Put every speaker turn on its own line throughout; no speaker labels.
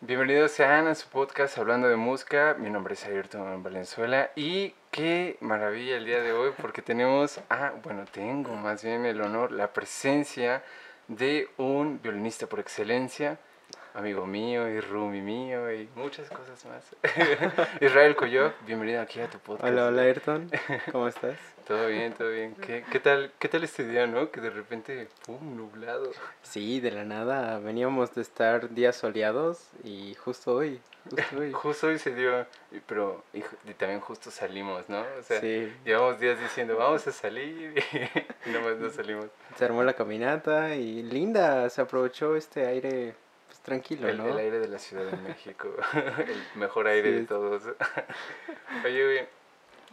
Bienvenidos sean a su podcast Hablando de Música. Mi nombre es Ayrton Valenzuela y qué maravilla el día de hoy porque tenemos, ah, bueno, tengo más bien el honor, la presencia de un violinista por excelencia, amigo mío y roomie mío y muchas cosas más. Israel Coyo, bienvenido aquí a tu podcast.
Hola, hola Ayrton, ¿cómo estás?
Todo bien, todo bien. ¿Qué, qué, tal, ¿Qué tal este día, no? Que de repente, ¡pum!, nublado.
Sí, de la nada. Veníamos de estar días soleados y justo hoy,
justo hoy. justo hoy se dio, pero y, también justo salimos, ¿no? O sea, llevamos días diciendo, vamos a salir y nomás no salimos.
Se armó la caminata y linda, se aprovechó este aire pues, tranquilo, ¿no?
El aire de la Ciudad de México, el mejor aire de todos. Oye,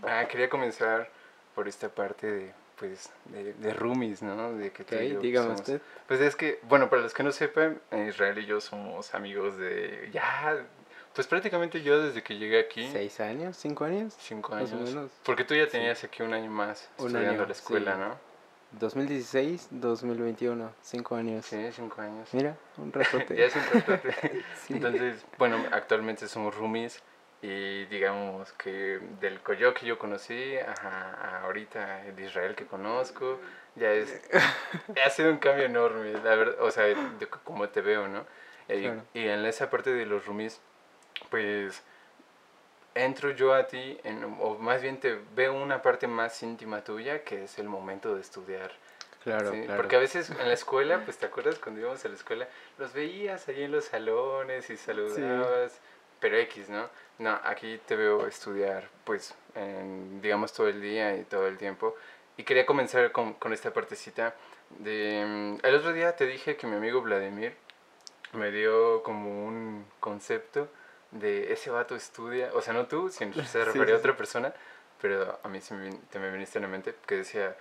ah, quería comenzar por esta parte de pues de, de roomies, ¿no? De que
okay, dígame usted.
Pues es que, bueno, para los que no sepan, Israel y yo somos amigos de ya, pues prácticamente yo desde que llegué aquí.
¿Seis años? ¿Cinco años?
Cinco años. Porque tú ya tenías aquí un año más estudiando la escuela, ¿no?
2016, 2021, cinco años.
Sí, cinco años.
Mira, un ratote.
ya es un ratote. Entonces, bueno, actualmente somos roomies y digamos que del Coyo que yo conocí a, ahorita de Israel que conozco, ya es, ha sido un cambio enorme, la verdad, o sea, de cómo te veo, ¿no? Eh, y en esa parte de los roomies, pues entro yo a ti, en, o más bien te veo una parte más íntima tuya, que es el momento de estudiar.
Claro, claro,
Porque a veces en la escuela, pues te acuerdas cuando íbamos a la escuela, los veías ahí en los salones y saludabas pero X, ¿no? No, aquí te veo estudiar, pues, digamos, todo el día y todo el tiempo. Y quería comenzar con, con esta partecita de... Mm, el otro día te dije que mi amigo Vladimir me dio como un concepto de ese vato estudia, o sea, no tú, sino se refería a otra persona, pero a mí se me, te me viniste en la mente que decía,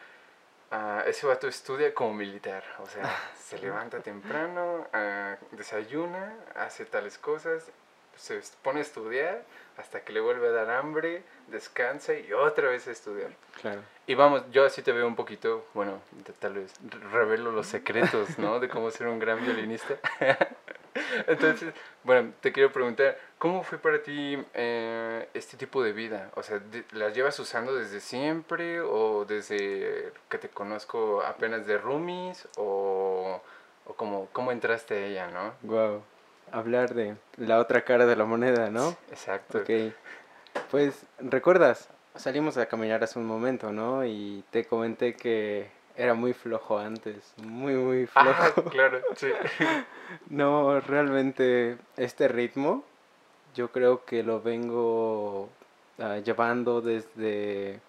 ah, ese vato estudia como militar, o sea, se levanta temprano, ah, desayuna, hace tales cosas se pone a estudiar hasta que le vuelve a dar hambre, descansa y otra vez a estudiar.
Claro.
Y vamos, yo así te veo un poquito, bueno, tal vez revelo los secretos, ¿no? De cómo ser un gran violinista. Entonces, bueno, te quiero preguntar, ¿cómo fue para ti eh, este tipo de vida? O sea, ¿las llevas usando desde siempre o desde que te conozco apenas de roomies o, o cómo, cómo entraste a ella, no?
Wow hablar de la otra cara de la moneda, ¿no?
Exacto.
Ok. Pues, ¿recuerdas? Salimos a caminar hace un momento, ¿no? Y te comenté que era muy flojo antes, muy, muy ah, flojo.
Ah, claro, sí.
no, realmente este ritmo yo creo que lo vengo ah, llevando desde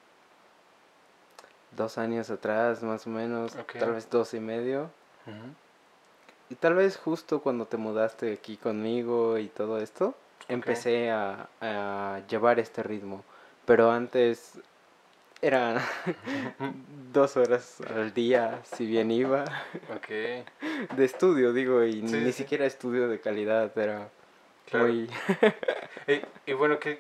dos años atrás, más o menos, tal vez dos y medio. Y tal vez justo cuando te mudaste aquí conmigo y todo esto, empecé a, a, llevar este ritmo. Pero antes era dos horas al día, si bien iba.
Okay.
De estudio, digo, y ni siquiera estudio de calidad, era muy...
y, y bueno, ¿qué,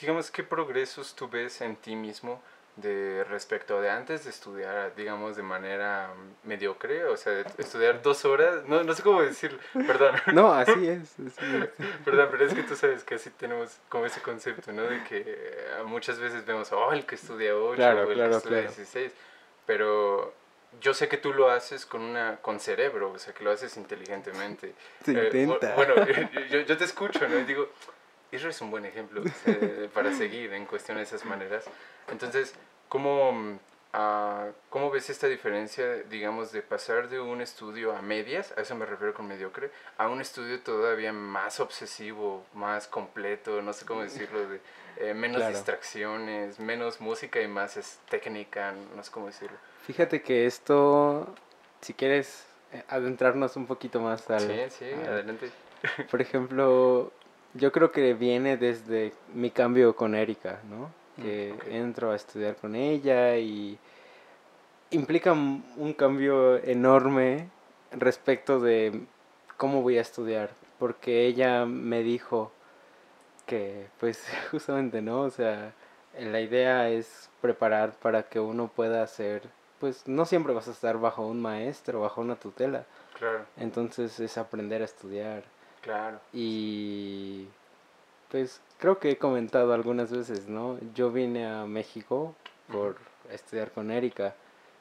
digamos, ¿qué progresos tú ves en ti mismo? De respecto de antes de estudiar, digamos, de manera mediocre, o sea, estudiar dos horas, no, no sé cómo decirlo, perdón.
No, así es.
perdón, pero es que tú sabes que así tenemos como ese concepto, ¿no? De que muchas veces vemos, oh, el que estudia ocho o el que estudia 16, pero yo sé que tú lo haces con una con cerebro, o sea, que lo haces inteligentemente.
Se eh, intenta.
Bueno, yo, yo, te escucho, ¿no? Y digo, Israel es un buen ejemplo para seguir en cuestión de esas maneras. Entonces, ¿cómo, uh, ¿cómo ves esta diferencia, digamos, de pasar de un estudio a medias, a eso me refiero con mediocre, a un estudio todavía más obsesivo, más completo, no sé cómo decirlo, de eh, menos distracciones, menos música y más es técnica, no sé cómo decirlo?
Fíjate que esto, si quieres eh, adentrarnos un poquito más al...
Sí, sí, adelante.
Por ejemplo, yo creo que viene desde mi cambio con Erika, ¿no? Que entro a estudiar con ella y implica un cambio enorme respecto de cómo voy a estudiar, porque ella me dijo que, pues, justamente, ¿no? O sea, la idea es preparar para que uno pueda hacer, pues, no siempre vas a estar bajo un maestro, bajo una tutela.
Claro.
Entonces es aprender a estudiar
Claro.
Y pues creo que he comentado algunas veces, ¿no? Yo vine a México por estudiar con Erika.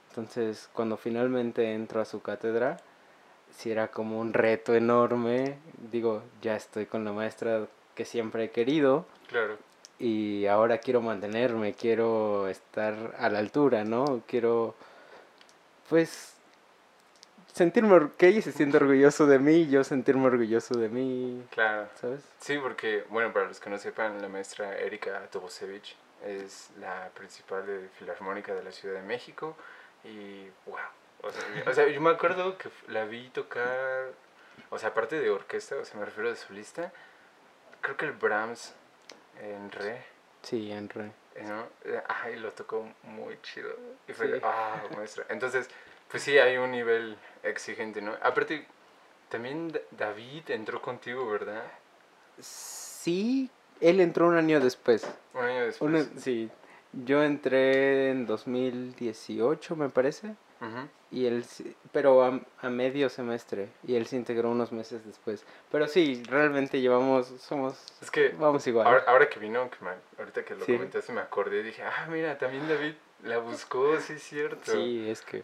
Entonces, cuando finalmente entro a su cátedra, sí era como un reto enorme. Digo, ya estoy con la maestra que siempre he querido.
Claro.
Y ahora quiero mantenerme, quiero estar a la altura, ¿no? Quiero, pues, sentirme, que ella se siente orgulloso de mí, yo sentirme orgulloso de mí.
Claro.
¿Sabes?
Sí, porque, bueno, para los que no sepan, la maestra Erika Tobosevich es la principal de Filarmónica de la Ciudad de México y, wow. O sea, o sea, yo me acuerdo que la vi tocar, o sea, aparte de orquesta, o sea, me refiero de solista, creo que el Brahms en re.
Sí, en re.
¿no? Ay, lo tocó muy chido. Y fue,
Sí.
ah, maestra. Entonces, pues sí, hay un nivel exigente, ¿no? Aparte, también Da- David entró contigo, ¿verdad?
Sí, él entró un año después.
Un año después.
Una- sí, yo entré en 2018, me parece.
Ujú.
Y él, pero a, a medio semestre. Y él se integró unos meses después. Pero sí, realmente llevamos, somos,
Es que
vamos igual.
ahora, ahora que vino, que me- ahorita que lo
Sí.
comentaste, me acordé y dije, ah, mira, también David la buscó, sí es cierto.
Sí, es que,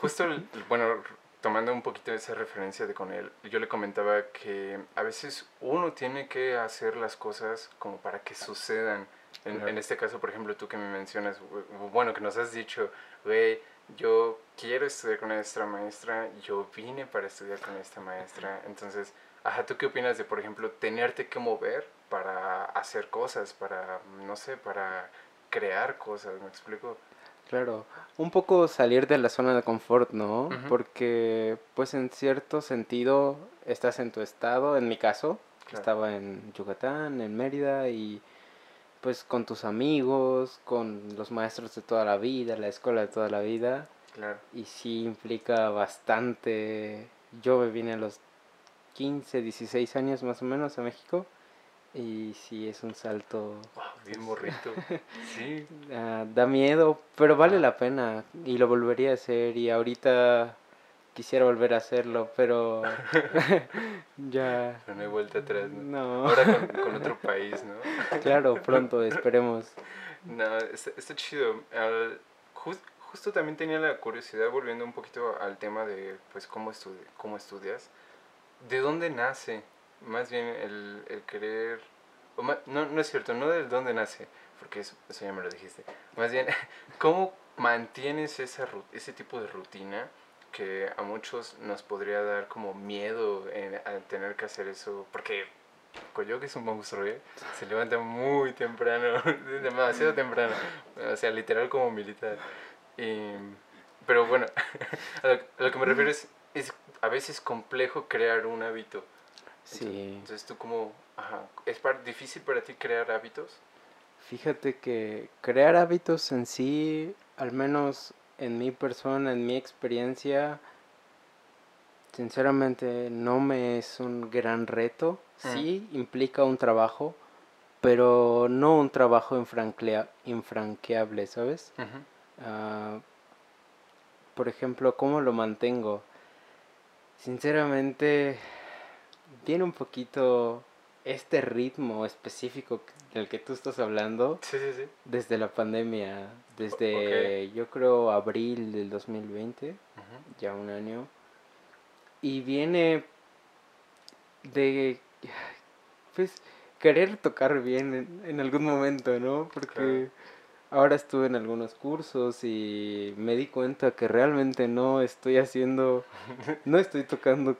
Justo, el- bueno, tomando un poquito esa referencia de con él, yo le comentaba que a veces uno tiene que hacer las cosas como para que sucedan. En,
Claro.
en este caso, por ejemplo, tú que me mencionas, bu- bueno, que nos has dicho, güey, yo quiero estudiar con esta maestra, yo vine para estudiar con esta maestra. Entonces, ajá, ¿tú qué opinas de, por ejemplo, tenerte que mover para hacer cosas, para, no sé, para crear cosas, ¿me explico?
claro, un poco salir de la zona de confort, ¿no? Porque, pues en cierto sentido, estás en tu estado, en mi caso,
Claro.
estaba en Yucatán, en Mérida, y pues con tus amigos, con los maestros de toda la vida, la escuela de toda la vida,
Claro.
y sí implica bastante. Yo me vine a los 15, 16 años más o menos a México, y sí es un salto,
Wow, bien morrito. Sí,
ah, da miedo, pero vale la pena, y lo volvería a hacer, y ahorita quisiera volver a hacerlo, pero ya...
pero no hay vuelta atrás, ¿no?
No,
Ahora con, con otro país, ¿no?
claro, pronto, esperemos.
No, está, está chido. Al- jus- justo también tenía la curiosidad, volviendo un poquito al tema de, pues, cómo, estudi cómo estudias. ¿De dónde nace? Más bien el, el querer... o no, no es cierto, no de dónde nace, porque eso, eso ya me lo dijiste. Más bien, ¿cómo mantienes esa, ru- ese tipo de rutina que a muchos nos podría dar como miedo en, a tener que hacer eso? Porque Coyote es un monstruo, ¿eh? Se levanta muy temprano, demasiado temprano. O sea, literal como militar. Y- pero bueno, a lo, a lo que me refiero es, es a veces complejo crear un hábito.
Sí.
Entonces tú como, ajá, ¿es par- difícil para ti crear hábitos?
Fíjate que crear hábitos en sí, al menos en mi persona, en mi experiencia, sinceramente no me es un gran reto.
Mm.
Sí implica un trabajo, pero no un trabajo infranquea- infranqueable, ¿sabes? Ah, por ejemplo, ¿cómo lo mantengo? Sinceramente, tiene un poquito este ritmo específico del que tú estás hablando
Sí, sí, sí.
desde la pandemia, desde yo creo abril del 2020,
Ujú.
ya un año, y viene de, pues, querer tocar bien en, en algún momento, ¿no? Porque ahora estuve en algunos cursos y me di cuenta que realmente no estoy haciendo, no estoy tocando,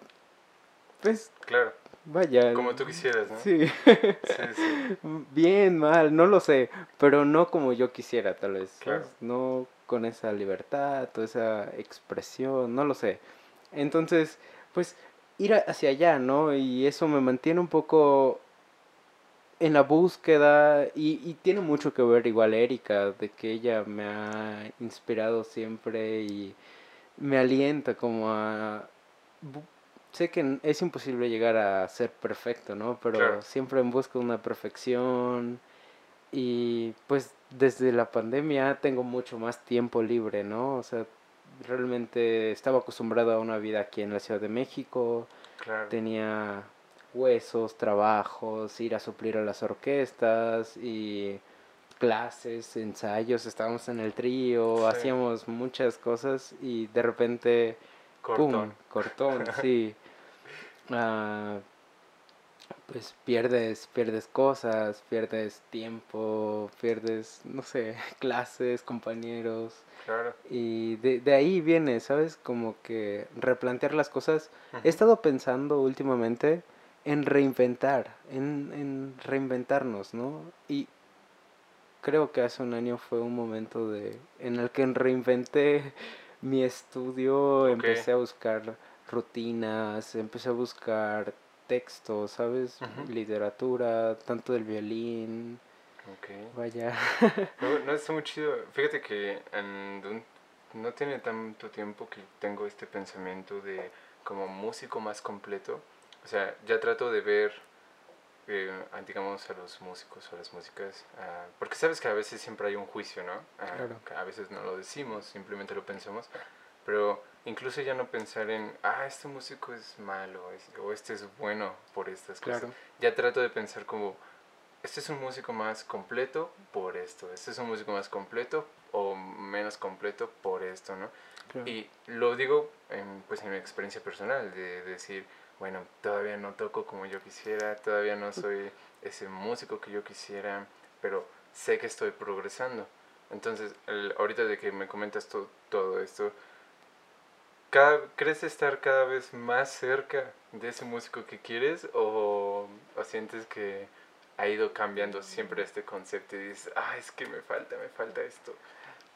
pues,
Claro,
vaya.
como tú quisieras, ¿no?
Sí.
Sí, sí.
Bien, mal, no lo sé, pero no como yo quisiera, tal vez.
Claro.
No con esa libertad, toda esa expresión, no lo sé. Entonces, pues ir hacia allá, ¿no? Y eso me mantiene un poco en la búsqueda y, y tiene mucho que ver igual Erika, de que ella me ha inspirado siempre y me alienta como a... Sé que es imposible llegar a ser perfecto, ¿no? Pero
Claro.
siempre en busca de una perfección y pues desde la pandemia tengo mucho más tiempo libre, ¿no? O sea, realmente estaba acostumbrado a una vida aquí en la Ciudad de México,
Claro.
tenía huesos, trabajos, ir a suplir a las orquestas y clases, ensayos, estábamos en el trío, hacíamos muchas cosas y de repente,
cortón,
¡pum! cortón, sí. Ah, pues pierdes, pierdes cosas, pierdes tiempo, pierdes, no sé, clases, compañeros.
Claro.
Y de, de ahí viene, ¿sabes? Como que replantear las cosas. He estado pensando últimamente en reinventar, en, en reinventarnos, ¿no? Y creo que hace un año fue un momento de en el que reinventé mi estudio, empecé a buscar rutinas, empecé a buscar textos, ¿sabes? Literatura, tanto del violín. Vaya.
no, no, es muy chido. Fíjate que no tiene tanto tiempo que tengo este pensamiento de como músico más completo. O sea, ya trato de ver eh, digamos, a los músicos o a las músicas, ah, porque sabes que a veces siempre hay un juicio, ¿no? Ah, a veces no lo decimos, simplemente lo pensamos, pero incluso ya no pensar en, ah, este músico es malo o este es bueno por estas cosas. Ya trato de pensar como, este es un músico más completo por esto, este es un músico más completo o menos completo por esto, ¿no? Y lo digo en, pues en mi experiencia personal, de decir, bueno, todavía no toco como yo quisiera, todavía no soy ese músico que yo quisiera, pero sé que estoy progresando. Entonces, ahorita de que me comentas todo esto, ¿crees estar cada vez más cerca de ese músico que quieres o, o, sientes que ha ido cambiando siempre este concepto y dices, ah, es que me falta, me falta esto?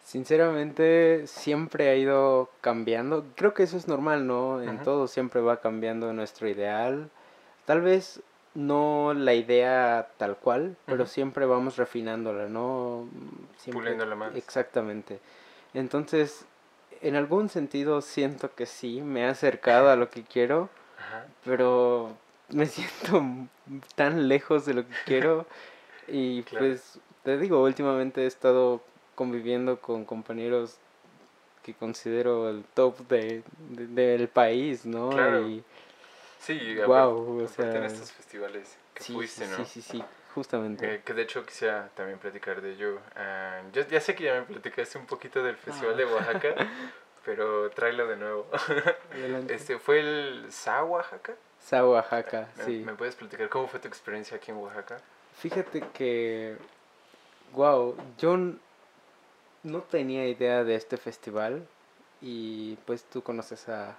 Sinceramente, siempre ha ido cambiando. Creo que eso es normal, ¿no? En todo siempre va cambiando nuestro ideal. Tal vez no la idea tal cual, pero siempre vamos refinándola, ¿no?
Siempre, Puliéndola más.
Exactamente. Entonces, en algún sentido siento que sí, me ha acercado a lo que quiero, pero me siento tan lejos de lo que quiero. y pues, te digo, últimamente he estado conviviendo con compañeros que considero el top de, del país, ¿no?
Claro. Y, sí, wow, o sea, en estos festivales que fuiste, ¿no?
Sí, sí, sí, justamente.
Eh, que de hecho quisiera también platicar de ello. Ah, yo ya sé que ya me platicaste un poquito del Festival de ah. Oaxaca, pero tráelo de nuevo. este ¿Fue el Sa Oaxaca?
Sa Oaxaca, sí.
¿Me puedes platicar cómo fue tu experiencia aquí en Oaxaca?
Fíjate que, wow, yo no tenía idea de este festival y pues tú conoces a,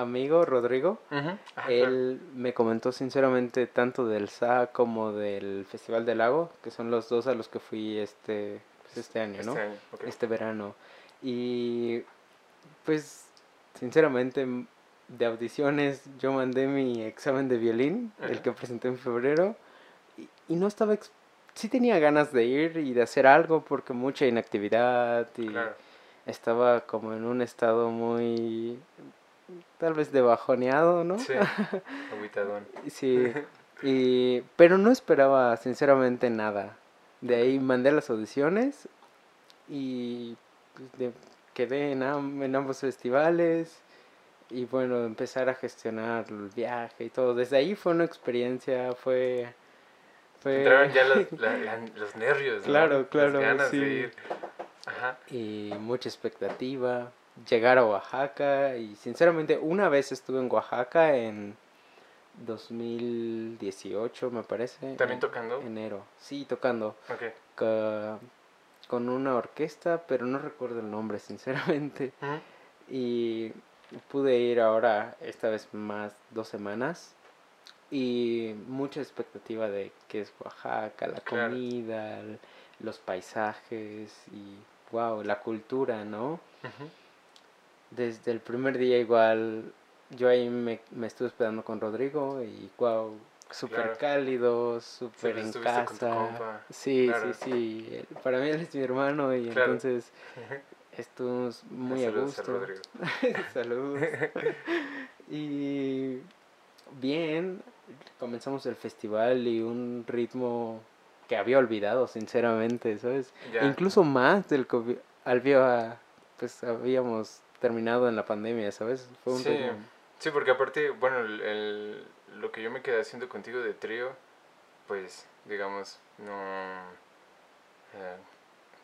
amigo Rodrigo. Él me comentó sinceramente tanto del SA como del Festival del Lago, que son los dos a los que fui este, pues, este año, ¿no? Este, este verano. Y pues sinceramente de audiciones yo mandé mi examen de violín, el que presenté en febrero, y, y no estaba sí tenía ganas de ir y de hacer algo porque mucha inactividad y estaba como en un estado muy tal vez de bajoneado, ¿no?
Sí,
sí, y, pero no esperaba sinceramente nada. De ahí mandé las audiciones y pues, quedé en, en ambos festivales y bueno, empezar a gestionar el viaje y todo. Desde ahí fue una experiencia, fue
Entraron ya los, los nervios,
Claro, claro. Y mucha expectativa. Llegar a Oaxaca y sinceramente una vez estuve en Oaxaca en 2018 me parece.
¿También tocando?
Enero. Sí, tocando. con una orquesta, pero no recuerdo el nombre sinceramente. Y pude ir ahora, esta vez más dos semanas y mucha expectativa de qué es Oaxaca, la comida, los paisajes y wow, la cultura, ¿no? Desde el primer día igual yo ahí me, me estuve esperando con Rodrigo y wow, súper cálido, súper en casa. Sí, sí, sí. Para mí él es mi hermano y entonces estuvimos muy a gusto. Saludos. y bien, comenzamos el festival y un ritmo que había olvidado, sinceramente, ¿sabes? Incluso más del que había, pues habíamos terminado en la pandemia, ¿sabes?
Fue un sí. sí, porque aparte, bueno, el, lo que yo me quedé haciendo contigo de trío, pues, digamos, no, eh,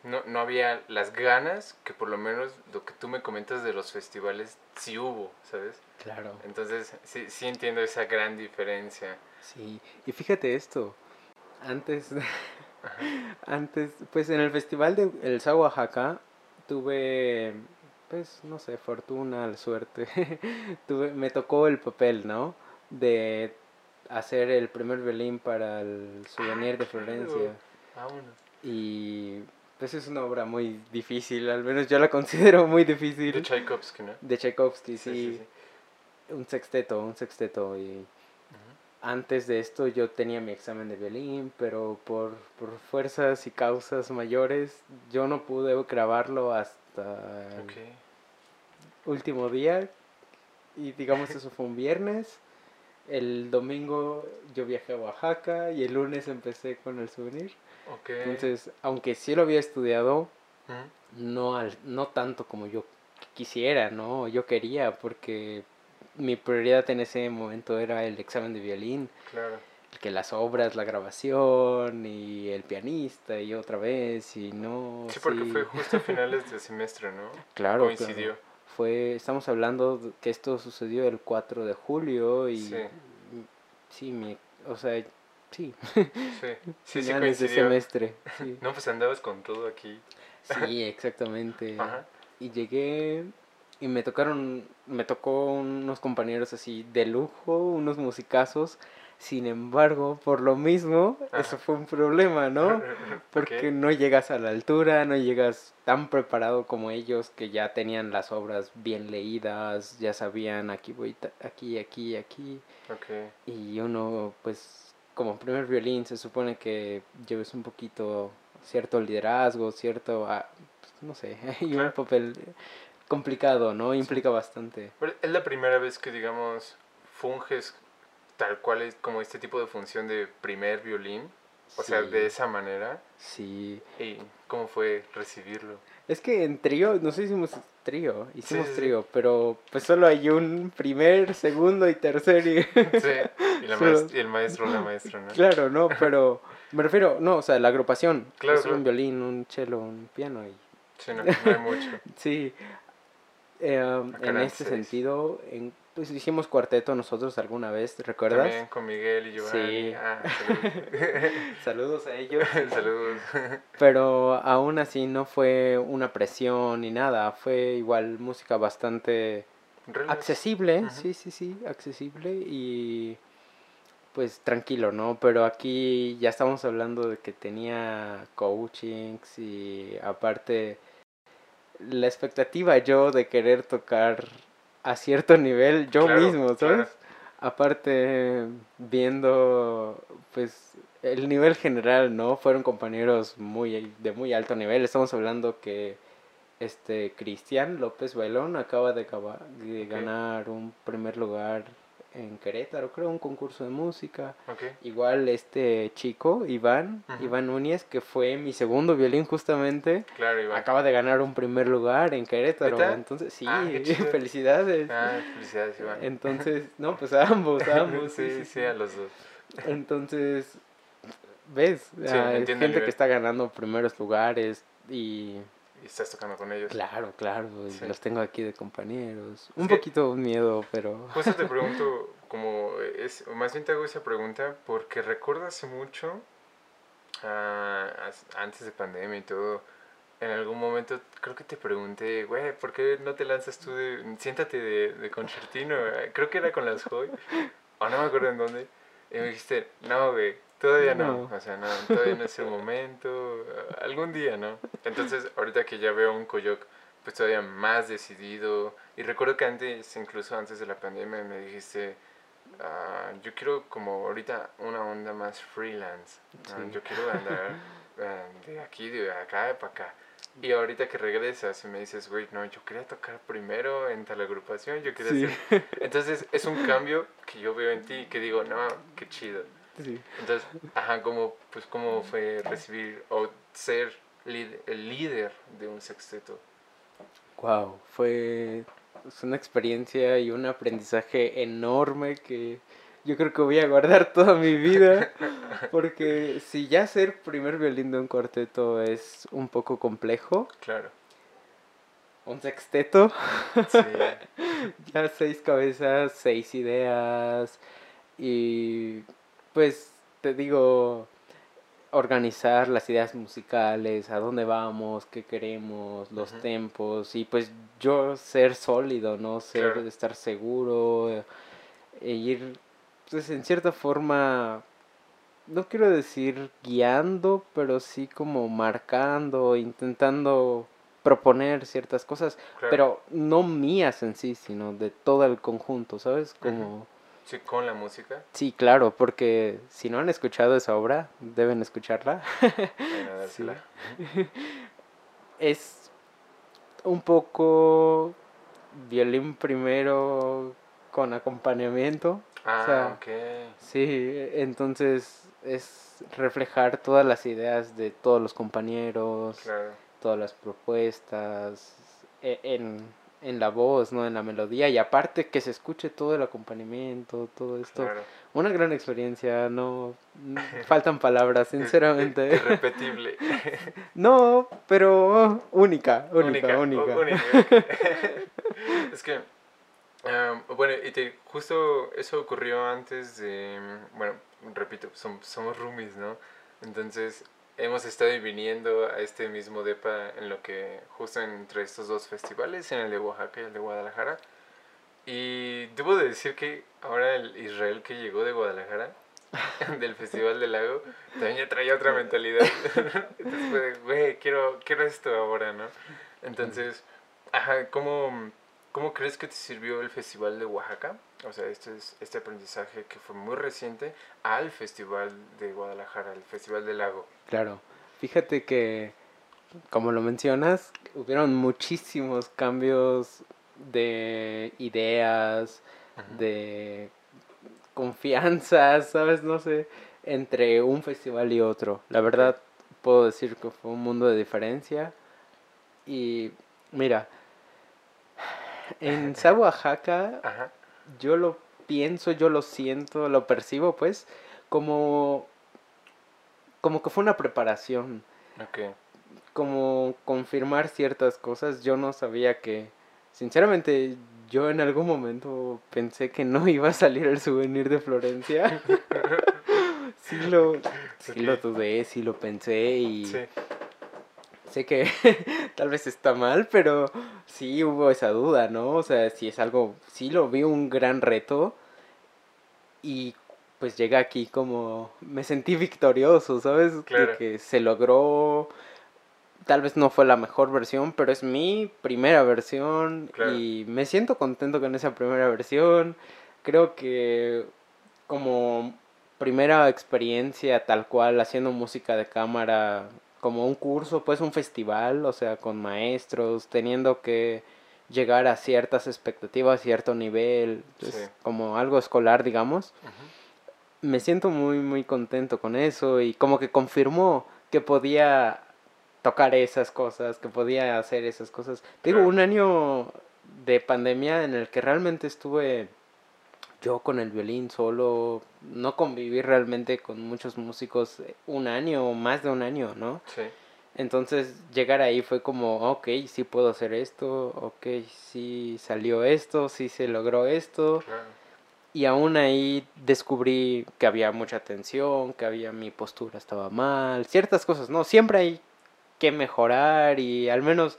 no, no había las ganas que por lo menos lo que tú me comentas de los festivales sí hubo, ¿sabes?
Claro.
Entonces, sí, sí entiendo esa gran diferencia.
Sí, y fíjate esto, antes, antes, pues en el festival de El Oaxaca tuve, pues, no sé, fortuna, suerte, tuve, me tocó el papel, ¿no? De hacer el primer violín para el souvenir de Florencia.
Vámonos.
Y pues es una obra muy difícil, al menos yo la considero muy difícil.
De Tchaikovsky, ¿no?
De Tchaikovsky,
Sí,
sí.
sí, sí.
Un sexteto, un sexteto. Y antes de esto yo tenía mi examen de violín, pero por, por fuerzas y causas mayores yo no pude grabarlo hasta el último día. Y digamos eso fue un viernes. El domingo yo viajé a Oaxaca y el lunes empecé con el souvenir. Entonces, aunque sí lo había estudiado, no, al, no tanto como yo quisiera, ¿no? Yo quería, porque mi prioridad en ese momento era el examen de violín,
Claro.
que las obras, la grabación y el pianista y otra vez y no...
Sí, porque
sí.
fue justo a finales de semestre, ¿no?
Claro,
Coincidió.
claro. Fue, estamos hablando que esto sucedió el 4 de julio y
Sí.
sí, mi, o sea, sí,
Sí, sí, sí
finales de
coincidió.
semestre. Sí,
No, pues andabas con todo aquí.
sí exactamente.
Ajá.
Y llegué y me tocaron, me tocó unos compañeros así de lujo, unos musicazos. Sin embargo, por lo mismo,
Ajá.
eso fue un problema, ¿no? Porque no llegas a la altura, no llegas tan preparado como ellos que ya tenían las obras bien leídas, ya sabían aquí voy, aquí, aquí, aquí.
Ok.
Y uno, pues, como primer violín, se supone que lleves un poquito cierto liderazgo, cierto, ah, pues, no sé, y un papel complicado, ¿no? Implica bastante.
Pero es la primera vez que, digamos, funges tal cual es como este tipo de función de primer violín. O sea, de esa manera.
Sí.
¿Y cómo fue recibirlo?
Es que en trío, no sé si hicimos trío, hicimos
sí, sí.
trío, pero pues solo hay un primer, segundo y tercer y...
Sí. Y, la
Solo-
maest- y el maestro o la maestra, ¿no?
claro, no, pero me refiero, no, o sea, la agrupación.
Claro,
es un violín, un cello, un piano y
Sí, no, no hay mucho.
Sí, eh,
Acá
en este sentido, en, pues hicimos cuarteto nosotros alguna vez, ¿recuerdas?
También con Miguel y Giovanni.
Sí.
Ah, saludos.
Saludos a ellos.
saludos.
Pero aún así no fue una presión ni nada, fue igual música bastante accesible, sí, sí, sí, accesible y pues tranquilo, ¿no? Pero aquí ya estamos hablando de que tenía coachings y aparte la expectativa yo de querer tocar a cierto nivel yo
Claro,
mismo, ¿sabes?
claro.
Aparte viendo pues el nivel general, ¿no? Fueron compañeros muy de muy alto nivel, estamos hablando que este Cristian López Bailón acaba de, acaba- de ganar un primer lugar en Querétaro, creo, un concurso de música. Igual este chico, Iván. Iván Núñez, que fue mi segundo violín justamente,
Claro, Iván.
acaba de ganar un primer lugar en Querétaro. Entonces, sí,
Ah,
felicidades.
Ah, felicidades, Iván.
Entonces, no, pues a ambos, a ambos.
sí, sí, sí, a los dos.
Entonces, ves,
Sí,
Ah, es gente que está ganando primeros lugares y
Y estás tocando con ellos.
claro, claro, y
Sí.
los tengo aquí de compañeros. Un
que-
poquito miedo, pero
Justo te pregunto, como es, más bien te hago esa pregunta porque recuerdo hace mucho, as- antes de pandemia y todo, en algún momento creo que te pregunté, güey, ¿por qué no te lanzas tú de, siéntate de, de concertino? Creo que era con las Joy, o no me acuerdo en dónde, y me dijiste, no, güey, todavía no,
No.
o sea, no, todavía no es el momento, algún día, ¿no? Entonces, ahorita que ya veo un Coyoc, pues todavía más decidido, y recuerdo que antes, incluso antes de la pandemia, me dijiste, ah, yo quiero como ahorita una onda más freelance, ¿no?
Sí.
yo quiero andar eh, de aquí, de acá, de para acá. Y ahorita que regresas y me dices, güey, no, yo quería tocar primero en tal agrupación, yo quería
Sí.
hacer... Entonces es un cambio que yo veo en ti que digo, no, qué chido.
Sí.
Entonces, ajá, como, pues cómo fue recibir o ser el líder de un sexteto.
Wow, fue es una experiencia y un aprendizaje enorme que yo creo que voy a guardar toda mi vida. Porque si ya ser primer violín de un cuarteto es un poco complejo.
Claro.
Un sexteto. Sí. ya seis cabezas, seis ideas. Y pues te digo, organizar las ideas musicales, a dónde vamos, qué queremos, los tempos y pues yo ser sólido, ¿no? Ser, estar seguro e ir, pues en cierta forma, no quiero decir guiando, pero sí como marcando, intentando proponer ciertas cosas, pero no mías en sí, sino de todo el conjunto, ¿sabes? Como...
Sí, con la música.
Sí, claro, porque si no han escuchado esa obra, deben escucharla. es un poco violín primero con acompañamiento.
Ah,
Sí, entonces es reflejar todas las ideas de todos los compañeros, todas las propuestas e, en en la voz, ¿no? En la melodía y aparte que se escuche todo el acompañamiento, todo esto. Una gran experiencia, no faltan palabras, sinceramente.
Irrepetible.
no, pero única, única, única.
es que, bueno, y te, justo eso ocurrió antes de, bueno, repito, somos roomies, ¿no? Entonces, hemos estado viniendo a este mismo DEPA en lo que justo entre estos dos festivales, en el de Oaxaca y el de Guadalajara. Y debo de decir que ahora el Israel que llegó de Guadalajara, del Festival del Lago, también ya traía otra mentalidad. Entonces güey, quiero, quiero esto ahora, ¿no? Entonces, ajá, ¿cómo, ¿cómo crees que te sirvió el Festival de Oaxaca? O sea, este, es, este aprendizaje que fue muy reciente al Festival de Guadalajara, el Festival del Lago.
Claro. Fíjate que, como lo mencionas, hubieron muchísimos cambios de ideas, de confianza, ¿sabes? No sé, entre un festival y otro. La verdad, puedo decir que fue un mundo de diferencia. Y mira, en Oaxaca, yo lo pienso, yo lo siento, lo percibo, pues, como como que fue una preparación. Como confirmar ciertas cosas. Yo no sabía que, sinceramente, yo en algún momento pensé que no iba a salir el souvenir de Florencia. sí lo, sí lo dudé, sí lo pensé y sé que tal vez está mal, pero sí hubo esa duda, ¿no? O sea, si es algo, sí lo vi un gran reto y pues llegué aquí como me sentí victorioso, ¿sabes? que se logró, tal vez no fue la mejor versión, pero es mi primera versión y me siento contento con esa primera versión. Creo que como primera experiencia tal cual haciendo música de cámara, como un curso, pues un festival, o sea, con maestros, teniendo que llegar a ciertas expectativas, cierto nivel, pues, como algo escolar, digamos. Me siento muy, muy contento con eso y como que confirmó que podía tocar esas cosas, que podía hacer esas cosas. Digo, un año de pandemia en el que realmente estuve yo con el violín solo, no conviví realmente con muchos músicos un año o más de un año, ¿no? Sí. Entonces llegar ahí fue como, ok, sí puedo hacer esto, ok, sí salió esto, sí se logró esto. Claro y aún ahí descubrí que había mucha tensión, que había mi postura estaba mal, ciertas cosas, ¿no? Siempre hay que mejorar y al menos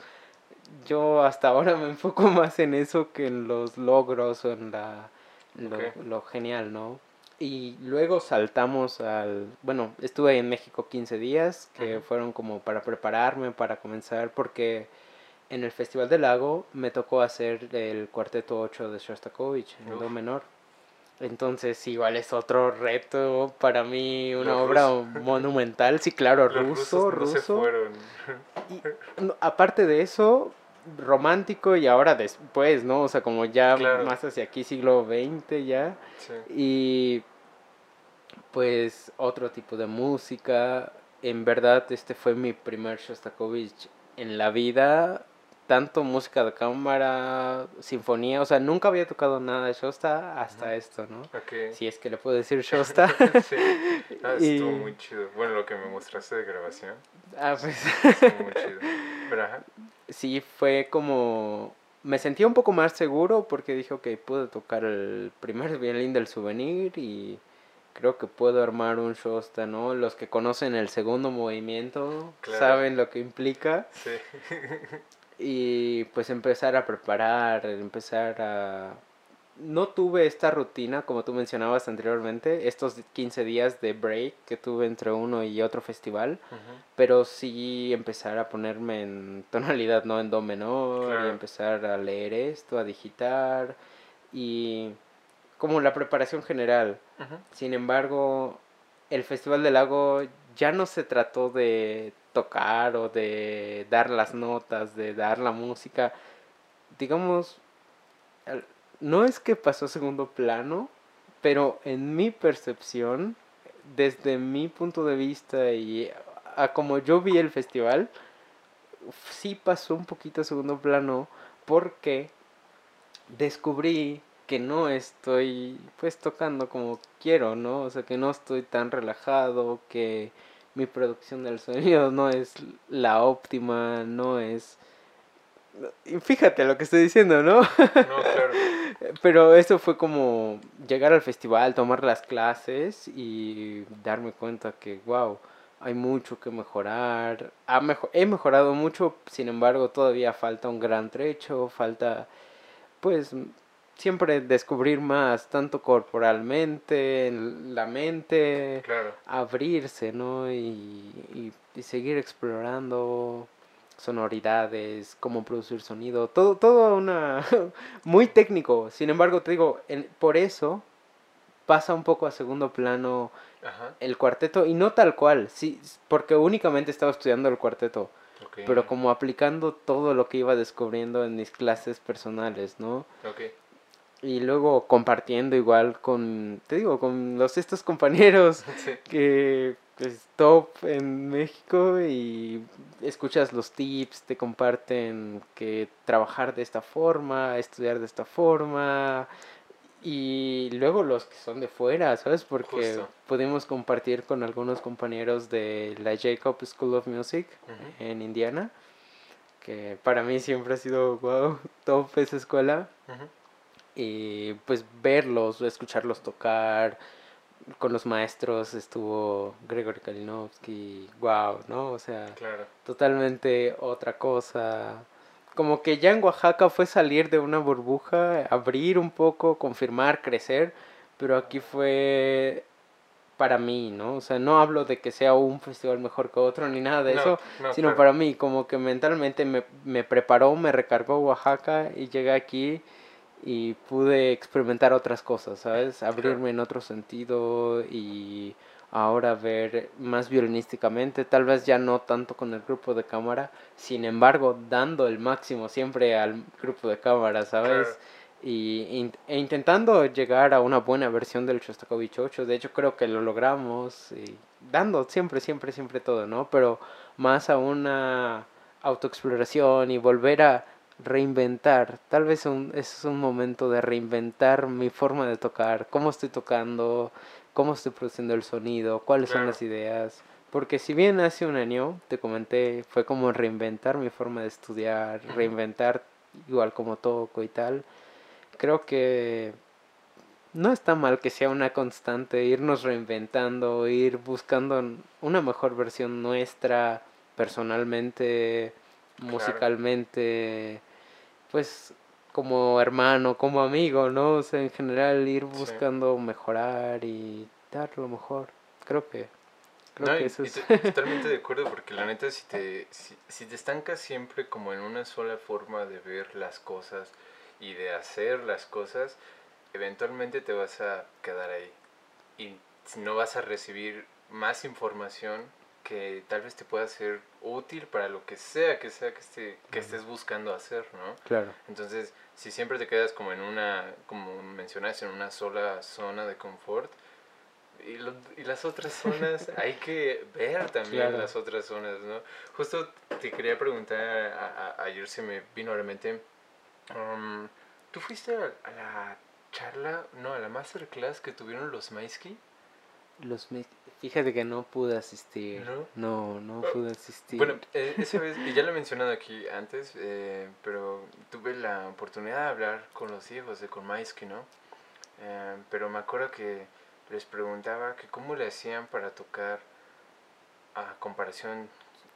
yo hasta ahora me enfoco más en eso que en los logros o en la, lo, genial, ¿no? Y luego saltamos al, bueno, estuve en México 15 días, que fueron como para prepararme, para comenzar, porque en el Festival del Lago me tocó hacer el cuarteto 8 de Shostakovich en do menor. Entonces igual es otro reto para mí, una obra monumental, sí, claro, ruso, ruso. Y aparte de eso, romántico y ahora después, ¿no? O sea, como ya más hacia aquí, siglo XX ya. Y pues otro tipo de música. En verdad, este fue mi primer Shostakovich en la vida tanto música de cámara, sinfonía, o sea, nunca había tocado nada de Shosta hasta esto, ¿no? Si es que le puedo decir Shosta.
sí, ah, estuvo muy chido. Bueno, lo que me mostraste de grabación. Ah, pues. Estuvo
muy chido. Sí, fue como... Me sentía un poco más seguro porque dije, ok, pude tocar el primer violín del souvenir y creo que puedo armar un Shosta, ¿no? Los que conocen el segundo movimiento saben lo que implica. Sí. y pues empezar a preparar, empezar a... No tuve esta rutina, como tú mencionabas anteriormente, estos 15 días de break que tuve entre uno y otro festival, pero sí empezar a ponerme en tonalidad, ¿no? En do menor, y empezar a leer esto, a digitar, y como la preparación general. Sin embargo, el Festival del Lago ya no se trató de tocar o de dar las notas, de dar la música. Digamos, no es que pasó segundo plano, pero en mi percepción, desde mi punto de vista y a como yo vi el festival, sí pasó un poquito a segundo plano porque descubrí que no estoy pues tocando como quiero, ¿no? O sea, que no estoy tan relajado, que mi producción del sonido no es la óptima, no es... Fíjate lo que estoy diciendo, ¿no? No, claro. Pero eso fue como llegar al festival, tomar las clases y darme cuenta que, wow, hay mucho que mejorar. Ha he mejorado mucho, sin embargo, todavía falta un gran trecho, falta, pues, siempre descubrir más, tanto corporalmente, en la mente, abrirse, ¿no? Y, y, seguir explorando sonoridades, cómo producir sonido, todo, todo una muy técnico. Sin embargo, te digo, por eso pasa un poco a segundo plano el cuarteto y no tal cual, sí, porque únicamente estaba estudiando el cuarteto. Pero como aplicando todo lo que iba descubriendo en mis clases personales, ¿no? y luego compartiendo igual con, te digo, con los estos compañeros que pues top en México y escuchas los tips, te comparten que trabajar de esta forma, estudiar de esta forma y luego los que son de fuera, ¿sabes? Porque pudimos compartir con algunos compañeros de la Jacob School of Music en Indiana, que para mí siempre ha sido, wow, top esa escuela. Y pues verlos, escucharlos tocar, con los maestros estuvo Gregory Kalinowski, wow, ¿no? O sea, totalmente otra cosa. Como que ya en Oaxaca fue salir de una burbuja, abrir un poco, confirmar, crecer, pero aquí fue para mí, ¿no? O sea, no hablo de que sea un festival mejor que otro ni nada de eso, sino para mí, como que mentalmente me, me preparó, me recargó Oaxaca y llegué aquí y pude experimentar otras cosas, ¿sabes? Abrirme en otro sentido y ahora ver más violinísticamente, tal vez ya no tanto con el grupo de cámara, sin embargo, dando el máximo siempre al grupo de cámara, ¿sabes? Y, e intentando llegar a una buena versión del Shostakovich 8, de hecho creo que lo logramos, y dando siempre, siempre, siempre todo, ¿no? Pero más a una autoexploración y volver a reinventar. Tal vez un, es un momento de reinventar mi forma de tocar, cómo estoy tocando, cómo estoy produciendo el sonido, cuáles son las ideas. Porque si bien hace un año, te comenté, fue como reinventar mi forma de estudiar, reinventar igual como toco y tal, creo que no está mal que sea una constante, irnos reinventando, ir buscando una mejor versión nuestra personalmente, musicalmente, pues como hermano, como amigo, ¿no? O sea, en general ir buscando mejorar y dar lo mejor. Creo que creo que
eso es... totalmente de acuerdo porque la neta si te si, si te estancas siempre como en una sola forma de ver las cosas y de hacer las cosas, eventualmente te vas a quedar ahí y no vas a recibir más información que tal vez te pueda ser útil para lo que sea que sea que, esté, que estés buscando hacer, ¿no? Claro. Entonces, si siempre te quedas como en una, como mencionaste, en una sola zona de confort, y, lo- y las otras zonas, hay que ver también
Claro.
las otras zonas, ¿no? Justo te quería preguntar, a- a- ayer se me vino a la mente, um, ¿tú fuiste a, a la charla, no, a la masterclass que tuvieron los Maisky?
Los me- Fíjate que no pude asistir.
¿No?
No, no pude asistir.
Bueno, eh, esa vez, y ya lo he mencionado aquí antes, eh, pero tuve la oportunidad de hablar con los hijos de Konmaisky, ¿no? Eh, pero me acuerdo que les preguntaba que cómo le hacían para tocar a comparación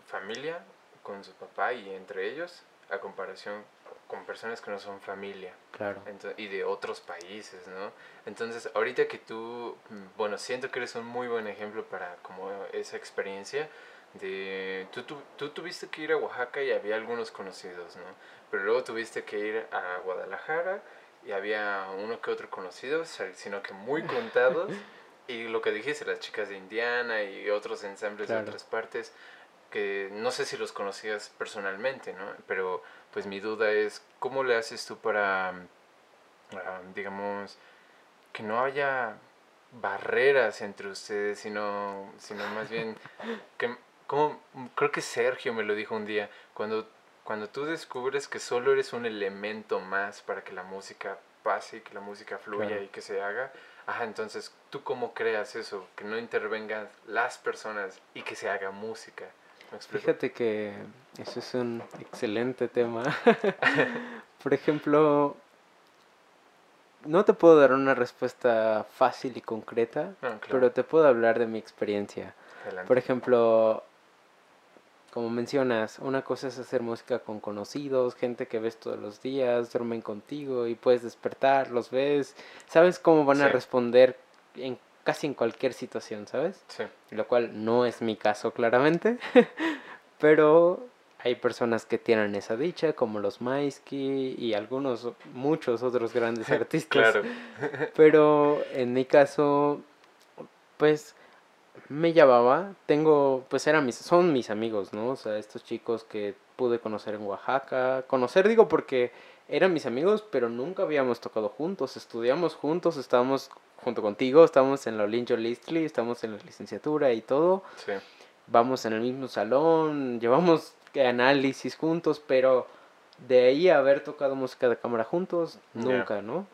familia con su papá y entre ellos, a comparación con personas que no son familia.
claro.
Y de otros países, ¿no? Entonces, ahorita que tú, mm, bueno, siento que eres un muy buen ejemplo para como esa experiencia de, tú, tú, tú tuviste que ir a Oaxaca y había algunos conocidos, ¿no? Pero luego tuviste que ir a Guadalajara y había uno que otro conocido, sino que muy contados. y lo que dijiste, las chicas de Indiana y otros ensambles
Claro.
de otras partes, que no sé si los conocías personalmente, ¿no? Pero pues mi duda es, ¿cómo le haces tú para, ah, digamos, que no haya barreras entre ustedes, sino, sino más bien, que, como, creo que Sergio me lo dijo un día, cuando, cuando tú descubres que solo eres un elemento más para que la música pase y que la música fluya
Claro.
y que se haga, ajá, entonces, ¿tú cómo creas eso? Que no intervengan las personas y que se haga música.
Fíjate que eso es un excelente tema. Por ejemplo, no te puedo dar una respuesta fácil y concreta,
claro.
pero te puedo hablar de mi experiencia.
Adelante.
Por ejemplo, como mencionas, una cosa es hacer música con conocidos, gente que ves todos los días, duermen contigo y puedes despertar, los ves, sabes cómo van a responder en casi en cualquier situación, ¿sabes?
Sí,
Lo cual no es mi caso claramente, pero hay personas que tienen esa dicha, como los Maisky y algunos, muchos otros grandes artistas.
claro.
Pero en mi caso, pues me llamaba, tengo, pues eran mis, son mis amigos, ¿no? O sea, estos chicos que pude conocer en Oaxaca, conocer digo porque eran mis amigos, pero nunca habíamos tocado juntos, estudiamos juntos, estábamos junto contigo, estábamos en la Olincho Listli, estamos en la licenciatura y todo,
Sí,
vamos en el mismo salón, llevamos análisis juntos, pero de ahí a haber tocado música de cámara juntos, nunca, ¿no?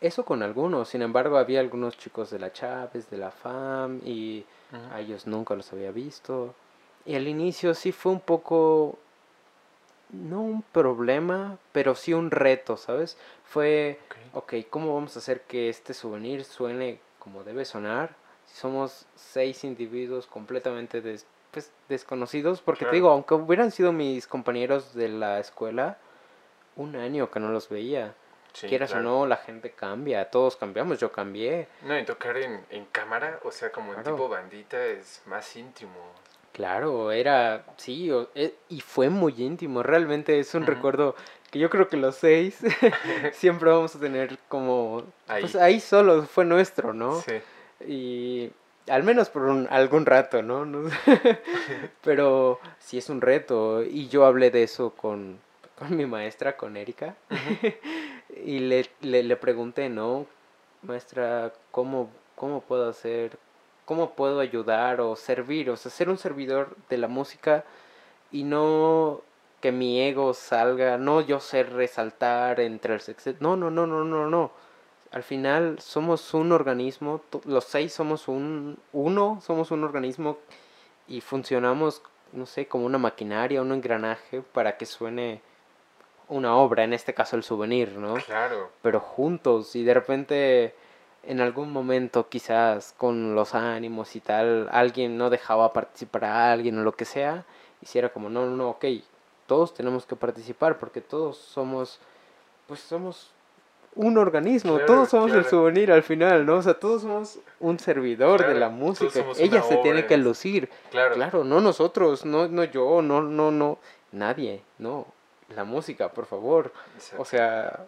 Eso con algunos, sin embargo había algunos chicos de la Chávez, de la FAM, y a ellos nunca los había visto. Y al inicio sí fue un poco, no un problema, pero sí un reto, ¿sabes? Fue,
Ok.
ok, ¿cómo vamos a hacer que este souvenir suene como debe sonar? Si somos seis individuos completamente des- pues, desconocidos, porque
Claro.
te digo, aunque hubieran sido mis compañeros de la escuela, un año que no los veía.
Sí,
Quieras
claro.
o no, la gente cambia, todos cambiamos, yo cambié.
No, y tocar en, en cámara, o sea, como en
Claro.
tipo bandita, es más íntimo.
Claro, era, sí, o- e- y fue muy íntimo, realmente es un recuerdo que yo creo que los seis siempre vamos a tener como, pues
Ahí.
ahí solo fue nuestro, ¿no?
Sí,
Y al menos por un- algún rato, ¿no? Pero sí es un reto, y yo hablé de eso con, con mi maestra, con Erika, y le, le, le pregunté, ¿no? Maestra, ¿cómo, ¿cómo puedo hacer, cómo puedo ayudar o servir, o sea, ser un servidor de la música y no que mi ego salga, no yo ser resaltar entre el sexo, no, no, no, no, no, no. Al final somos un organismo, los seis somos un uno, somos un organismo y funcionamos, no sé, como una maquinaria, un engranaje para que suene una obra, en este caso el souvenir, ¿no?
claro.
pero juntos y de repente en algún momento quizás con los ánimos y tal alguien no dejaba participar a alguien o lo que sea hiciera como no no no ok todos tenemos que participar porque todos somos pues somos un organismo
Claro,
todos somos el
claro.
souvenir al final no o sea todos somos un servidor de
Claro,
la
todos
música ella se tiene
obra
que
en-
lucir
Claro.
Claro, no nosotros, no, no yo, no, no, no, nadie, no. La música, por favor.
Exacto.
O sea,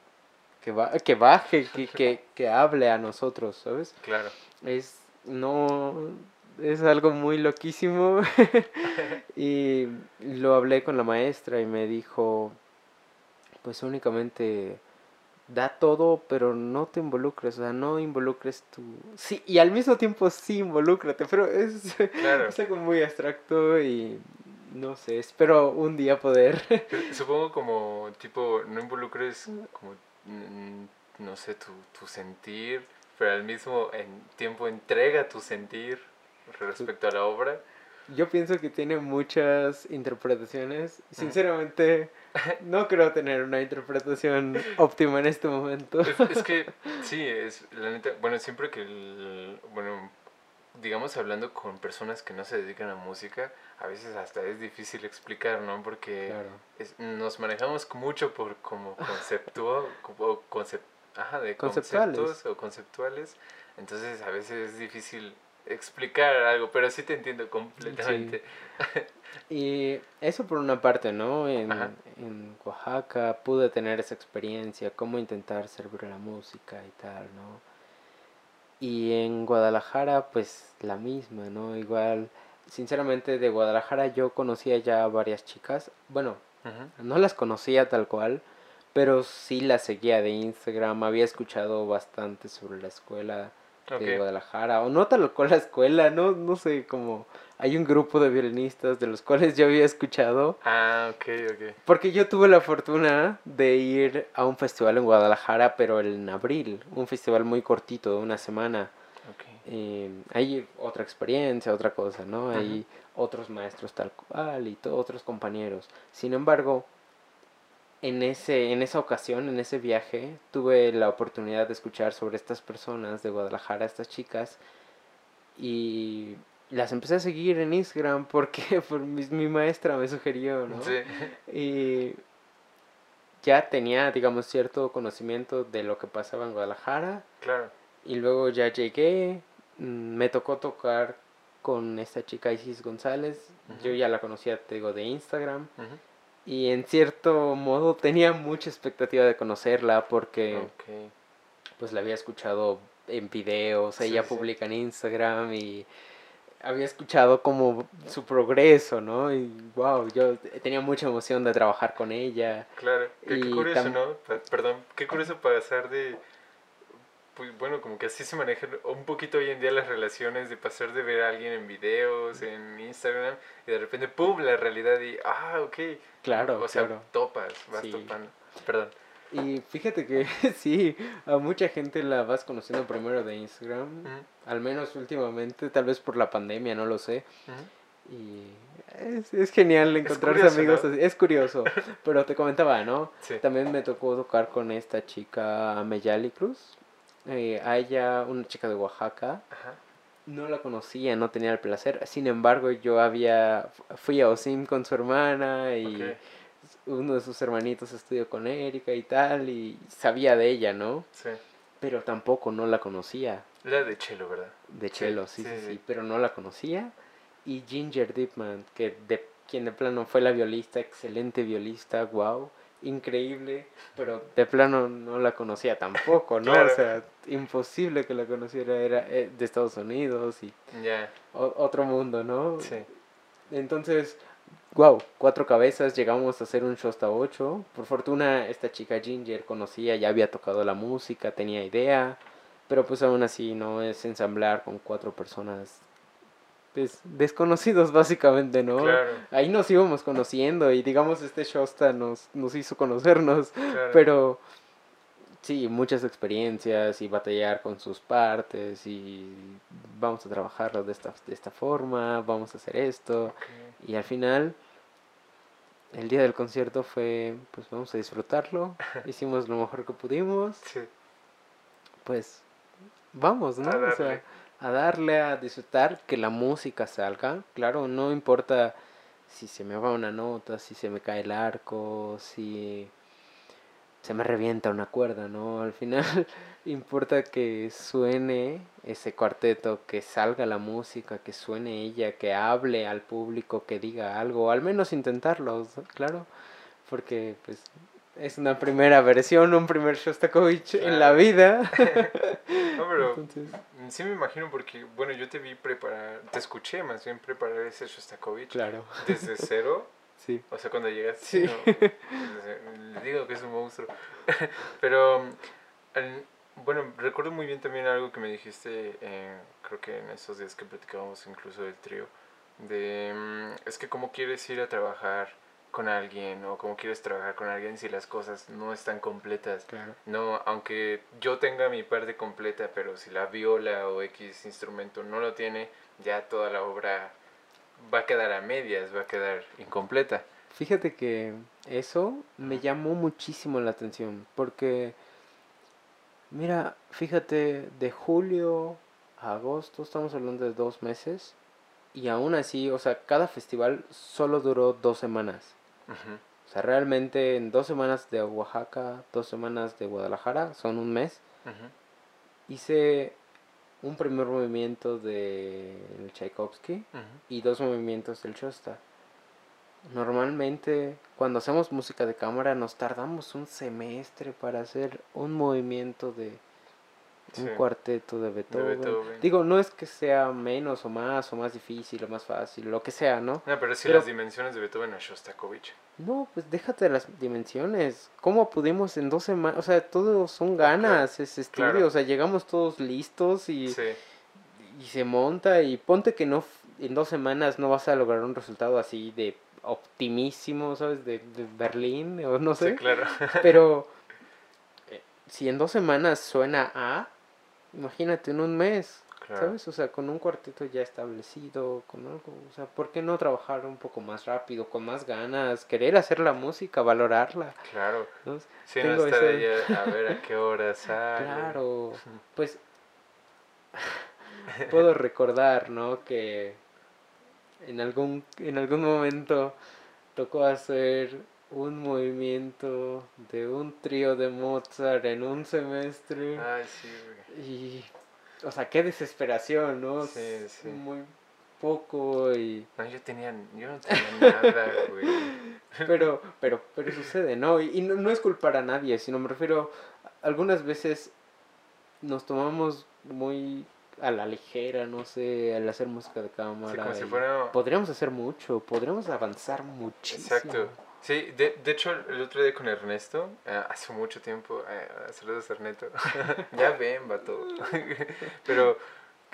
que, ba- que baje, que, que, que hable a nosotros, ¿sabes?
Claro.
Es, no, es algo muy loquísimo. y lo hablé con la maestra y me dijo, pues únicamente da todo, pero no te involucres, o sea, no involucres tu... Sí, y al mismo tiempo sí involúcrate, pero es,
Claro.
es algo muy abstracto y no sé, espero un día poder...
Supongo como, tipo, no involucres como, no sé, tu, tu sentir, pero al mismo en tiempo entrega tu sentir respecto a la obra.
Yo pienso que tiene muchas interpretaciones. Sinceramente, no creo tener una interpretación óptima en este momento.
Es, es que, sí, es la neta, bueno, siempre que, el- bueno, digamos hablando con personas que no se dedican a música, a veces hasta es difícil explicar, ¿no? Porque
Claro.
es- nos manejamos mucho por como conceptual, como concep- ajá, de
Conceptuales.
conceptos o conceptuales, entonces a veces es difícil explicar algo, pero sí te entiendo completamente.
Y eso por una parte, ¿no? En, en Oaxaca pude tener esa experiencia, cómo intentar servir la música y tal, ¿no? Y en Guadalajara, pues la misma, ¿no? Igual, sinceramente, de Guadalajara yo conocía ya a varias chicas. Bueno, no las conocía tal cual, pero sí las seguía de Instagram. Había escuchado bastante sobre la escuela de
Ok.
Guadalajara, o no tal cual la escuela, no, no sé, como hay un grupo de violinistas de los cuales yo había escuchado,
Ah, ok, ok.
porque yo tuve la fortuna de ir a un festival en Guadalajara, pero en abril, un festival muy cortito, de una semana.
ok.
Eh, hay otra experiencia, otra cosa, ¿no? Hay otros maestros tal cual y otros compañeros. Sin embargo, en, ese, en esa ocasión, en ese viaje, tuve la oportunidad de escuchar sobre estas personas de Guadalajara, estas chicas, y las empecé a seguir en Instagram porque por mi, mi maestra me sugirió, ¿no?
Sí.
Y ya tenía, digamos, cierto conocimiento de lo que pasaba en Guadalajara.
Claro.
Y luego ya llegué, mm, me tocó tocar con esta chica Isis González. Yo ya la conocía, te digo, de Instagram.
Ujú.
Y en cierto modo tenía mucha expectativa de conocerla porque pues la había escuchado en videos,
Sí,
ella
sí.
publica en Instagram y había escuchado como su progreso, ¿no? Y wow, yo tenía mucha emoción de trabajar con ella.
Claro, qué, curioso, ¿no? Perdón, qué curioso pasar de, pues bueno, como que así se manejan un poquito hoy en día las relaciones, de pasar de ver a alguien en videos, en Instagram, y de repente, ¡pum!, la realidad y, ah, ok.
Claro,
O sea,
claro.
topas, vas
Sí.
topando. Perdón.
Y fíjate que sí, a mucha gente la vas conociendo primero de Instagram, al menos últimamente, tal vez por la pandemia, no lo sé. Y es, es genial encontrarse
curioso,
amigos
¿no?
así, es curioso. Pero te comentaba, ¿no?
Sí.
También me tocó tocar con esta chica Meyali Cruz. Eh, a ella, una chica de Oaxaca.
Ajá.
No la conocía, no tenía el placer. Sin embargo, yo había fui a OSIM con su hermana y uno de sus hermanitos estudió con Erika y tal y sabía de ella, ¿no?
Sí.
Pero tampoco no la conocía.
La de Chelo, ¿verdad?
De Chelo, sí,
sí,
sí,
sí.
sí, pero no la conocía. Y Ginger Deepman, que de quien de plano fue la violista, excelente violista, wow, increíble, pero de plano no la conocía tampoco, ¿no?
Claro.
O sea, imposible que la conociera, era eh, de Estados Unidos y otro mundo, ¿no?
sí.
Entonces, wow, cuatro cabezas, llegamos a hacer un show hasta ocho. Por fortuna, esta chica Ginger conocía, ya había tocado la música, tenía idea, pero pues aún así no es ensamblar con cuatro personas pues, desconocidos básicamente, ¿no?
Claro,
Ahí nos íbamos conociendo y digamos este show hasta nos, nos hizo conocernos,
claro.
pero sí, muchas experiencias y batallar con sus partes y vamos a trabajarlo de esta, de esta forma, vamos a hacer esto. Y al final, el día del concierto fue, pues vamos a disfrutarlo. Hicimos lo mejor que pudimos.
Sí.
Pues vamos, ¿no? O sea. A darle, a disfrutar, que la música salga. Claro, no importa si se me va una nota, si se me cae el arco, si se me revienta una cuerda, ¿no? Al final importa que suene ese cuarteto, que salga la música, que suene ella, que hable al público, que diga algo, al menos intentarlo, claro, porque pues es una primera versión, un primer Shostakovich en la vida.
No, pero
Entonces,
sí me imagino porque, bueno, yo te vi preparar, te escuché más bien preparar ese Shostakovich
claro.
desde cero
Sí.
O sea, cuando llegas,
Sí.
no, le digo que es un monstruo. Pero, bueno, recuerdo muy bien también algo que me dijiste, eh, creo que en esos días que platicábamos incluso del trío, de, mm, es que cómo quieres ir a trabajar con alguien o cómo quieres trabajar con alguien si las cosas no están completas.
Claro.
No, aunque yo tenga mi parte completa, pero si la viola o X instrumento no lo tiene, ya toda la obra va a quedar a medias, va a quedar incompleta.
Fíjate que eso me llamó muchísimo la atención porque, mira, fíjate, de julio a agosto estamos hablando de dos meses y aún así, o sea, cada festival solo duró dos semanas. O sea, realmente en dos semanas de Oaxaca, dos semanas de Guadalajara, son un mes, hice un primer movimiento de Tchaikovsky y dos movimientos del Shosta. Normalmente cuando hacemos música de cámara nos tardamos un semestre para hacer un movimiento de un cuarteto de Beethoven.
Beethoven.
Digo, no es que sea menos o más o más difícil o más fácil, lo que sea, ¿no?
No, pero si
Pero-
las dimensiones de Beethoven a Shostakovich.
No, pues déjate las dimensiones. ¿Cómo pudimos en dos semanas? O sea, todos son ganas ese estudio.
claro.
O sea, llegamos todos listos y,
Sí,
y se monta y ponte que no en dos semanas no vas a lograr un resultado así de optimísimo, ¿sabes? De, de Berlín o no sé.
sí, claro.
Pero eh, si en dos semanas suena A, imagínate en un mes,
Claro.
¿sabes? O sea, con un cuarteto ya establecido, con algo, o sea, ¿por qué no trabajar un poco más rápido, con más ganas, querer hacer la música, valorarla?
Claro.
¿no?
Estar
ese-
a ver a qué hora sale.
Claro, pues puedo recordar, ¿no? Que en algún, en algún momento tocó hacer un movimiento de un trío de Mozart en un semestre
Ay, sí, güey.
y, o sea, qué desesperación, ¿no?
Sí, sí.
Muy poco y...
No, yo tenía, yo no tenía nada, güey.
Pero, pero, pero sucede, ¿no? Y, y no, no es culpar a nadie, sino me refiero, algunas veces nos tomamos muy a la ligera, no sé, al hacer música de cámara.
Sí, como si fuera...
Podríamos hacer mucho, podríamos avanzar muchísimo.
Exacto. Sí, de, de hecho, el otro día con Ernesto, eh, hace mucho tiempo, eh, saludos Ernesto, ya ven, vato. Pero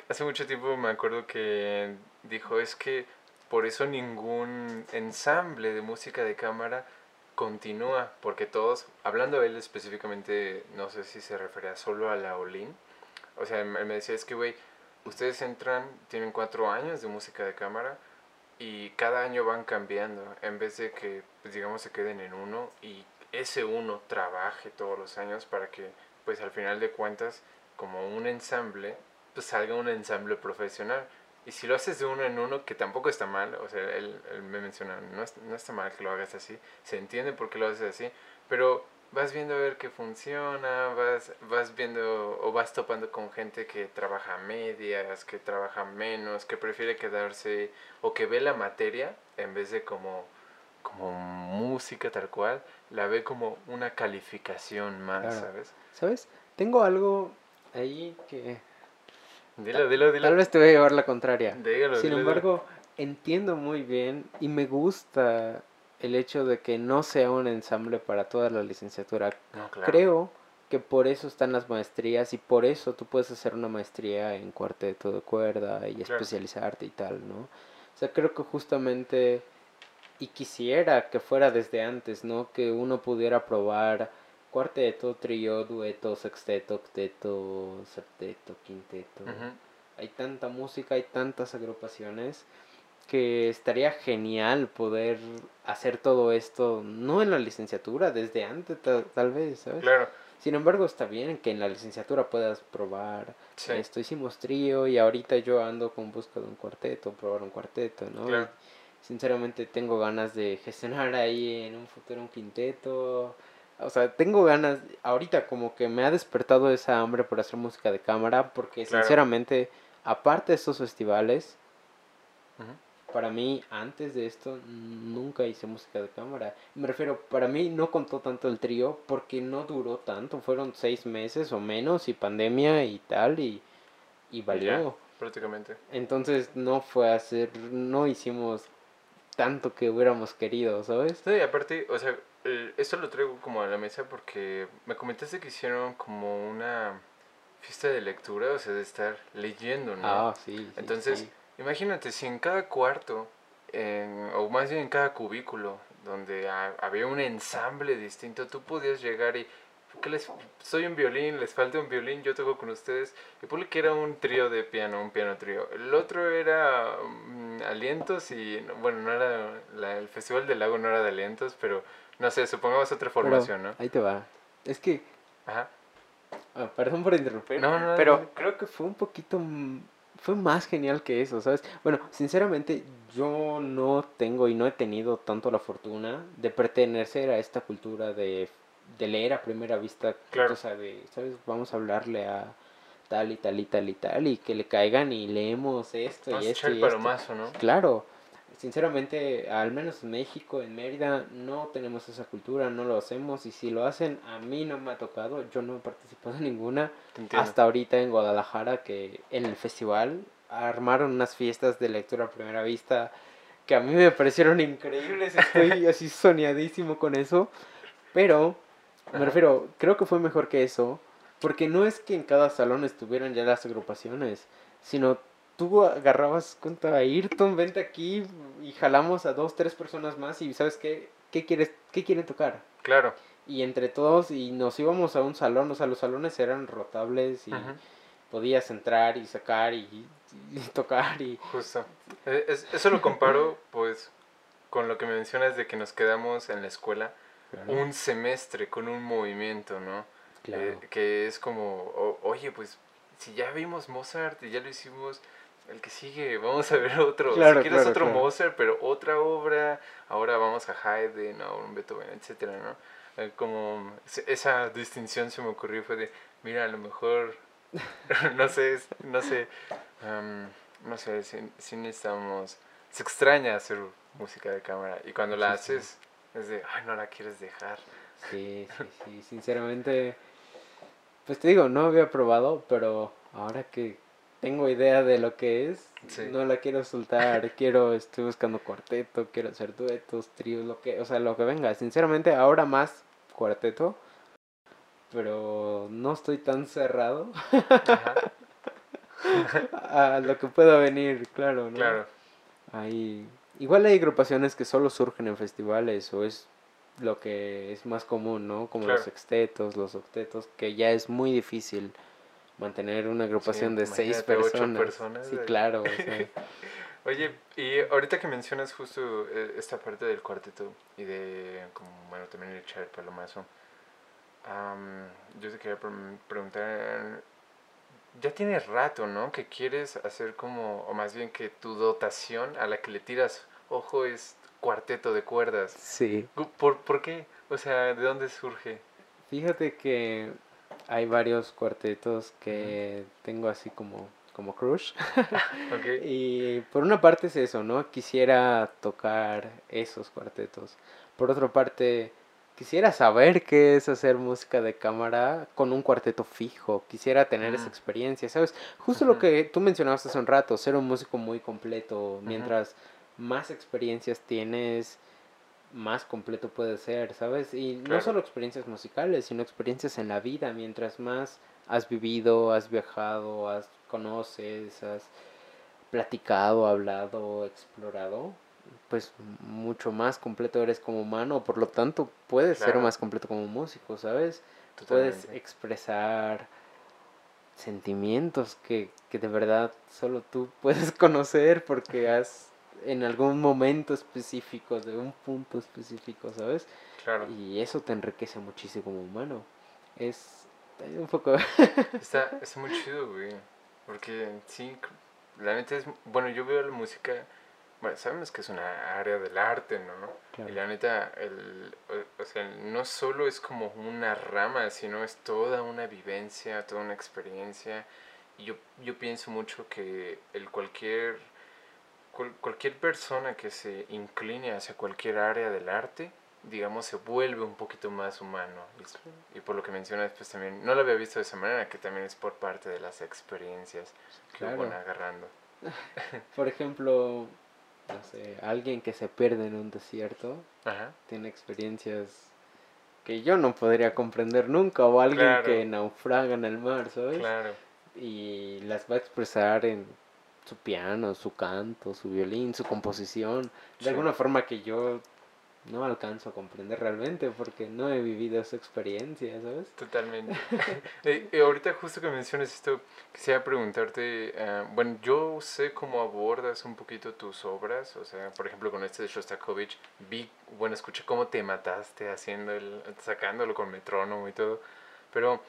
hace mucho tiempo me acuerdo que dijo, es que por eso ningún ensamble de música de cámara continúa, porque todos, hablando él específicamente, no sé si se refería solo a la Olin, o sea, él me decía, es que, güey, ustedes entran, tienen cuatro años de música de cámara, y cada año van cambiando en vez de que pues digamos se queden en uno y ese uno trabaje todos los años para que pues al final de cuentas como un ensamble pues salga un ensamble profesional. Y si lo haces de uno en uno que tampoco está mal o sea él, me menciona no, es- no está mal que lo hagas así se entiende por qué lo haces así pero vas viendo a ver qué funciona, vas, vas viendo o vas topando con gente que trabaja medias, que trabaja menos, que prefiere quedarse o que ve la materia en vez de como, como música tal cual, la ve como una calificación más,
Claro.
¿sabes?
¿Sabes? Tengo algo ahí que
Dilo, dilo, dilo.
tal vez te voy a llevar la contraria.
Dígalo,
Sin
dilo,
embargo, entiendo muy bien y me gusta el hecho de que no sea un ensamble para toda la licenciatura.
dilo. No, claro.
Creo que por eso están las maestrías y por eso tú puedes hacer una maestría en cuarteto de cuerda y
Claro.
especializarte y tal, ¿no? O sea, creo que justamente y quisiera que fuera desde antes, ¿no? Que uno pudiera probar cuarteto, trío, dueto, sexteto, octeto, septeto, quinteto. Hay tanta música, hay tantas agrupaciones que estaría genial poder hacer todo esto, no en la licenciatura, desde antes ta- tal vez, ¿sabes?
Claro,
Sin embargo, está bien que en la licenciatura puedas probar
sí.
esto. Hicimos trío y ahorita yo ando con busca de un cuarteto, probar un cuarteto, ¿no?
Claro.
Y sinceramente tengo ganas de gestionar ahí en un futuro un quinteto. O sea, tengo ganas, ahorita como que me ha despertado esa hambre por hacer música de cámara, porque
Claro.
sinceramente, aparte de estos festivales, para mí, antes de esto, nunca hice música de cámara. Me refiero, para mí no contó tanto el trío porque no duró tanto. Fueron seis meses o menos y pandemia y tal y, y valió.
prácticamente.
Entonces no fue hacer, no hicimos tanto que hubiéramos querido, ¿sabes?
Sí, aparte, o sea, esto lo traigo como a la mesa porque me comentaste que hicieron como una fiesta de lectura, o sea, de estar leyendo, ¿no?
Ah, sí.
Entonces, imagínate, si en cada cuarto, o más bien en cada cubículo, donde había un ensamble distinto, tú podías llegar y que les soy un violín, les falta un violín, yo toco con ustedes. Y pone que era un trío de piano, un piano trío. El otro era mm, alientos y bueno, no era el Festival del Lago no era de alientos, pero no sé, supongamos otra formación, ¿no?
Ahí te va. Es que
Ajá.
Ah, perdón por interrumpir. No, no, pero creo que fue un poquito fue más genial que eso, ¿sabes? Bueno, sinceramente yo no tengo y no he tenido tanto la fortuna de pertenecer a esta cultura de de leer a primera vista, claro. o sea, de, ¿sabes? Vamos a hablarle a tal y tal y tal y tal y que le caigan y leemos esto y esto y esto.
¿no?
Claro. Sinceramente, al menos en México, en Mérida, no tenemos esa cultura, no lo hacemos y si lo hacen, a mí no me ha tocado, yo no he participado en ninguna. Hasta ahorita en Guadalajara, que en el festival armaron unas fiestas de lectura a primera vista que a mí me parecieron increíbles, estoy así soñadísimo con eso, pero me refiero, creo que fue mejor que eso, porque no es que en cada salón estuvieran ya las agrupaciones, sino tú agarrabas cuenta a Ayrton, vente aquí y jalamos a dos, tres personas más y ¿sabes qué? ¿Qué, quieres, qué quieren tocar?
Claro.
Y entre todos y nos íbamos a un salón, o sea, los salones eran rotables y podías entrar y sacar y, tocar y...
Justo. E, eso lo comparo pues con lo que me mencionas de que nos quedamos en la escuela un semestre con un movimiento, ¿no? Eh, que es como, oye, pues si ya vimos Mozart y ya lo hicimos, el que sigue, vamos a ver otro. si quieres otro Mozart, pero otra obra, ahora vamos a Haydn o un Beethoven, etcétera, ¿no? Eh, como esa distinción se me ocurrió fue de, mira, a lo mejor, no sé, no sé, no sé, si, si, necesitamos, se extraña hacer música de cámara y cuando la haces... Es de, ay, no la quieres dejar.
Sí, sí, sí, sinceramente, pues te digo, no había probado, pero ahora que tengo idea de lo que es, no la quiero soltar, quiero, estoy buscando cuarteto, quiero hacer duetos, tríos, lo que, o sea, lo que venga. Sinceramente, ahora más cuarteto, pero no estoy tan cerrado a lo que pueda venir, claro, ¿no?
Claro.
Ahí Igual hay agrupaciones que solo surgen en festivales o es lo que es más común, ¿no? Como los sextetos, los octetos, que ya es muy difícil mantener una agrupación de seis personas. Sí, claro.
Oye, y ahorita que mencionas justo eh, esta parte del cuarteto y de, como, bueno, también el Char Palomazo, yo te quería preguntar, ya tiene rato, ¿no? Que quieres hacer como, o más bien que tu dotación a la que le tiras ojo es cuarteto de cuerdas.
Sí.
¿Por, ¿Por qué? O sea, ¿de dónde surge?
Fíjate que hay varios cuartetos que tengo así como, como crush. okay. Y por una parte es eso, ¿no? Quisiera tocar esos cuartetos. Por otra parte, quisiera saber qué es hacer música de cámara con un cuarteto fijo. Quisiera tener esa experiencia, ¿sabes? Justo lo que tú mencionabas hace un rato, ser un músico muy completo, mientras más experiencias tienes, más completo puede ser, ¿sabes? Y no solo experiencias musicales, sino experiencias en la vida. Mientras más has vivido, has viajado, has conoces, has platicado, hablado, explorado, pues mucho más completo eres como humano, por lo tanto puedes ser más completo como músico, ¿sabes? Puedes expresar sentimientos que, que de verdad solo tú puedes conocer porque has en algún momento específico, de un punto específico, ¿sabes?
Claro.
Y eso te enriquece muchísimo como humano. Es un poco...
está, está muy chido, güey. Porque sí, la neta es... Bueno, yo veo la música... Bueno, sabemos que es una área del arte, ¿no? Y la neta, el, o, sea, no solo es como una rama, sino es toda una vivencia, toda una experiencia. Y yo, yo pienso mucho que el cualquier cualquier persona que se incline hacia cualquier área del arte, digamos, se vuelve un poquito más humano. Y, por lo que mencionas, pues también, no lo había visto de esa manera, que también es por parte de las experiencias que van agarrando.
por ejemplo, no sé, alguien que se pierde en un desierto tiene experiencias que yo no podría comprender nunca, o alguien que naufraga en el mar, ¿sabes? Claro. Y las va a expresar en su piano, su canto, su violín, su composición, de alguna forma que yo no alcanzo a comprender realmente porque no he vivido esa experiencia, ¿sabes?
Totalmente. y ahorita justo que mencionas esto, quisiera preguntarte, uh, bueno, yo sé cómo abordas un poquito tus obras, o sea, por ejemplo, con este de Shostakovich, vi, bueno, escuché cómo te mataste haciendo el, sacándolo con metrónomo y todo, pero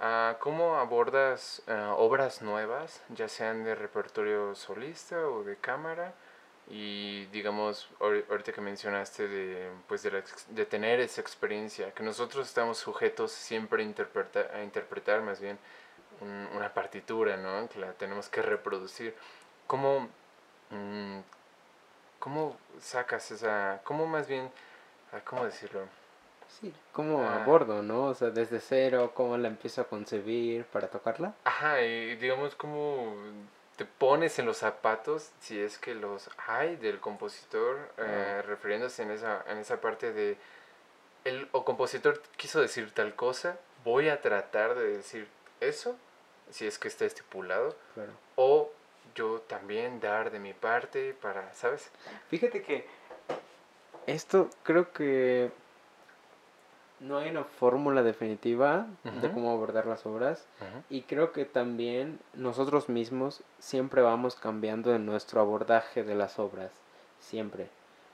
uh, ¿cómo abordas uh, obras nuevas, ya sean de repertorio solista o de cámara? Y digamos, ahorita que mencionaste de, pues de, de tener esa experiencia, que nosotros estamos sujetos siempre a interpretar, a interpretar más bien una partitura, ¿no? Que la tenemos que reproducir. ¿Cómo, mm, cómo sacas esa, cómo más bien, ah, cómo decirlo?
Sí, ¿cómo ah. abordo, no? O sea, desde cero, ¿cómo la empiezo a concebir para tocarla?
Ajá, y digamos, ¿cómo te pones en los zapatos, si es que los hay, del compositor, eh, refiriéndose en esa, en esa parte de, el o compositor quiso decir tal cosa, voy a tratar de decir eso, si es que está estipulado, o yo también dar de mi parte para, ¿sabes?
Fíjate que esto creo que no hay una fórmula definitiva de cómo abordar las obras y creo que también nosotros mismos siempre vamos cambiando en nuestro abordaje de las obras, siempre.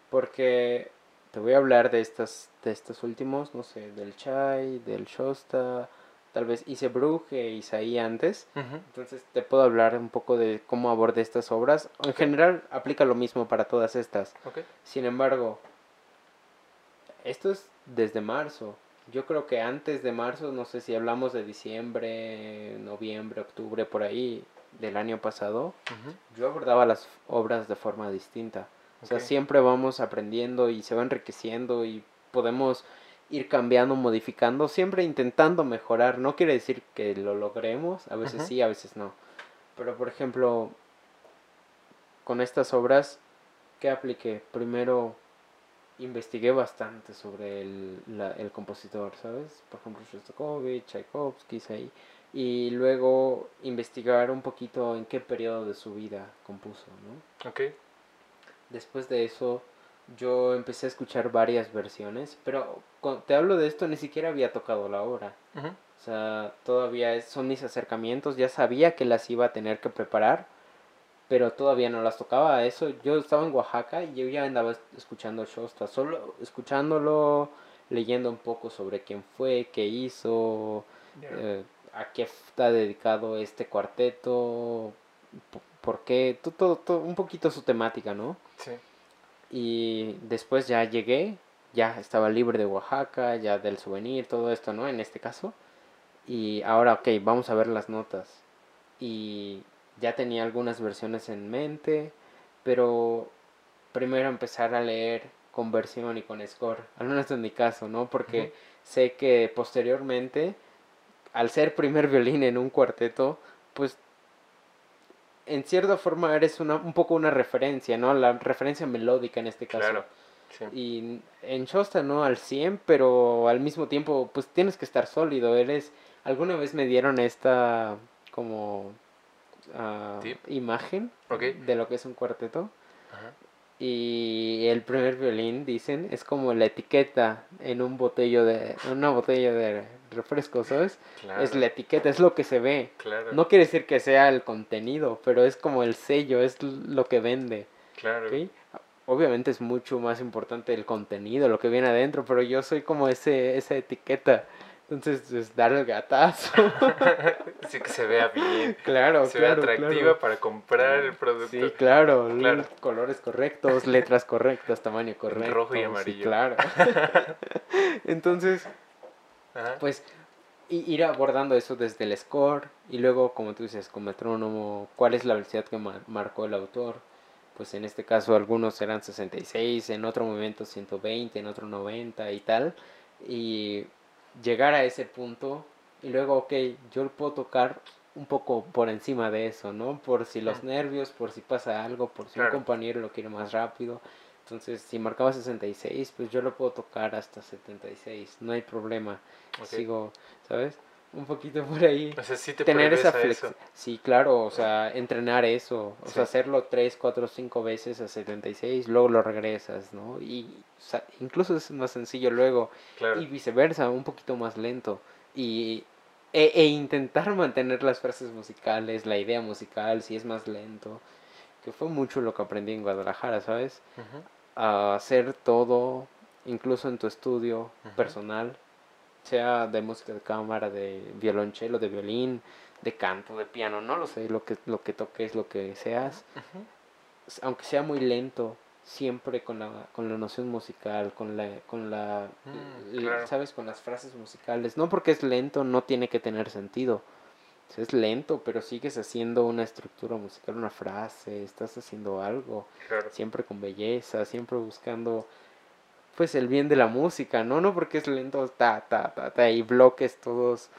Porque te voy a hablar de estas de estos últimos, no sé, del Chai, del Shosta, tal vez hice Bruje, Isaí antes. Entonces te puedo hablar un poco de cómo abordé estas obras. En general aplica lo mismo para todas estas. Sin embargo, esto es desde marzo. Yo creo que antes de marzo, no sé si hablamos de diciembre, noviembre, octubre, por ahí del año pasado, yo abordaba las obras de forma distinta. O sea, siempre vamos aprendiendo y se va enriqueciendo y podemos ir cambiando, modificando, siempre intentando mejorar. No quiere decir que lo logremos, a veces sí, a veces no. Pero por ejemplo, con estas obras, ¿qué apliqué? Primero investigué bastante sobre el, el compositor, ¿sabes? Por ejemplo, Shostakovich, Tchaikovsky, ahí. Y luego investigar un poquito en qué periodo de su vida compuso, ¿no? Ok. Después de eso, yo empecé a escuchar varias versiones, pero cuando te hablo de esto, ni siquiera había tocado la obra. O sea, todavía son mis acercamientos, ya sabía que las iba a tener que preparar, pero todavía no las tocaba. Eso, yo estaba en Oaxaca y yo ya andaba escuchando Shosta, solo escuchándolo, leyendo un poco sobre quién fue, qué hizo, eh, a qué está dedicado este cuarteto, por qué, todo, todo, un poquito su temática, ¿no? Sí. Y después ya llegué, ya estaba libre de Oaxaca, ya del souvenir, todo esto, ¿no? En este caso. Y ahora, ok, vamos a ver las notas. Y ya tenía algunas versiones en mente, pero primero empezar a leer con versión y con score, al menos en mi caso, ¿no? Porque sé que posteriormente, al ser primer violín en un cuarteto, pues en cierta forma eres una, un poco una referencia, ¿no? La referencia melódica en este caso. Claro. Y en Shosta no al 100, pero al mismo tiempo pues tienes que estar sólido, eres... Alguna vez me dieron esta como imagen de lo que es un cuarteto. Y el primer violín, dicen, es como la etiqueta en un botello de, una botella de refresco, ¿sabes? Es la etiqueta, es lo que se ve. No quiere decir que sea el contenido, pero es como el sello, es lo que vende. Claro. Obviamente es mucho más importante el contenido, lo que viene adentro, pero yo soy como ese, esa etiqueta. Entonces, es dar el gatazo.
sí, que se vea bien. Claro, se vea atractiva para comprar el producto.
Sí, claro, colores correctos, letras correctas, tamaño correcto.
Rojo y amarillo.
claro. Entonces, pues, ir abordando eso desde el score y luego, como tú dices, con metrónomo, cuál es la velocidad que marcó el autor. Pues en este caso algunos eran 66, en otro momento 120, en otro 90 y tal. Y llegar a ese punto y luego, ok, yo puedo tocar un poco por encima de eso, ¿no? Por si los nervios, por si pasa algo, por si un compañero lo quiere más rápido. Entonces, si marcaba 66, pues yo lo puedo tocar hasta 76, no hay problema. Sigo, ¿sabes? Un poquito por ahí.
O sea, sí te tener esa flexibilidad.
Sí, claro, o sea, entrenar eso, o sea, hacerlo 3, 4, 5 veces a 76, luego lo regresas, ¿no? Y incluso es más sencillo luego. Y viceversa, un poquito más lento. Y e, e, intentar mantener las frases musicales, la idea musical, si es más lento, que fue mucho lo que aprendí en Guadalajara, ¿sabes? A hacer todo, incluso en tu estudio personal, sea de música de cámara, de violonchelo, de violín, de canto, de piano, no lo sé, lo que, lo que toques, lo que seas, aunque sea muy lento, siempre con la, con la noción musical, con la, con la, mm, sabes, con las frases musicales, no porque es lento, no tiene que tener sentido, es lento, pero sigues haciendo una estructura musical, una frase, estás haciendo algo, siempre con belleza, siempre buscando pues el bien de la música, ¿no? No porque es lento, ta, ta, ta, ta, y bloques todos,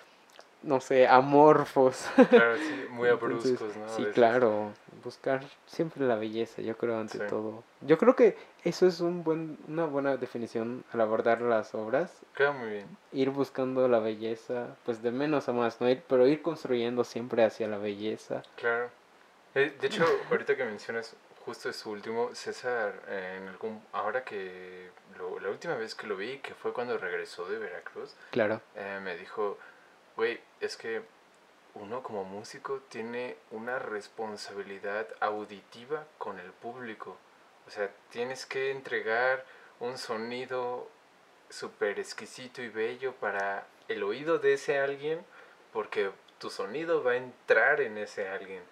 no sé, amorfos.
Claro, sí, muy abruptos, ¿no?
Sí, claro, buscar siempre la belleza, yo creo, ante todo. Yo creo que eso es un buen, una buena definición al abordar las obras.
Queda muy bien.
Ir buscando la belleza, pues de menos a más, ¿no? Ir, pero ir construyendo siempre hacia la belleza.
Claro. Eh, de hecho, ahorita que mencionas justo su último, César, en algún, ahora que la última vez que lo vi, que fue cuando regresó de Veracruz,
claro.
Eh, me dijo, güey, es que uno como músico tiene una responsabilidad auditiva con el público. O sea, tienes que entregar un sonido súper exquisito y bello para el oído de ese alguien, porque tu sonido va a entrar en ese alguien.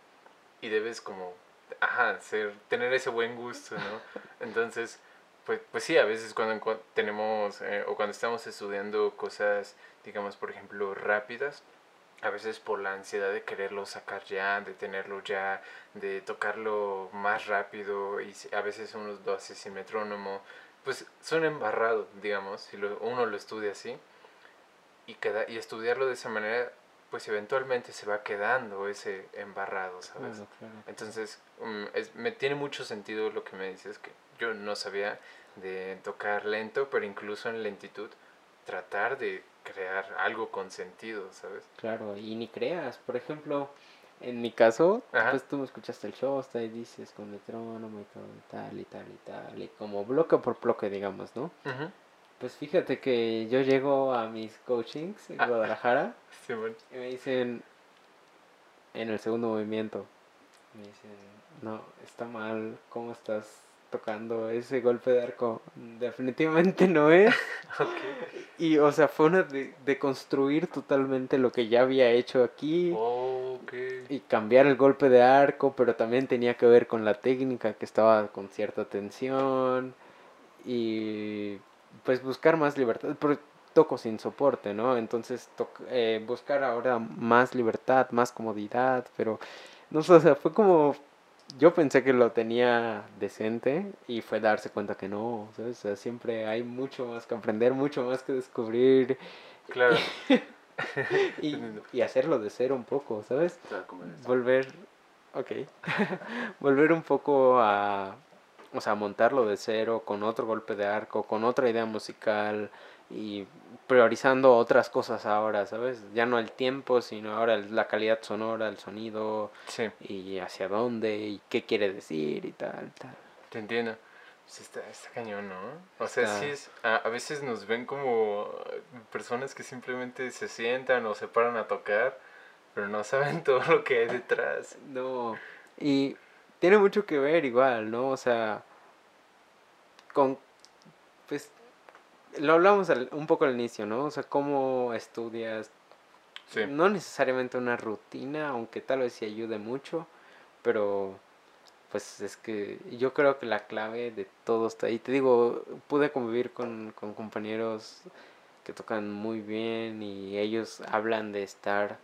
Y debes como ajá, ser, tener ese buen gusto, ¿no? Entonces, pues, pues sí, a veces cuando tenemos eh, o cuando estamos estudiando cosas, digamos, por ejemplo, rápidas, a veces por la ansiedad de quererlo sacar ya, de tenerlo ya, de tocarlo más rápido y a veces uno lo hace sin metrónomo, pues suena embarrado, digamos, si uno lo estudia así y, queda, y estudiarlo de esa manera pues eventualmente se va quedando ese embarrado, ¿sabes? Entonces, um, me tiene mucho sentido lo que me dices, que yo no sabía de tocar lento, pero incluso en lentitud, tratar de crear algo con sentido, ¿sabes?
Claro, y ni creas, por ejemplo, en mi caso, pues tú me escuchaste el show, hasta ahí dices con metrónomo y todo, y tal, y tal, y tal, y como bloque por bloque, digamos, ¿no? Pues fíjate que yo llego a mis coachings en ah. Guadalajara y me dicen en el segundo movimiento, me dicen, no, está mal, ¿cómo estás tocando ese golpe de arco? Definitivamente no es. Y o sea, fue una de, construir totalmente lo que ya había hecho aquí. Y cambiar el golpe de arco, pero también tenía que ver con la técnica que estaba con cierta tensión. Y pues buscar más libertad, pero toco sin soporte, ¿no? Entonces eh, buscar ahora más libertad, más comodidad, pero no sé, o sea, fue como yo pensé que lo tenía decente y fue darse cuenta que no, ¿sabes? O sea, siempre hay mucho más que aprender, mucho más que descubrir.
Claro.
y, y, hacerlo de cero un poco, ¿sabes? Volver, ok, volver un poco a, o sea, montarlo de cero con otro golpe de arco, con otra idea musical y priorizando otras cosas ahora, ¿sabes? Ya no el tiempo, sino ahora la calidad sonora, el sonido y hacia dónde y qué quiere decir y tal, tal.
Te entiendo. Está, está cañón, ¿no? O sea, sí es, a, a, veces nos ven como personas que simplemente se sientan o se paran a tocar, pero no saben todo lo que hay detrás.
No, y tiene mucho que ver igual, ¿no? O sea, con, pues, lo hablamos un poco al inicio, ¿no? O sea, cómo estudias. No necesariamente una rutina, aunque tal vez sí ayude mucho, pero pues es que yo creo que la clave de todo está ahí. Te digo, pude convivir con, con compañeros que tocan muy bien y ellos hablan de estar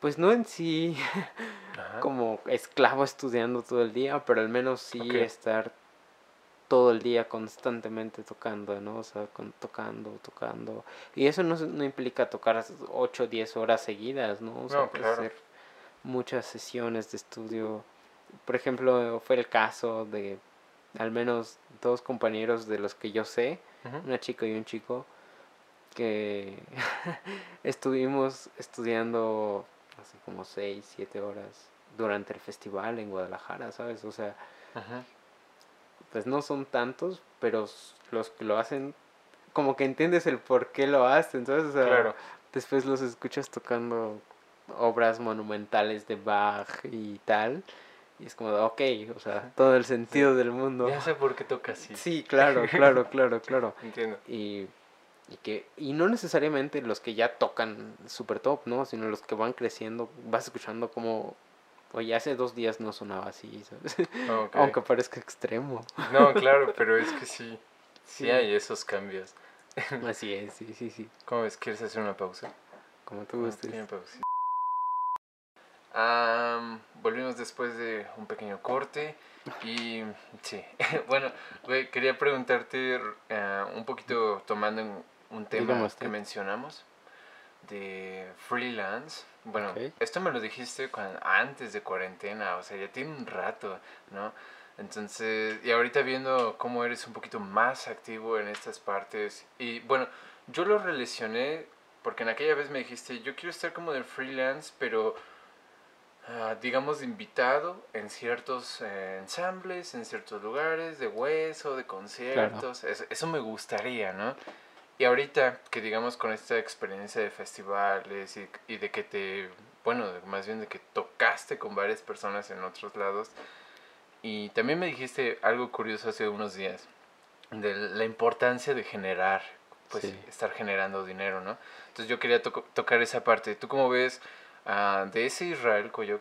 pues no en sí como esclavo estudiando todo el día, pero al menos sí estar todo el día constantemente tocando, ¿no? O sea, con, tocando, tocando. Y eso no, no implica tocar 8 o 10 horas seguidas, ¿no? O sea, puede ser muchas sesiones de estudio. Por ejemplo, fue el caso de al menos dos compañeros de los que yo sé, una chica y un chico, que estuvimos estudiando hace como 6, 7 horas durante el festival en Guadalajara, ¿sabes? O sea, pues no son tantos, pero los que lo hacen, como que entiendes el por qué lo hacen, ¿sabes? O sea, después los escuchas tocando obras monumentales de Bach y tal. Y es como, ok, o sea, todo el sentido del mundo.
Ya sé por qué toca así.
Sí, claro, claro, claro, claro.
Entiendo.
Y, y, que, y no necesariamente los que ya tocan super top, ¿no? Sino los que van creciendo, vas escuchando como, oye, hace dos días no sonaba así, ¿sabes? Aunque parezca extremo.
No, claro, pero es que sí, sí, hay esos cambios.
Así es, sí, sí, sí.
¿Cómo ves? ¿Quieres hacer una pausa?
Como tú gustes.
volvimos después de un pequeño corte y sí, bueno, quería preguntarte eh, un poquito tomando un tema que mencionamos de freelance. Bueno, esto me lo dijiste cuando, antes de cuarentena, o sea, ya tiene un rato, ¿no? Entonces, y ahorita viendo cómo eres un poquito más activo en estas partes, y bueno, yo lo relacioné porque en aquella vez me dijiste, yo quiero estar como del freelance, pero uh, digamos invitado en ciertos eh, ensambles, en ciertos lugares, de hueso, de conciertos, eso, me gustaría, ¿no? Y ahorita que digamos con esta experiencia de festivales y, y de que te, bueno, más bien de que tocaste con varias personas en otros lados, y también me dijiste algo curioso hace unos días, de la importancia de generar, pues estar generando dinero, ¿no? Entonces yo quería tocar esa parte. ¿Tú cómo ves uh, de ese Israel Coyo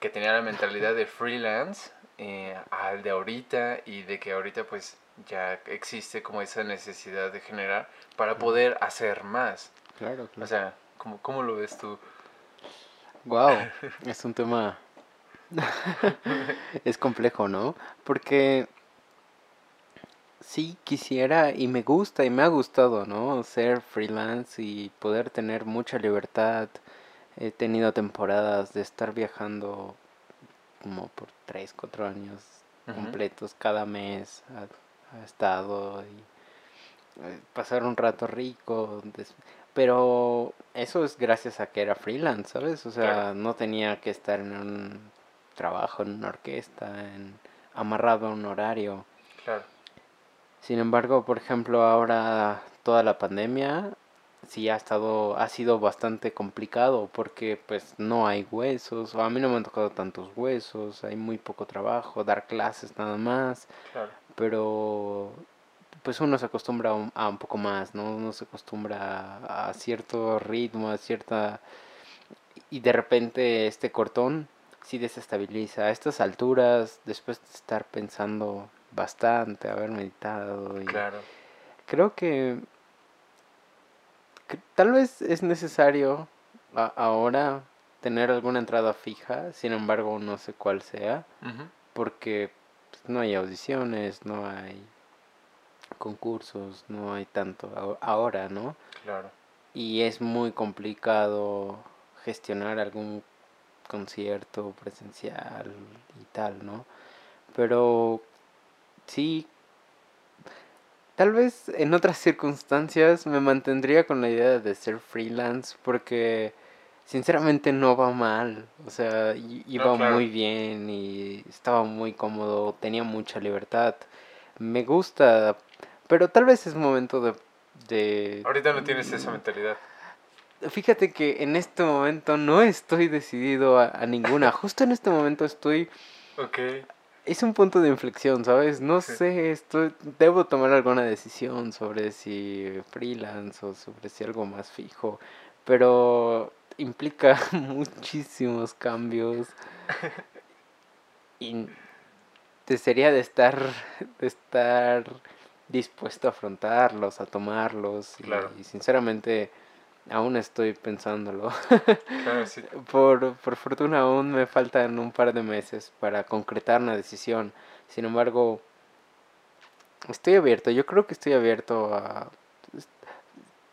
que tenía la mentalidad de freelance eh, al de ahorita y de que ahorita pues ya existe como esa necesidad de generar para poder hacer más.
Claro, claro.
O sea, ¿cómo, cómo lo ves tú?
Wow, es un tema... es complejo, ¿no? Porque sí quisiera y me gusta y me ha gustado, ¿no? Ser freelance y poder tener mucha libertad He tenido temporadas de estar viajando como por 3, 4 años completos cada mes. Estado y eh, pasar un rato rico. Pero eso es gracias a que era freelance, ¿sabes? O sea, no tenía que estar en un trabajo, en una orquesta, en, amarrado a un horario.
Claro.
Sin embargo, por ejemplo, ahora toda la pandemia sí ha estado, ha sido bastante complicado porque pues no hay huesos, a mí no me han tocado tantos huesos, hay muy poco trabajo, dar clases nada más, pero pues uno se acostumbra a un, poco más, ¿no? Uno se acostumbra a, cierto ritmo, a cierta... Y de repente este cortón sí desestabiliza. A estas alturas, después de estar pensando bastante, haber meditado y...
Claro.
Creo que tal vez es necesario ahora tener alguna entrada fija, sin embargo no sé cuál sea, porque no hay audiciones, no hay concursos, no hay tanto ahora, ¿no?
Claro.
Y es muy complicado gestionar algún concierto presencial y tal, ¿no? Pero sí Tal vez en otras circunstancias me mantendría con la idea de ser freelance porque sinceramente no va mal. O sea, iba muy bien y estaba muy cómodo, tenía mucha libertad. Me gusta, pero tal vez es momento de... de
Ahorita no tienes esa mentalidad.
Fíjate que en este momento no estoy decidido a, a ninguna. Justo en este momento estoy...
Okay
es un punto de inflexión, ¿sabes? No sé, estoy, debo tomar alguna decisión sobre si freelance o sobre si algo más fijo, pero implica muchísimos cambios y sería de estar, de estar dispuesto a afrontarlos, a tomarlos y sinceramente Aún estoy pensándolo. por, por fortuna aún me faltan un par de meses para concretar una decisión. Sin embargo, estoy abierto. Yo creo que estoy abierto a...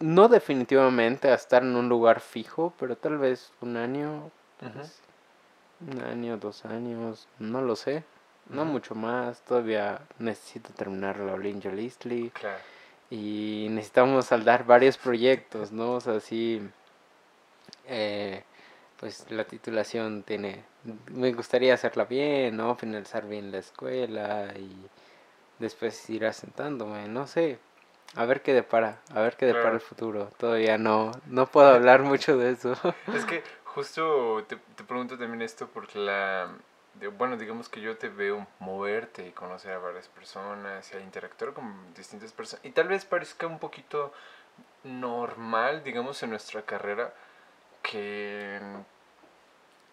No definitivamente a estar en un lugar fijo, pero tal vez un año. Pues, Un año, dos años, no lo sé. No mucho más, todavía necesito terminar la Olinja Listly.
Claro.
Y necesitamos saldar varios proyectos, ¿no? O sea, sí, eh, pues la titulación tiene, me gustaría hacerla bien, ¿no? Finalizar bien la escuela y después ir asentándome, no sé, a ver qué depara, a ver qué depara
Claro.
el futuro. Todavía no, no puedo hablar mucho de eso.
Es que justo te, te pregunto también esto porque la... de- bueno, digamos que yo te veo moverte y conocer a varias personas y a interactuar con distintas personas. Y tal vez parezca un poquito normal, digamos, en nuestra carrera que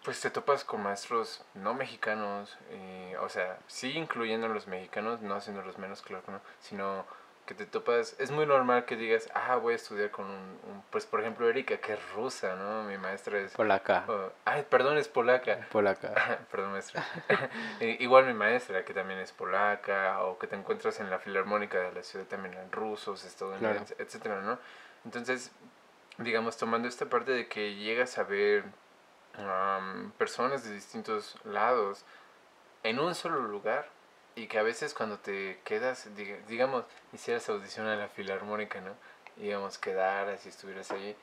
pues te topas con maestros no mexicanos, eh, o sea, sí incluyendo a los mexicanos, no haciéndolos menos, claro que no, sino que te topas, es muy normal que digas, ah, voy a estudiar con un, un- pues por ejemplo Erika, que es rusa, ¿no? Mi maestra es...
Polaca,
oh, ay, perdón, es polaca.
polaca.
Perdón, maestra. Igual mi maestra, que también es polaca, o que te encuentras en la filarmónica de la ciudad también en rusos, estadounidenses, etcétera, ¿no? Entonces, digamos, tomando esta parte de que llegas a ver am, personas de distintos lados en un solo lugar y que a veces cuando te quedas, diga- digamos, hicieras audición a la filarmónica, ¿no? Y digamos, quedaras y estuvieras allí,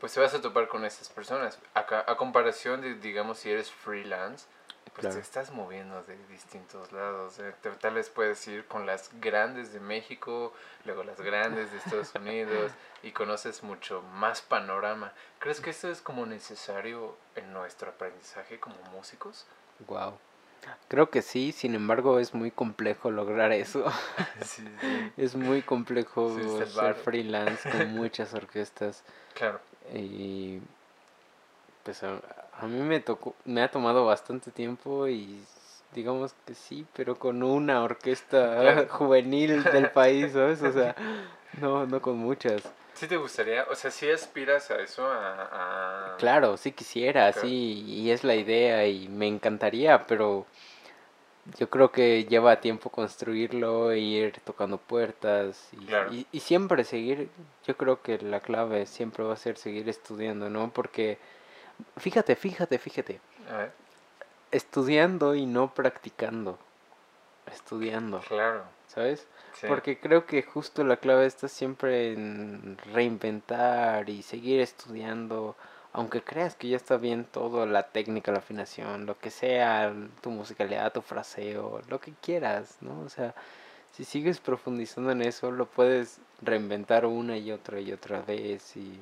pues te vas a topar con estas personas. A, a comparación de, digamos, si eres freelance, pues
Claro.
te estás moviendo de distintos lados. eh, te- tal vez puedes ir con las grandes de México, luego las grandes de Estados Unidos y conoces mucho más panorama. ¿Crees que esto es como necesario en nuestro aprendizaje como músicos?
Wow. Creo que sí, sin embargo es muy complejo lograr eso.
Sí, sí.
Es muy complejo
Sí,
ser freelance con muchas orquestas.
Claro.
Y pues a, a mí me tocó, me ha tomado bastante tiempo y digamos que sí, pero con una orquesta
Claro.
juvenil del país, ¿sabes? O sea, no, no con muchas.
¿Sí te gustaría? O sea, ¿sí aspiras a eso? A, a-
Claro, sí quisiera,
Claro.
sí, y es la idea y me encantaría, pero yo creo que lleva tiempo construirlo, e ir tocando puertas y,
Claro.
y, y siempre seguir, yo creo que la clave siempre va a ser seguir estudiando, ¿no? Porque, fíjate, fíjate, fíjate,
A ver,
estudiando y no practicando, estudiando,
claro.
¿Sabes?
sí.
Porque creo que justo la clave está siempre en reinventar y seguir estudiando, aunque creas que ya está bien todo, la técnica, la afinación, lo que sea, tu musicalidad, tu fraseo, lo que quieras, ¿no? O sea, si sigues profundizando en eso, lo puedes reinventar una y otra y otra vez y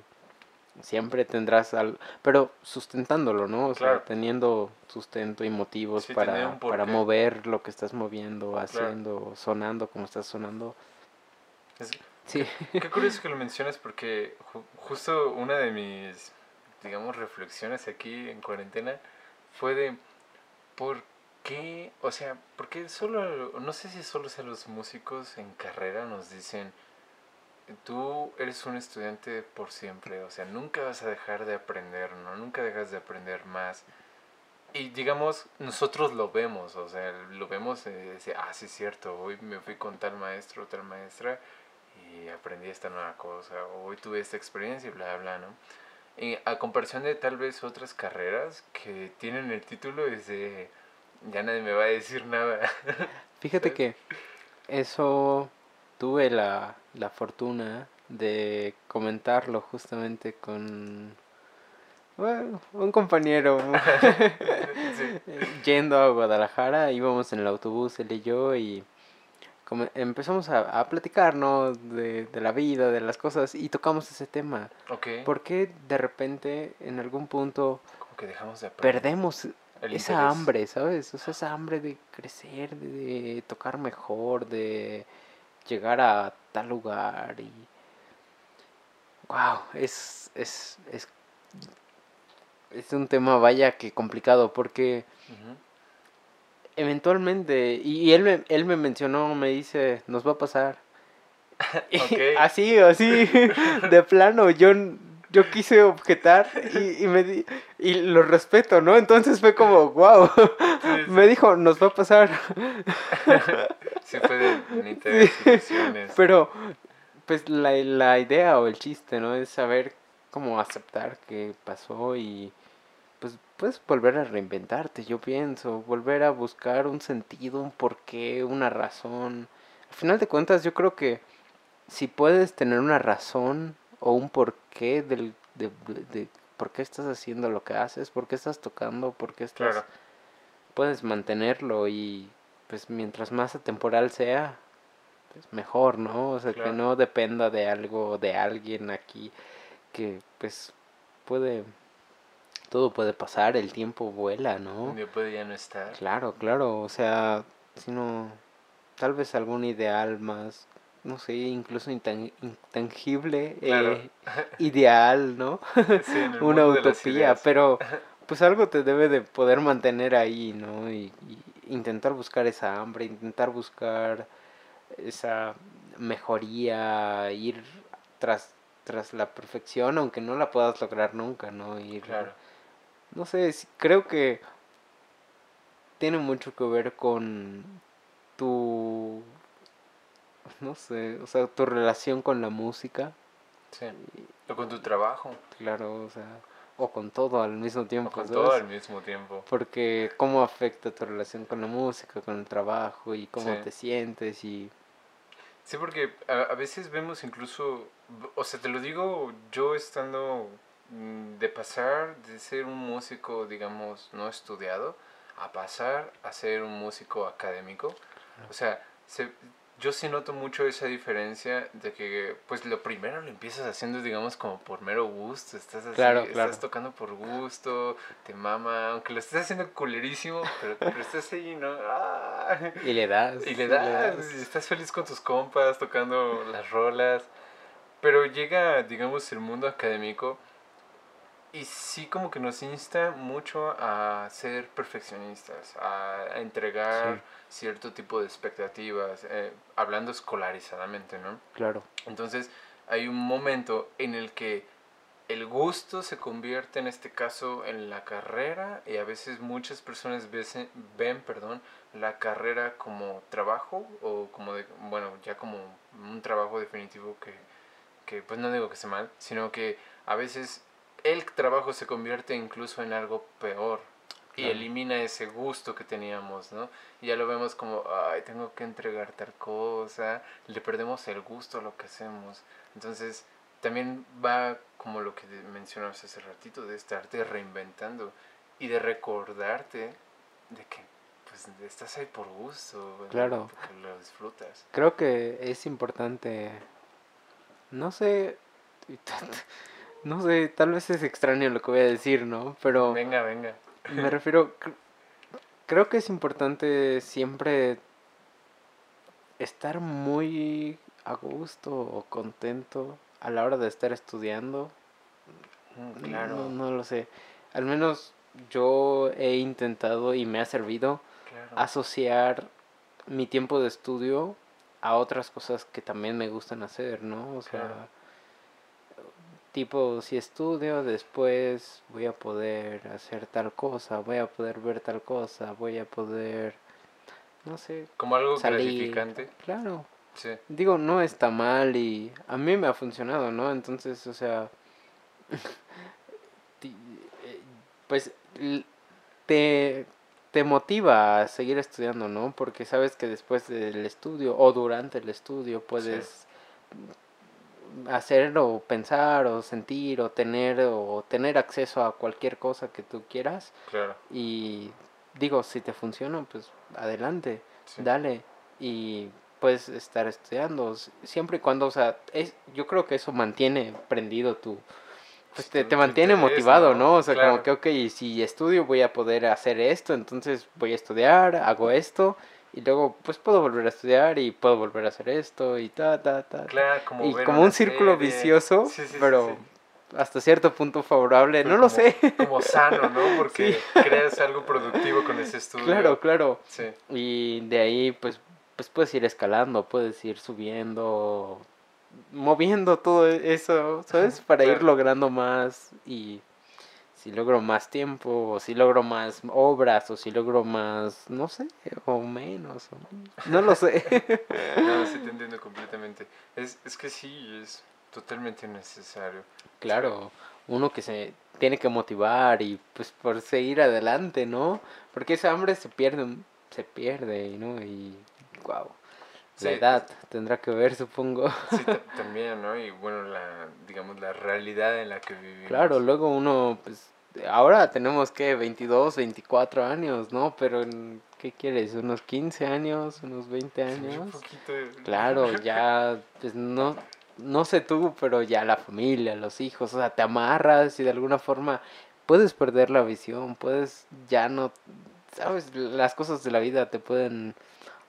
siempre tendrás algo, pero sustentándolo, ¿no? O sea, teniendo sustento y motivos
Sí,
para, para mover lo que estás moviendo, haciendo, sonando como estás sonando.
Es-
Sí,
Qué curioso que lo mencionas porque ju- justo una de mis, digamos, reflexiones aquí en cuarentena fue de por qué, o sea, porque solo, no sé si solo sea los músicos en carrera nos dicen, tú eres un estudiante por siempre, o sea, nunca vas a dejar de aprender, ¿no? Nunca dejas de aprender más. Y digamos, nosotros lo vemos, o sea, lo vemos y dice, ah, sí es cierto, hoy me fui con tal maestro, tal maestra, y aprendí esta nueva cosa, o hoy tuve esta experiencia y bla, bla, ¿no? Y a comparación de tal vez otras carreras que tienen el título y de, ya nadie me va a decir nada.
fíjate que eso tuve la, la fortuna de comentarlo justamente con bueno, un compañero
Sí.
yendo a Guadalajara, íbamos en el autobús él y yo y empezamos a, a platicar, ¿no? De, de la vida, de las cosas y tocamos ese tema.
Ok.
¿Por qué de repente en algún punto
Como que dejamos de aprender.
perdemos
el
esa
interés.
hambre, ¿sabes? O sea, esa hambre de crecer, de, de tocar mejor, de llegar a tal lugar y... Wow, es, es, es, es un tema vaya que complicado porque eventualmente, y, y él, me, él me mencionó, me dice, nos va a pasar. Y
Ok.
así, así, de plano, yo, yo quise objetar y, y me di- y lo respeto, ¿no? Entonces fue como, wow,
sí.
me dijo, nos va a pasar,
Sí fue de ilusiones.
pero pues la, la idea o el chiste, ¿no? Es saber cómo aceptar que pasó y pues puedes volver a reinventarte, yo pienso, volver a buscar un sentido, un porqué, una razón. Al final de cuentas, yo creo que si puedes tener una razón o un porqué del, de, de, por qué estás haciendo lo que haces, por qué estás tocando, por qué estás... Puedes mantenerlo y pues mientras más atemporal sea, pues mejor, ¿no? O sea, que no dependa de algo, de alguien aquí, que pues puede todo puede pasar, el tiempo vuela, ¿no?
Un día puede ya no estar.
Claro, claro, o sea, sino tal vez algún ideal más, no sé, incluso intangible, eh, ideal, ¿no? Una utopía, pero pues algo te debe de poder mantener ahí, ¿no? Y, y, intentar buscar esa hambre, intentar buscar esa mejoría, ir tras tras la perfección, aunque no la puedas lograr nunca, ¿no? Ir, claro no sé, creo que tiene mucho que ver con tu, no sé, o sea, tu relación con la música.
Sí. O con tu trabajo.
Claro, o sea, o con todo al mismo tiempo.
con todo al mismo tiempo.
Porque cómo afecta tu relación con la música, con el trabajo y cómo te sientes y...
Sí, porque a, a veces vemos incluso, o sea, te lo digo yo estando Mm, de pasar de ser un músico, digamos, no estudiado, a pasar a ser un músico académico. O sea, yo sí noto mucho esa diferencia de que, pues, lo primero lo empiezas haciendo, digamos, como por mero gusto. Estás así, estás tocando por gusto, te mama, aunque lo estés haciendo culerísimo, pero, pero estás ahí, ¿no? ¡Ah!
Y le das.
Y le das, y estás feliz con tus compas, tocando las rolas. Pero llega, digamos, el mundo académico y sí como que nos insta mucho a ser perfeccionistas, a, entregar cierto tipo de expectativas, eh, hablando escolarizadamente, ¿no?
Claro.
Entonces hay un momento en el que el gusto se convierte en este caso en la carrera y a veces muchas personas ven, ven perdón, la carrera como trabajo o como de, bueno, ya como un trabajo definitivo que, que pues no digo que sea mal, sino que a veces el trabajo se convierte incluso en algo peor y elimina ese gusto que teníamos, ¿no? Y ya lo vemos como, ay, tengo que entregar tal cosa, le perdemos el gusto a lo que hacemos. Entonces, también va como lo que mencionabas hace ratito, de estarte reinventando y de recordarte de que pues estás ahí por gusto,
claro.
porque lo disfrutas.
Creo que es importante, no sé, no sé, tal vez es extraño lo que voy a decir, ¿no? Pero...
Venga, venga.
Me refiero, creo que es importante siempre estar muy a gusto o contento a la hora de estar estudiando. Mm, claro. No, lo sé. Al menos yo he intentado y me ha servido asociar mi tiempo de estudio a otras cosas que también me gustan hacer, ¿no? O sea, tipo, si estudio, después voy a poder hacer tal cosa, voy a poder ver tal cosa, voy a poder, no sé.
Como algo gratificante.
Claro. Sí. Digo, no está mal y a mí me ha funcionado, ¿no? Entonces, o sea, eh, pues te, te motiva a seguir estudiando, ¿no? Porque sabes que después del estudio o durante el estudio puedes hacer o pensar o sentir o tener o tener acceso a cualquier cosa que tú quieras.
Claro.
Y digo, si te funciona, pues adelante, dale y puedes estar estudiando siempre y cuando, o sea, es, yo creo que eso mantiene prendido tu pues te, te mantiene motivado, ¿no? O sea, como que, ok, si estudio voy a poder hacer esto, entonces voy a estudiar, hago esto y luego pues puedo volver a estudiar y puedo volver a hacer esto y ta, ta, ta.
Claro, como
y como un círculo vicioso, pero hasta cierto punto favorable, no lo sé.
Como sano, ¿no? Porque creas algo productivo con ese estudio.
Claro, claro. Y de ahí pues, pues puedes ir escalando, puedes ir subiendo, moviendo todo eso, ¿sabes? Para ir logrando más y si logro más tiempo, o si logro más obras, o si logro más, no sé, o menos, no lo sé.
no, sí te entiendo completamente. Es, es que sí, es, totalmente necesario.
Claro, uno que se tiene que motivar y pues por seguir adelante, ¿no? Porque esa hambre se pierde, se pierde, ¿no? Y wow. La edad tendrá que ver, supongo.
Sí, también, ¿no? Y bueno, la, digamos, la realidad en la que vivimos.
Claro, luego uno, pues, ahora tenemos que 22, 24 años, ¿no? Pero, ¿qué quieres? ¿Unos 15 años? ¿Unos 20 años? un poquito Claro, ya, pues, no, no sé tú, pero ya la familia, los hijos, o sea, te amarras y de alguna forma puedes perder la visión, puedes ya no, sabes, las cosas de la vida te pueden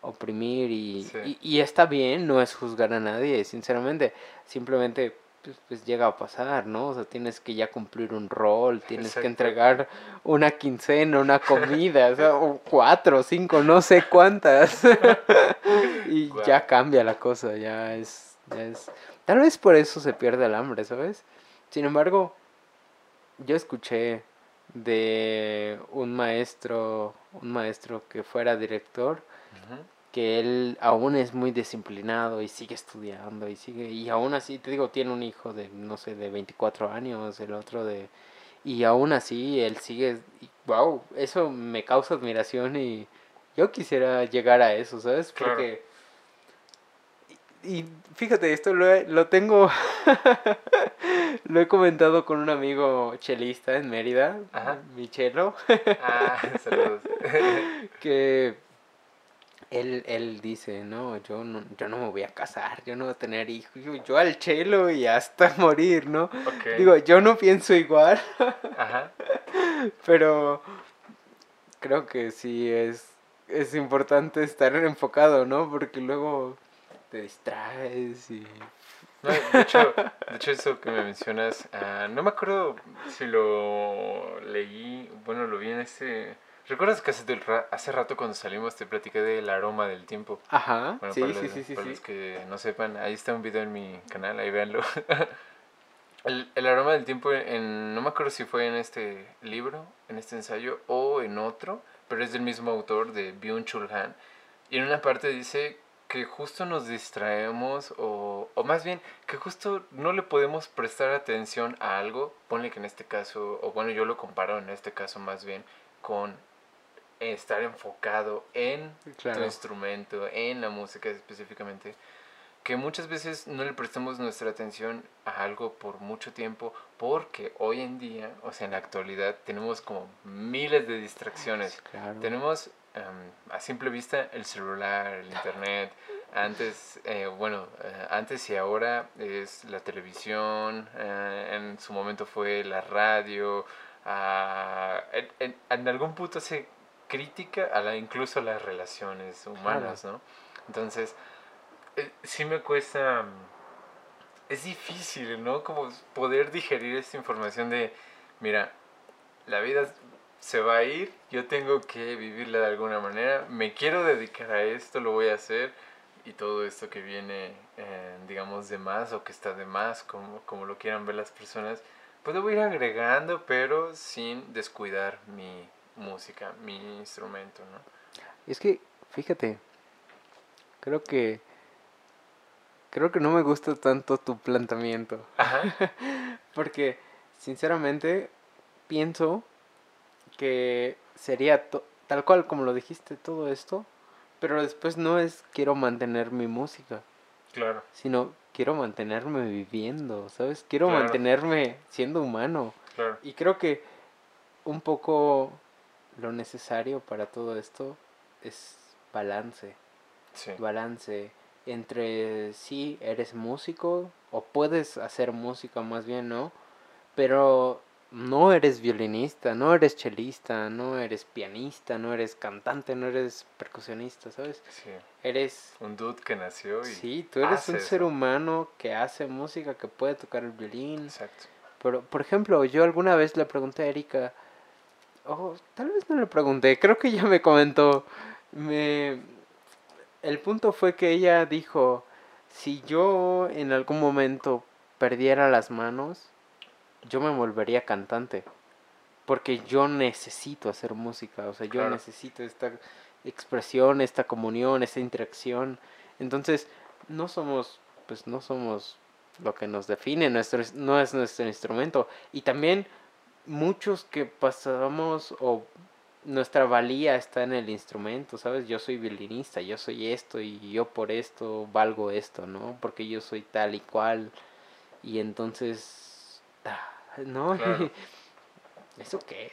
oprimir y, y, está bien, no es juzgar a nadie, sinceramente, simplemente pues, pues, llega a pasar, ¿no? O sea, tienes que ya cumplir un rol, tienes que entregar una quincena, una comida, o, sea, o cuatro, cinco, no sé cuántas. y ya cambia la cosa, ya es, ya es... Tal vez por eso se pierde el hambre, ¿sabes? Sin embargo, yo escuché de un maestro, un maestro que fuera director, que él aún es muy disciplinado y sigue estudiando y sigue y aún así te digo tiene un hijo de no sé de 24 años el otro de y aún así él sigue wow eso me causa admiración y yo quisiera llegar a eso sabes porque y, fíjate esto lo, lo tengo lo he comentado con un amigo chelista en Mérida mi chelo ah, saludos. Que él, él dice, no, yo no, yo no me voy a casar, yo no voy a tener hijos, yo, al chelo y hasta morir, ¿no? Digo, yo no pienso igual, Ajá. pero creo que sí es, es importante estar enfocado, ¿no? Porque luego te distraes y...
de, hecho, de hecho, eso que me mencionas, ah, no me acuerdo si lo leí, bueno, lo vi en ese ¿Recuerdas que hace, hace rato cuando salimos te platiqué del aroma del tiempo? Ajá, sí, sí, sí, sí. Para los que no sepan, ahí está un video en mi canal, ahí véanlo. el, el, aroma del tiempo, en, no me acuerdo si fue en este libro, en este ensayo o en otro, pero es del mismo autor, de Byung-Chul Han. Y en una parte dice que justo nos distraemos o, o más bien que justo no le podemos prestar atención a algo, ponle que en este caso, o bueno, yo lo comparo en este caso más bien con estar enfocado en tu instrumento, en la música específicamente, que muchas veces no le prestamos nuestra atención a algo por mucho tiempo porque hoy en día, o sea, en la actualidad, tenemos como miles de distracciones. Tenemos em, a simple vista el celular, el internet, antes, eh, bueno, eh, antes y ahora es la televisión, eh, en su momento fue la radio, ah, en, en, algún punto se crítica a la, incluso las relaciones humanas, ¿no? Entonces, eh, sí me cuesta, es difícil, ¿no? Como poder digerir esta información de, mira, la vida se va a ir, yo tengo que vivirla de alguna manera, me quiero dedicar a esto, lo voy a hacer, y todo esto que viene, eh, digamos, de más o que está de más, como, como lo quieran ver las personas, pues lo voy a ir agregando, pero sin descuidar mi, música, mi instrumento, ¿no?
Es que, fíjate, creo que creo que no me gusta tanto tu planteamiento. Porque, sinceramente, pienso que sería tal cual como lo dijiste, todo esto, pero después no es quiero mantener mi música. Claro. Sino quiero mantenerme viviendo, ¿sabes? Quiero mantenerme siendo humano. Claro. Y creo que un poco lo necesario para todo esto es balance. Balance entre si eres músico o puedes hacer música más bien, ¿no? Pero no eres violinista, no eres chelista, no eres pianista, no eres cantante, no eres percusionista, ¿sabes? Sí. Eres...
Un dude que nació y...
Sí, tú eres un ser humano que hace música, que puede tocar el violín. Exacto. Pero, por ejemplo, yo alguna vez le pregunté a Erika, Oh, tal vez no le pregunté, creo que ya me comentó. Me... El punto fue que ella dijo, si yo en algún momento perdiera las manos, yo me volvería cantante. Porque yo necesito hacer música, o sea, yo necesito esta expresión, esta comunión, esta interacción. Entonces, no somos, pues no somos lo que nos define, nuestro, no es nuestro instrumento. Y también muchos que pasamos o nuestra valía está en el instrumento, ¿sabes? Yo soy violinista, yo soy esto y yo por esto valgo esto, ¿no? Porque yo soy tal y cual. Y entonces, ah, ¿no? ¿Eso qué?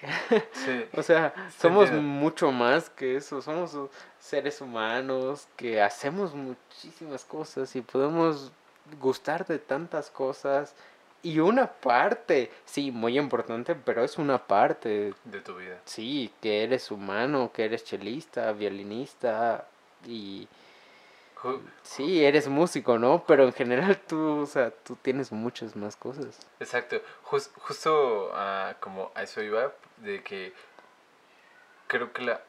Sí. o sea, somos mucho más que eso, somos seres humanos que hacemos muchísimas cosas y podemos gustar de tantas cosas y una parte, sí, muy importante, pero es una parte.
De tu vida.
Sí, que eres humano, que eres chelista, violinista y... Sí, eres músico, ¿no? Pero en general tú, o sea, tú tienes muchas más cosas.
Exacto. justo uh, como a eso iba, de que creo que la...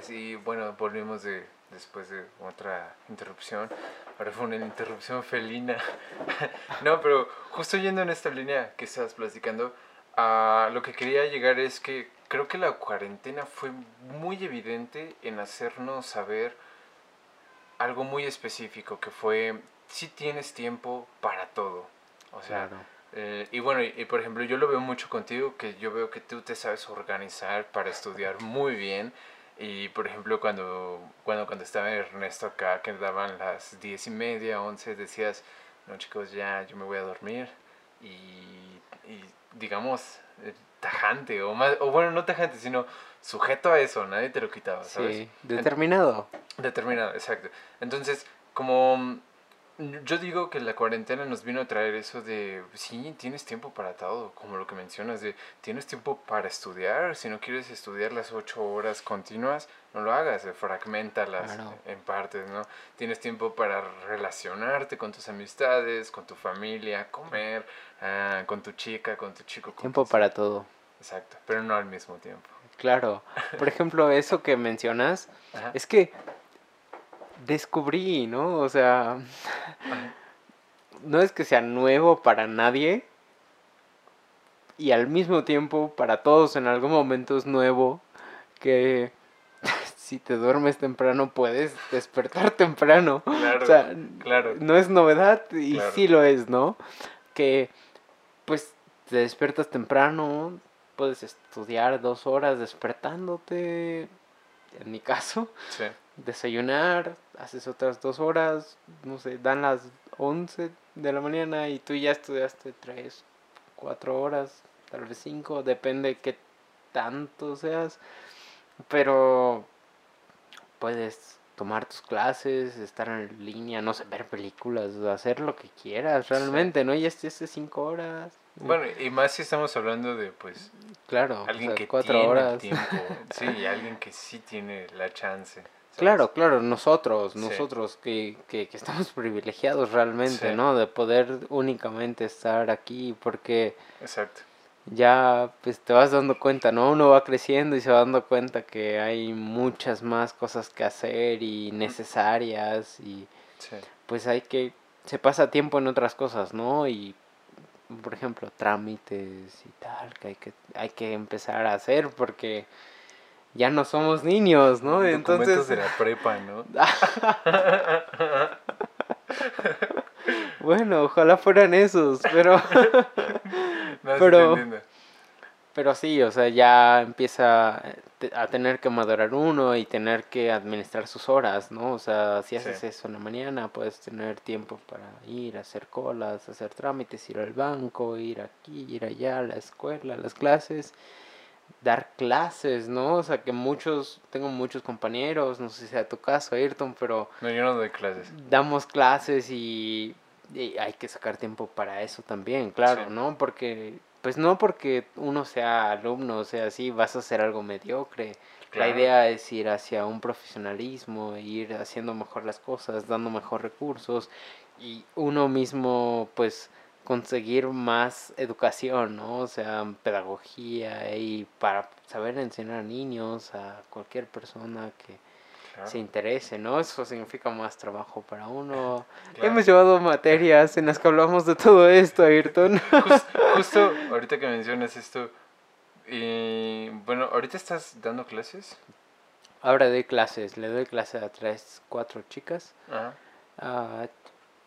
Sí, bueno, volvimos de después de otra interrupción. Ahora fue una interrupción felina. no, pero justo yendo en esta línea que estabas platicando, a lo que quería llegar es que creo que la cuarentena fue muy evidente en hacernos saber algo muy específico, que fue si tienes tiempo para todo. O sea, eh, y bueno, y, por ejemplo, yo lo veo mucho contigo, que yo veo que tú te sabes organizar para estudiar muy bien y por ejemplo, cuando, cuando, cuando estaba Ernesto acá, que daban las diez y media, once, decías, no chicos, ya yo me voy a dormir. Y, y digamos, eh, tajante, o, más, o bueno, no tajante, sino sujeto a eso, nadie te lo quitaba, ¿sabes? Sí,
determinado.
Determinado, exacto. Entonces, como yo digo que la cuarentena nos vino a traer eso de, sí, tienes tiempo para todo, como lo que mencionas, de, tienes tiempo para estudiar, si no quieres estudiar las ocho horas continuas, no lo hagas, fragmentalas en partes, ¿no? Tienes tiempo para relacionarte con tus amistades, con tu familia, comer, ah, con tu chica, con tu chico.
tiempo para todo.
Exacto, pero no al mismo tiempo.
Claro. Por ejemplo, eso que mencionas, es que descubrí, ¿no? O sea, no es que sea nuevo para nadie y al mismo tiempo para todos en algún momento es nuevo que si te duermes temprano puedes despertar temprano. Claro, o sea, claro. no es novedad y sí lo es, ¿no? Que pues te despiertas temprano, puedes estudiar dos horas despertándote, en mi caso. Sí desayunar, haces otras dos horas, no sé, dan las 11 de la mañana y tú ya estudiaste tres, cuatro horas, tal vez cinco, depende qué tanto seas, pero puedes tomar tus clases, estar en línea, no sé, ver películas, hacer lo que quieras realmente, ¿no? Y este cinco horas.
Bueno, y más si estamos hablando de, pues,
claro,
alguien que cuatro tiene horas. tiempo, sí, alguien que sí tiene la chance.
Claro, claro, nosotros, nosotros que, que, estamos privilegiados realmente, ¿no? De poder únicamente estar aquí porque...
Exacto.
Ya pues te vas dando cuenta, ¿no? Uno va creciendo y se va dando cuenta que hay muchas más cosas que hacer y necesarias y pues hay que... Se pasa tiempo en otras cosas, ¿no? Y por ejemplo, trámites y tal, que hay que, hay que empezar a hacer porque ya no somos niños, ¿no?
Entonces de la prepa, ¿no?
bueno, ojalá fueran esos, pero pero pero sí, o sea, ya empieza a tener que madurar uno y tener que administrar sus horas, ¿no? O sea, si haces eso en la mañana, puedes tener tiempo para ir, a hacer colas, hacer trámites, ir al banco, ir aquí, ir allá, a la escuela, a las clases dar clases, ¿no? O sea, que muchos, tengo muchos compañeros, no sé si sea tu caso, Ayrton, pero...
No, yo no doy clases.
Damos clases y, hay que sacar tiempo para eso también, claro, ¿no? Porque, pues no porque uno sea alumno, o sea, así vas a hacer algo mediocre. La idea es ir hacia un profesionalismo, ir haciendo mejor las cosas, dando mejor recursos y uno mismo, pues conseguir más educación, ¿no? O sea, pedagogía y para saber enseñar a niños, a cualquier persona que se interese, ¿no? Eso significa más trabajo para uno. Hemos llevado materias en las que hablamos de todo esto, Ayrton.
justo ahorita que mencionas esto, y bueno, ¿ahorita estás dando clases?
ahora doy clases, le doy clases a tres, cuatro chicas.
Ajá.
Ah,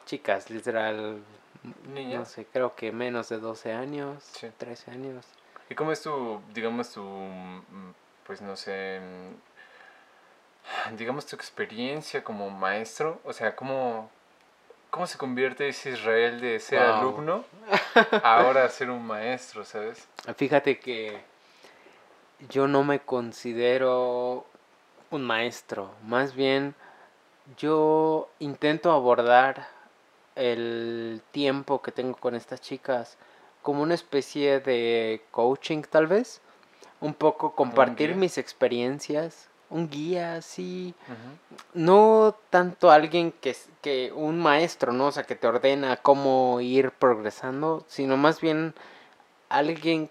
chicas, literal, No sé, creo que menos de 12 años,
Sí.
13 años.
¿Y cómo es tu, digamos, tu, mm, pues no sé, mm, digamos, tu experiencia como maestro? O sea, ¿cómo, cómo se convierte ese Israel de ser
Wow.
alumno ahora a ser un maestro, ¿sabes?
Fíjate que yo no me considero un maestro, más bien yo intento abordar el tiempo que tengo con estas chicas como una especie de coaching tal vez, un poco compartir mis experiencias, un guía así, no tanto alguien que, que un maestro, ¿no? O sea, que te ordena cómo ir progresando, sino más bien alguien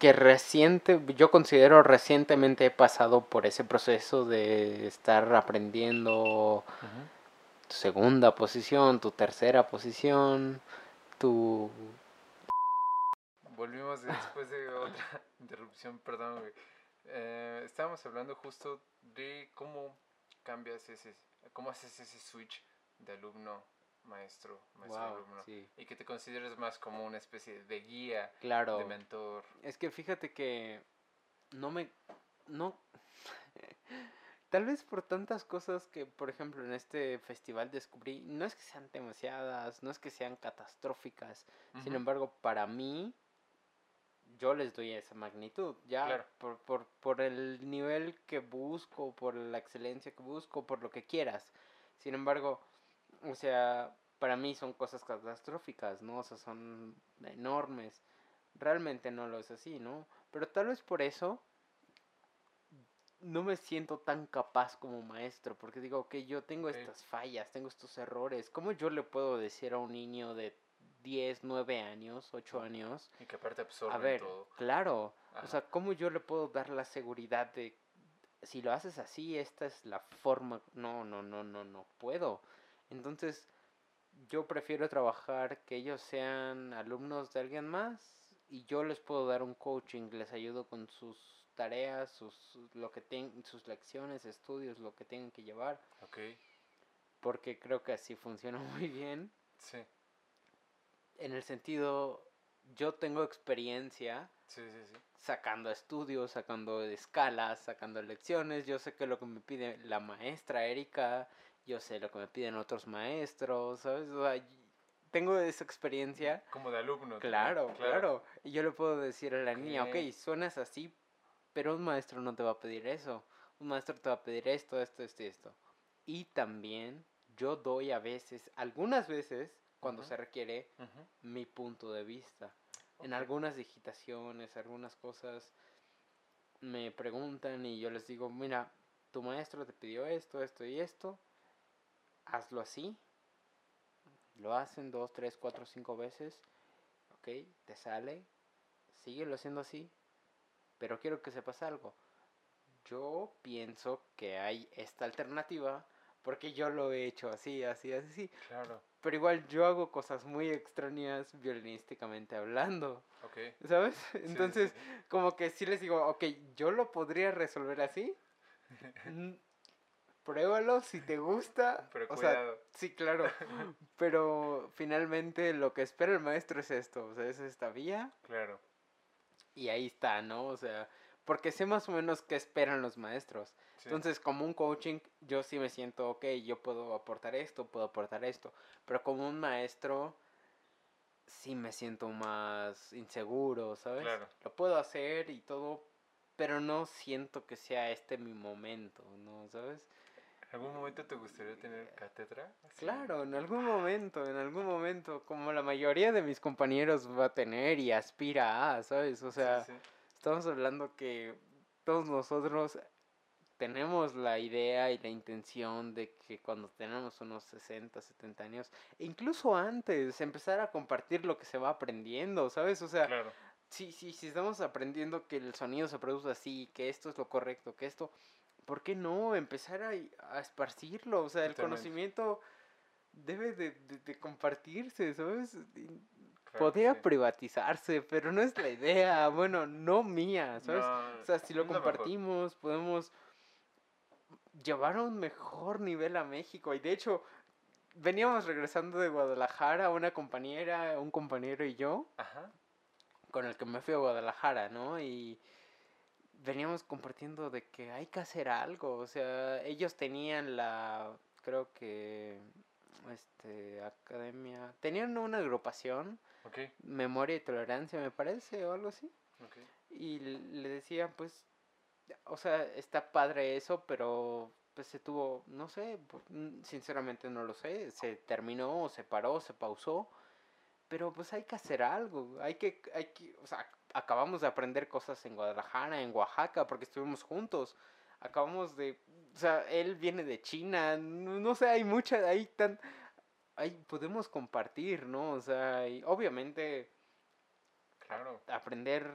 que reciente, yo considero recientemente he pasado por ese proceso de estar aprendiendo. Tu segunda posición, tu tercera posición, tu...
Volvimos después de otra interrupción, perdón, güey. Eh, estábamos hablando justo de cómo cambias ese, cómo haces ese switch de alumno, maestro, maestro,
Wow,
alumno.
sí,
Y que te consideres más como una especie de guía,
claro.
de mentor.
Es que fíjate que no me... No... Tal vez por tantas cosas que, por ejemplo, en este festival descubrí, no es que sean demasiadas, no es que sean catastróficas, sin embargo, para mí, yo les doy esa magnitud, ya
Claro.
por, por, por el nivel que busco, por la excelencia que busco, por lo que quieras. Sin embargo, o sea, para mí son cosas catastróficas, ¿no? O sea, son enormes. Realmente no lo es así, ¿no? Pero tal vez por eso no me siento tan capaz como maestro, porque digo, ok, yo tengo estas fallas, tengo estos errores. ¿Cómo yo le puedo decir a un niño de 10, 9 años, 8 años?
Y que aparte absorben
A ver,
todo.
claro,
Ajá.
o sea, ¿cómo yo le puedo dar la seguridad de si lo haces así, esta es la forma? No, no, no, no, no puedo. Entonces, yo prefiero trabajar que ellos sean alumnos de alguien más y yo les puedo dar un coaching, les ayudo con sus tareas, sus lo que ten- sus lecciones, estudios, lo que tengan que llevar,
Ok,
porque creo que así funciona muy bien.
sí,
En el sentido, yo tengo experiencia
sí, sí, sí.
sacando estudios, sacando escalas, sacando lecciones. Yo sé que lo que me pide la maestra Erika, yo sé lo que me piden otros maestros, ¿sabes? O sea, y- tengo esa experiencia.
Como de alumno. también,
Claro, claro. Y yo le puedo decir a la niña, Ok. suenas así, pero un maestro no te va a pedir eso. Un maestro te va a pedir esto, esto, esto y esto. Y también yo doy a veces, algunas veces, cuando se requiere, mi punto de vista. En algunas digitaciones, algunas cosas me preguntan y yo les digo, mira, tu maestro te pidió esto, esto y esto, hazlo así. Lo hacen dos, tres, cuatro, cinco veces, ok, te sale, síguelo haciendo así, pero quiero que sepas algo. Yo pienso que hay esta alternativa porque yo lo he hecho así, así, así,
Claro,
pero igual yo hago cosas muy extrañas violinísticamente hablando,
ok.
¿sabes?
Sí,
Entonces,
sí.
como que sí les digo, ok, yo lo podría resolver así. Pruébalo si te gusta.
Pero
o sea,
cuidado.
sí, claro. Pero finalmente lo que espera el maestro es esto, o sea, es esta vía
Claro.
Y ahí está, ¿no? O sea, porque sé más o menos qué esperan los maestros.
sí.
Entonces, como un coaching, yo sí me siento, ok, yo puedo aportar esto, puedo aportar esto. Pero como un maestro, sí me siento más inseguro, ¿sabes?
Claro.
Lo puedo hacer y todo, pero no siento que sea este mi momento, ¿no? ¿Sabes?
¿En algún momento te gustaría tener cátedra?
Claro, en algún momento, en algún momento, como la mayoría de mis compañeros va a tener y aspira a, ¿sabes? O sea,
sí,
estamos hablando que todos nosotros tenemos la idea y la intención de que cuando tenemos unos 60, 70 años, e incluso antes, empezar a compartir lo que se va aprendiendo, ¿sabes? O sea,
Claro.
si, si, si estamos aprendiendo que el sonido se produce así, que esto es lo correcto, que esto, ¿por qué no empezar a, a esparcirlo? O sea, el conocimiento debe de, de- de compartirse, ¿sabes?
Claro
Podría
sí.
privatizarse, pero no es la idea, bueno, no mía, ¿sabes?
No,
O sea, si lo
mejor.
compartimos, podemos llevar un mejor nivel a México. Y de hecho, veníamos regresando de Guadalajara, una compañera, un compañero y yo,
Ajá.
con el que me fui a Guadalajara, ¿no? Y veníamos compartiendo de que hay que hacer algo. O sea, ellos tenían la, creo que, este, academia, tenían una agrupación, Memoria y Tolerancia, me parece, o algo así. Y le decía, pues, o sea, está padre eso, pero pues se tuvo, no sé, pues, sinceramente no lo sé, se terminó, se paró, se pausó, pero pues hay que hacer algo, hay que, hay que, o sea, acabamos de aprender cosas en Guadalajara, en Oaxaca, porque estuvimos juntos, acabamos de, o sea, él viene de China, no, no sé, hay mucha, hay tan, hay, podemos compartir, ¿no? O sea, y obviamente
Claro.
aprender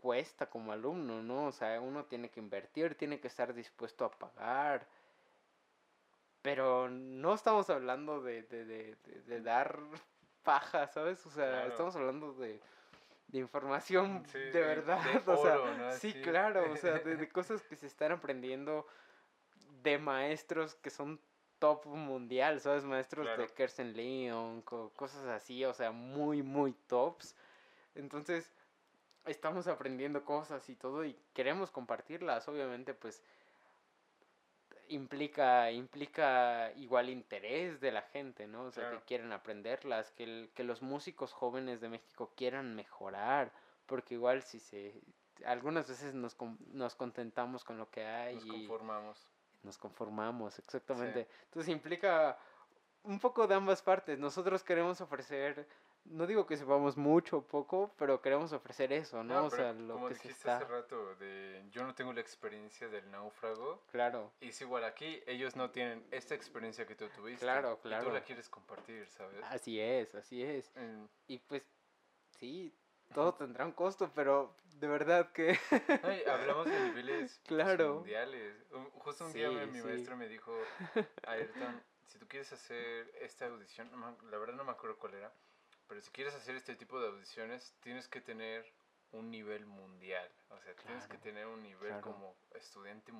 cuesta como alumno, ¿no? O sea, uno tiene que invertir, tiene que estar dispuesto a pagar. Pero no estamos hablando de, de, de, de- dar paja, ¿sabes? O sea,
Claro.
estamos hablando de, de información
Sí,
de, verdad.
de
o sea, sí, claro, o sea, de, de cosas que se están aprendiendo de maestros que son top mundial, ¿sabes? Maestros de. Kersen Leon, co- cosas así, o sea, muy, muy tops. Entonces, estamos aprendiendo cosas y todo y queremos compartirlas, obviamente, pues implica implica igual interés de la gente, ¿no? O sea,
Claro.
que quieren aprenderlas, que, el- que los músicos jóvenes de México quieran mejorar, porque igual si se algunas veces nos, nos contentamos con lo que hay
Nos
y
conformamos.
nos conformamos, exactamente. Entonces implica un poco de ambas partes. Nosotros queremos ofrecer, no digo que sepamos mucho o poco, pero queremos ofrecer eso, ¿no? o sea, lo
como
que se
dijiste
está...
hace rato, de yo no tengo la experiencia del náufrago.
Claro,
Y es igual aquí, ellos no tienen esta experiencia que tú tuviste.
Claro,
Y
claro.
tú la quieres compartir, ¿sabes?
así es, así es.
Mm,
Y pues, sí, todo tendrá un costo, pero de verdad que...
ay, hablamos de niveles pues,
Claro.
mundiales. Un- Justo un día mi
sí.
maestro me dijo, Ayrton, si tú quieres hacer esta audición, la verdad no me acuerdo cuál era, pero si quieres hacer este tipo de audiciones, tienes que tener un nivel mundial. O sea, tienes que tener un nivel
claro.
como estudiante,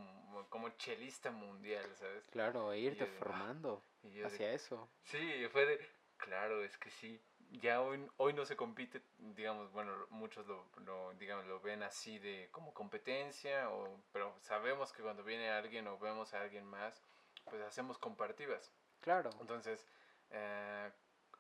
como chelista mundial, ¿sabes?
Claro, e irte
de,
formando
Y yo de,
hacia eso.
Sí, fue de, claro, es que sí, ya hoy, hoy no se compite, digamos, bueno, muchos lo, lo, digamos, lo ven así de como competencia, o, pero sabemos que cuando viene alguien o vemos a alguien más, pues hacemos compartidas.
Claro,
Entonces, eh,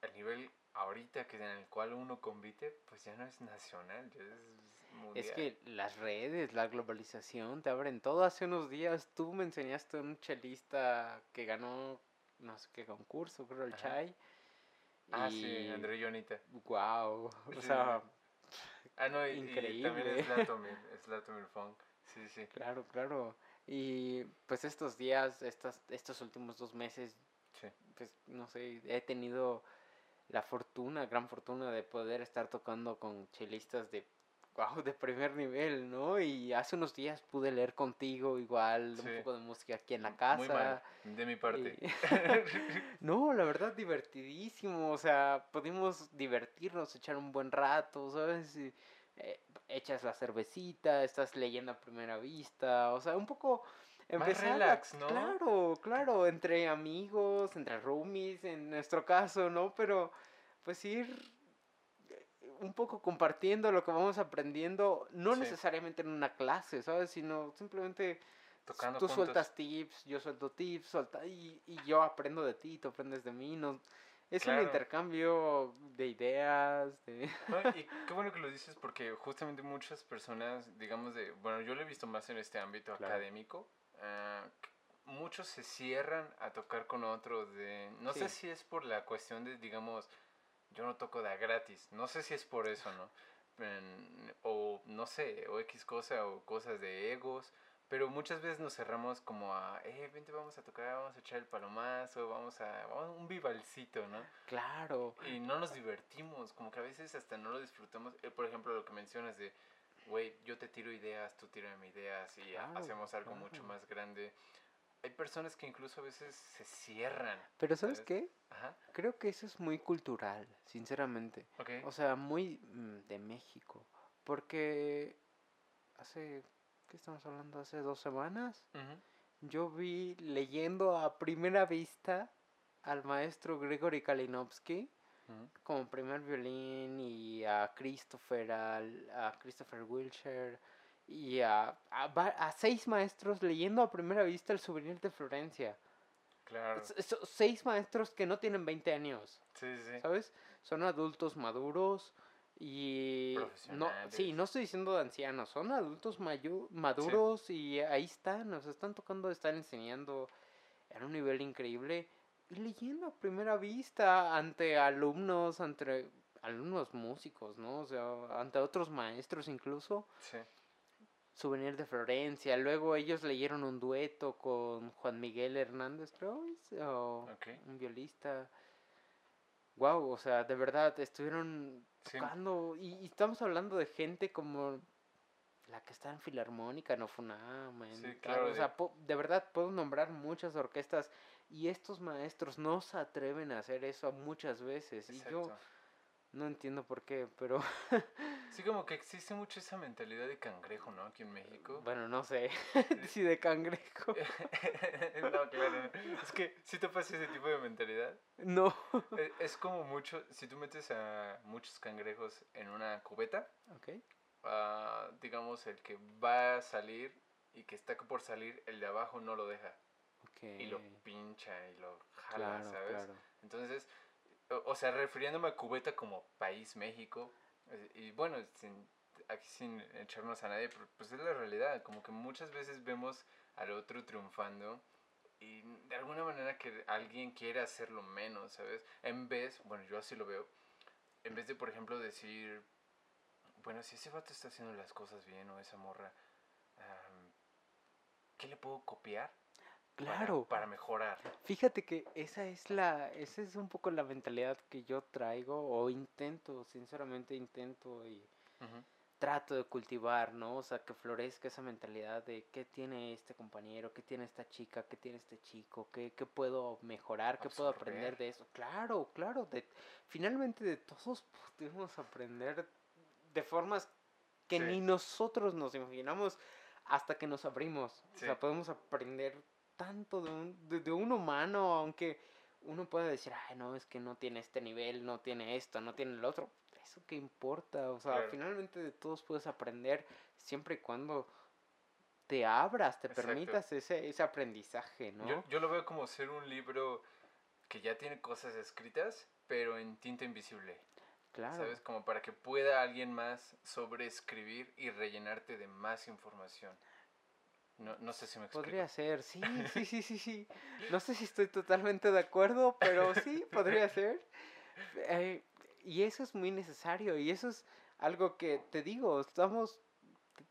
el nivel ahorita que en el cual uno compite, pues ya no es nacional, ya es mundial.
Es que las redes, la globalización te abren todo. Hace unos días tú me enseñaste a un chelista que ganó no sé qué concurso, creo el
Ajá.
Chai.
Ah, sí, André Yonita.
Wow, o sea,
Ah, no, y, y
Increíble.
también es Latomir, es Latomir Funk. Sí, sí.
claro, claro. Y pues estos días, estas, estos últimos dos meses,
Sí.
pues no sé, he tenido la fortuna, gran fortuna de poder estar tocando con chelistas de wow, de primer nivel, ¿no? Y hace unos días pude leer contigo igual
Sí.
un poco de música aquí en la casa.
Muy mal, de mi parte.
Y- no, la verdad divertidísimo, o sea, pudimos divertirnos, echar un buen rato, ¿sabes? Y, eh, echas la cervecita, estás leyendo a primera vista, o sea, un poco empezar a-
relax, ¿no?
Claro, claro, entre amigos, entre roomies, en nuestro caso, ¿no? Pero pues ir eh, un poco compartiendo lo que vamos aprendiendo, no
Sí.
necesariamente en una clase, ¿sabes? Sino simplemente
Tocando
tú sueltas tips, yo suelto tips, suelta, y, y yo aprendo de ti, tú aprendes de mí. No, es
Claro.
un intercambio de ideas, de...
Y qué bueno que lo dices porque justamente muchas personas, digamos de, bueno, yo lo he visto más en este ámbito
Claro.
académico, ah, muchos se cierran a tocar con otros de, no sé
Sí.
si es por la cuestión de, digamos, yo no toco de gratis, no sé si es por eso, ¿no? En- o no sé, o X cosa, o cosas de egos, pero muchas veces nos cerramos como a, eh, vente, vamos a tocar, vamos a echar el palomazo, vamos a, vamos a un vivalcito, ¿no?
Claro,
Y no nos divertimos, como que a veces hasta no lo disfrutamos. Eh, por ejemplo, lo que mencionas de, güey, yo te tiro ideas, tú tírame ideas y
Claro,
hacemos algo mucho más grande. Hay personas que incluso a veces se cierran.
pero ¿sabes
¿sabes?
qué?
Ajá,
Creo que eso es muy cultural, sinceramente. O sea, muy mm, de México. Porque hace, ¿qué estamos hablando? Hace dos semanas yo vi leyendo a primera vista al maestro Gregory Kalinowski como primer violín y a Christopher, a Christopher Wilshire y a, a, seis maestros leyendo a primera vista el souvenir de Florencia. Claro. seis maestros que no tienen 20 años. Sí, sí. ¿Sabes? Son adultos maduros y... No, sí, no estoy diciendo de ancianos, son adultos maduros y ahí están, nos están tocando, están enseñando en un nivel increíble y leyendo a primera vista ante alumnos, ante alumnos músicos, ¿no? O sea, ante otros maestros incluso. Sí. Souvenir de Florencia. Luego ellos leyeron un dueto con Juan Miguel Hernández, creo, o un violista. Wow, o sea, de verdad, estuvieron tocando. Y, estamos hablando de gente como la que está en Filarmónica, no Funama. Sí, claro. O sea, de verdad puedo nombrar muchas orquestas y estos maestros no se atreven a hacer eso muchas veces. Y yo no entiendo por qué, pero...
sí, como que existe mucho esa mentalidad de cangrejo, ¿no? Aquí en México.
Bueno, no sé si de cangrejo.
no, claro. Es que, ¿sí te pasa ese tipo de mentalidad?
No.
E, es, como mucho, si tú metes a muchos cangrejos en una cubeta, ok. Uh, digamos, el que va a salir y que está por salir, el de abajo no lo deja. Y lo pincha y lo jala, ¿sabes? Claro. Entonces o sea, refiriéndome a cubeta como país México, eh, y bueno, sin, aquí sin echarnos a nadie, pues es la realidad, como que muchas veces vemos al otro triunfando y de alguna manera que alguien quiere hacerlo menos, ¿sabes? En vez, bueno, yo así lo veo, en vez de, por ejemplo, decir, bueno, si ese vato está haciendo las cosas bien o esa morra, ¿qué le puedo copiar? Claro. Para, mejorar.
Fíjate que esa es la, esa es un poco la mentalidad que yo traigo o intento, sinceramente intento y trato de cultivar, ¿no? O sea, que florezca esa mentalidad de qué tiene este compañero, qué tiene esta chica, qué tiene este chico, qué, qué puedo mejorar, qué puedo aprender de eso. Claro, claro, de, finalmente de todos podemos aprender de formas que ni nosotros nos imaginamos hasta que nos abrimos. O sea, podemos aprender tanto de un, de, un humano, aunque uno pueda decir, ay, no, es que no tiene este nivel, no tiene esto, no tiene el otro. Eso que importa, o sea, finalmente de todos puedes aprender siempre y cuando te abras, te permitas ese, ese aprendizaje, ¿no?
Yo, yo, lo veo como ser un libro que ya tiene cosas escritas, pero en tinta invisible. Claro. ¿Sabes? Como para que pueda alguien más sobreescribir y rellenarte de más información. No, no sé si me explico.
Podría ser, sí, sí, sí, sí, sí. No sé si estoy totalmente de acuerdo, pero sí, podría ser. Eh, y eso es muy necesario y eso es algo que te digo, estamos,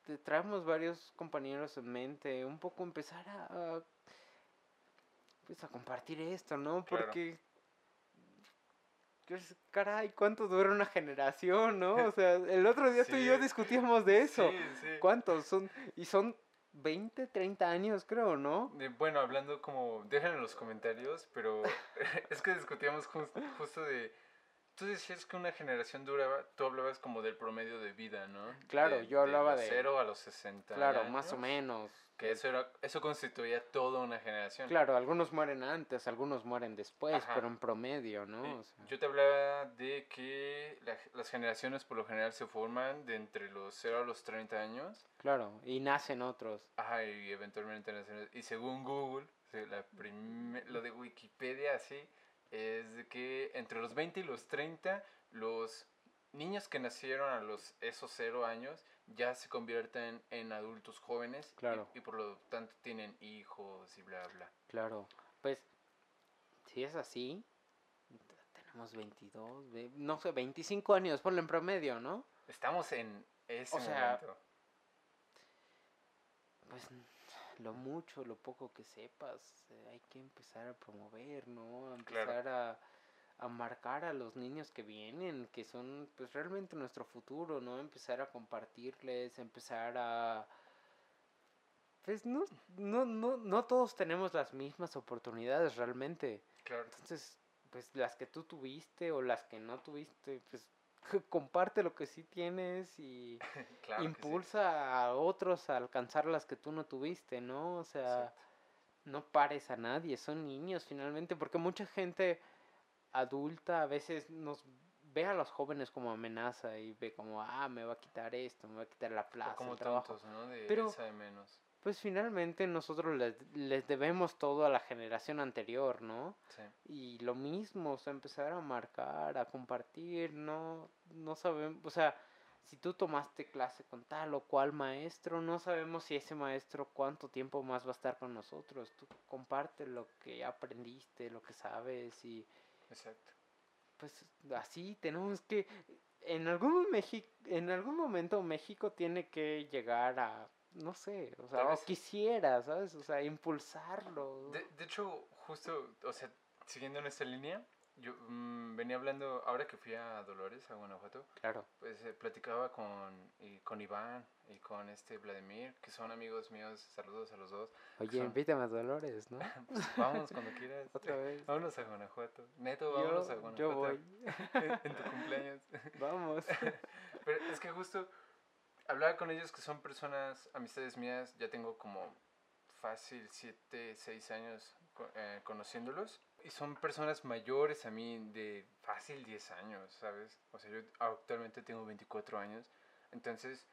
te, traemos varios compañeros en mente, un poco empezar a, pues a compartir esto, ¿no? Porque pues, caray, ¿cuánto dura una generación, no? O sea, el otro día tú y yo discutíamos de eso. Sí, sí. ¿Cuántos son? Y son 20, 30 años, creo, ¿no?
bueno, hablando como, déjenlo en los comentarios, pero es que discutíamos justo de Tú decías que una generación duraba, tú hablabas como del promedio de vida, ¿no?
Claro, yo hablaba
de... Cero a los 60
Claro, más o menos.
Que eso, era, eso constituía toda una generación.
Claro, algunos mueren antes, algunos mueren después, pero en promedio, ¿no?
Yo te hablaba de que las generaciones por lo general se forman de entre los 0 a los 30 años.
Claro, y nacen otros.
Ajá, y eventualmente nacen. Y según Google, la lo de Wikipedia, así es de que entre los 20 y los 30 los niños que nacieron a los esos cero años ya se convierten en adultos jóvenes claro. y, por lo tanto tienen hijos y bla bla.
Claro, pues si es así, tenemos 22, no sé, 25 años por en promedio, ¿no?
Estamos en ese o sea, momento.
Pues lo mucho, lo poco que sepas, eh, hay que empezar a promover, ¿no? empezar a, a, marcar a los niños que vienen, que son pues realmente nuestro futuro, ¿no? Empezar a compartirles, empezar a... Pues no, no, no, no todos tenemos las mismas oportunidades realmente. Claro. Entonces, pues las que tú tuviste o las que no tuviste, pues comparte lo que sí tienes y impulsa a otros a alcanzar las que tú no tuviste, ¿no? O sea, no pares a nadie, son niños finalmente, porque mucha gente adulta a veces nos ve a los jóvenes como amenaza y ve como, ah, me va a quitar esto, me va a quitar la plaza,
como
el trabajo.
tontos, ¿no? De
Pero-
esa de menos.
Pues finalmente nosotros les, les debemos todo a la generación anterior, ¿no?
Sí.
Y lo mismo, o sea, empezar a marcar, a compartir, no, no sabemos, o sea, si tú tomaste clase con tal o cual maestro, no sabemos si ese maestro cuánto tiempo más va a estar con nosotros. Tú comparte lo que aprendiste, lo que sabes y
Exacto.
pues así tenemos que en algún en algún momento México tiene que llegar a no sé, o sea, o quisiera, ¿sabes? O sea, impulsarlo.
De, de hecho, justo, o sea, siguiendo en esta línea, yo mm, venía hablando, ahora que fui a Dolores, a Guanajuato,
Claro.
pues eh, platicaba con, y con Iván y con este Vladimir, que son amigos míos, saludos a los dos.
Oye,
Son-
invítame a Dolores, ¿no?
Pues vámonos cuando quieras.
Otra vez.
Vámonos a Guanajuato. Neto, vámonos a Guanajuato.
yo voy.
en tu cumpleaños.
Vamos.
Pero es que justo hablaba con ellos que son personas, amistades mías, ya tengo como fácil 7, 6 años eh, conociéndolos. Y son personas mayores a mí de fácil 10 años, ¿sabes? O sea, yo actualmente tengo 24 años. Entonces,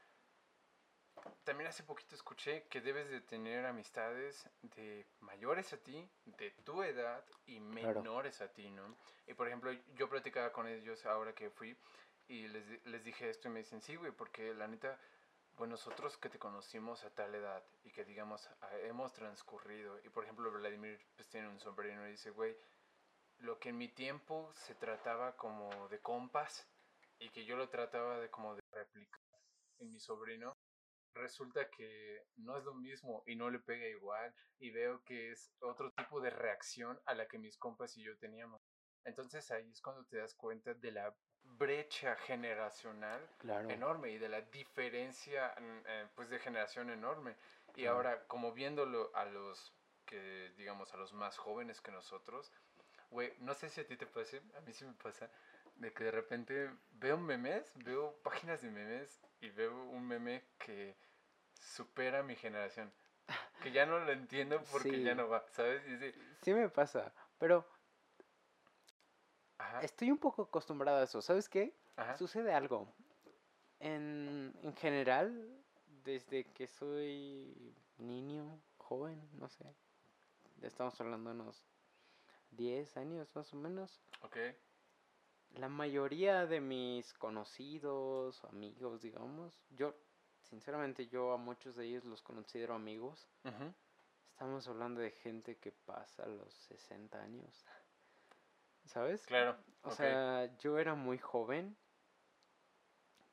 también hace poquito escuché que debes de tener amistades de mayores a ti, de tu edad y
Claro.
menores a ti, ¿no? Y por ejemplo, yo platicaba con ellos ahora que fui y les, les dije esto y me dicen, sí, güey, porque la neta, pues nosotros que te conocimos a tal edad y que digamos hemos transcurrido, y por ejemplo Vladimir pues tiene un sobrino y dice, güey, lo que en mi tiempo se trataba como de compas y que yo lo trataba de como de replicar en mi sobrino, resulta que no es lo mismo y no le pega igual y veo que es otro tipo de reacción a la que mis compas y yo teníamos. Entonces ahí es cuando te das cuenta de la brecha generacional
Claro.
enorme y de la diferencia mm, eh, pues de generación enorme. Y
Claro.
ahora como viéndolo a los que digamos a los más jóvenes que nosotros, güey, no sé si a ti te pase, a mí sí me pasa de que de repente veo memes, veo páginas de memes y veo un meme que supera mi generación. Que ya no lo entiendo porque
Sí.
ya no va, ¿sabes? Dice,
Sí me pasa, pero
ajá,
estoy un poco acostumbrado a eso. ¿Sabes qué?
ajá,
Sucede algo. En, en general, desde que soy niño, joven, no sé, estamos hablando de unos 10 años más o menos,
ok,
la mayoría de mis conocidos, amigos, digamos, yo, sinceramente, yo a muchos de ellos los considero amigos. Estamos hablando de gente que pasa los 60 años. ¿Sabes?
claro,
O sea, yo era muy joven.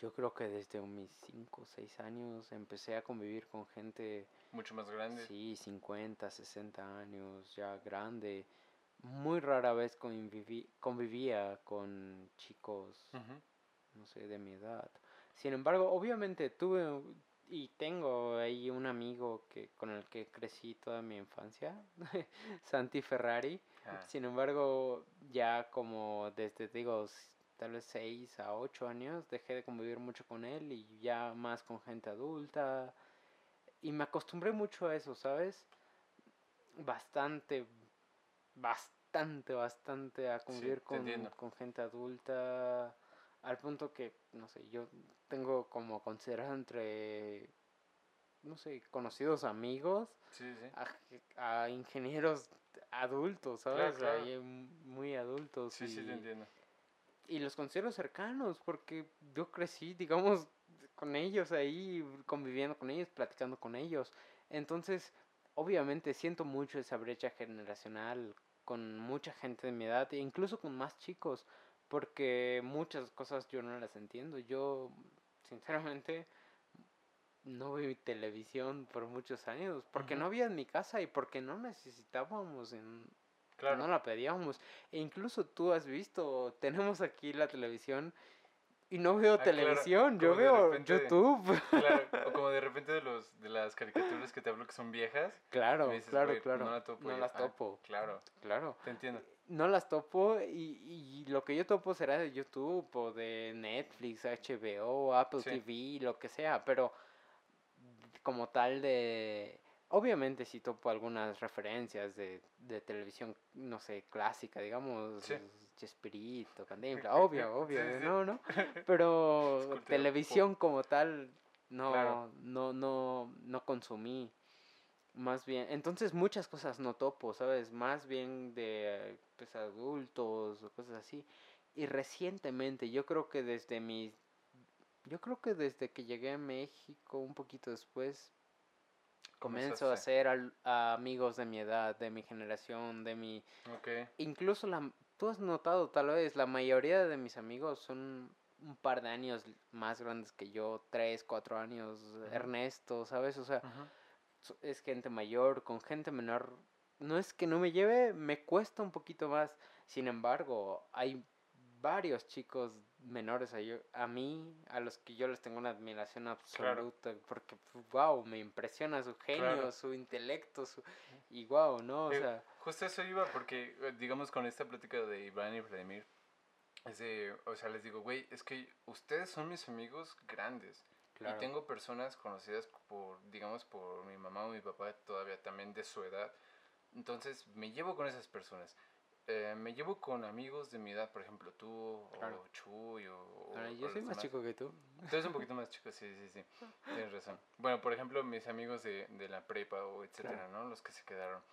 Yo creo que desde mis 5 o 6 años empecé a convivir con gente,
mucho más grande.
sí, 50, 60 años, ya grande. Muy rara vez conviví- convivía con chicos, no sé, de mi edad. Sin embargo, obviamente tuve y tengo ahí un amigo que con el que crecí toda mi infancia, Santi Ferrari.
Ah,
Sin embargo, ya como desde, digo, tal vez 6 a 8 años, dejé de convivir mucho con él y ya más con gente adulta. Y me acostumbré mucho a eso, ¿sabes? Bastante, bastante, bastante a convivir con, con gente adulta. Al punto que, no sé, yo tengo como considerado entre, no sé, conocidos amigos
sí, sí.
a, a ingenieros adultos, ¿sabes?
claro.
Ahí, muy adultos.
Sí, sí,
y,
te entiendo.
y los considero cercanos porque yo crecí, digamos, con ellos ahí, conviviendo con ellos, platicando con ellos. Entonces, obviamente siento mucho esa brecha generacional con mucha gente de mi edad e incluso con más chicos porque muchas cosas yo no las entiendo. Yo, sinceramente, no vi televisión por muchos años porque no había en mi casa y porque no necesitábamos en,
Claro.
no la pedíamos. E incluso tú has visto, tenemos aquí la televisión y no veo
Ah, claro,
televisión, yo veo YouTube.
Claro, o como de repente de los de las caricaturas que te hablo que son viejas.
claro,
dices,
claro,
"Güey,
claro.
No, la topo",
No
y yo,
las
"Ah,
topo.
claro,
Claro.
te entiendo.
No las topo y, y lo que yo topo será de YouTube o de Netflix, HBO, Apple
Sí.
TV, lo que sea, pero como tal de Obviamente si topo algunas referencias de, de televisión, no sé, clásica, digamos,
Sí.
Chespirito, obvio, obvio,
Sí, sí.
no, no, pero televisión como tal, no,
Claro.
no, no, no consumí. Más bien, entonces muchas cosas no topo, ¿sabes? Más bien de pues, adultos o cosas así. Y recientemente, yo creo que desde mi... Yo creo que desde que llegué a México, un poquito después, comienzo a hacer al- a amigos de mi edad, de mi generación, de mi...
Ok.
Incluso la... Tú has notado, tal vez, la mayoría de mis amigos son un par de años más grandes que yo, tres, cuatro años, Ernesto, ¿sabes? O sea, es gente mayor, con gente menor. No es que no me lleve, me cuesta un poquito más. Sin embargo, hay varios chicos menores a, yo- a mí, a los que yo les tengo una admiración absoluta, porque, wow, me impresiona su genio,
Claro.
su intelecto, su... y wow, ¿no? O
Eh,
sea,
Justo eso iba porque, eh, digamos, con esta plática de Iván y Vladimir, es de, o sea, les digo, güey, es que ustedes son mis amigos grandes.
Claro.
Y tengo personas conocidas por, digamos, por mi mamá o mi papá todavía también de su edad. Entonces, me llevo con esas personas. Eh, me llevo con amigos de mi edad, por ejemplo, tú
Claro.
o Chuy o...
yo soy más
demás.
chico que tú.
Tú eres un poquito más chico, sí, sí, sí. Tienes razón. Bueno, por ejemplo, mis amigos de, de la prepa o etcétera, ¿no? Los que se quedaron.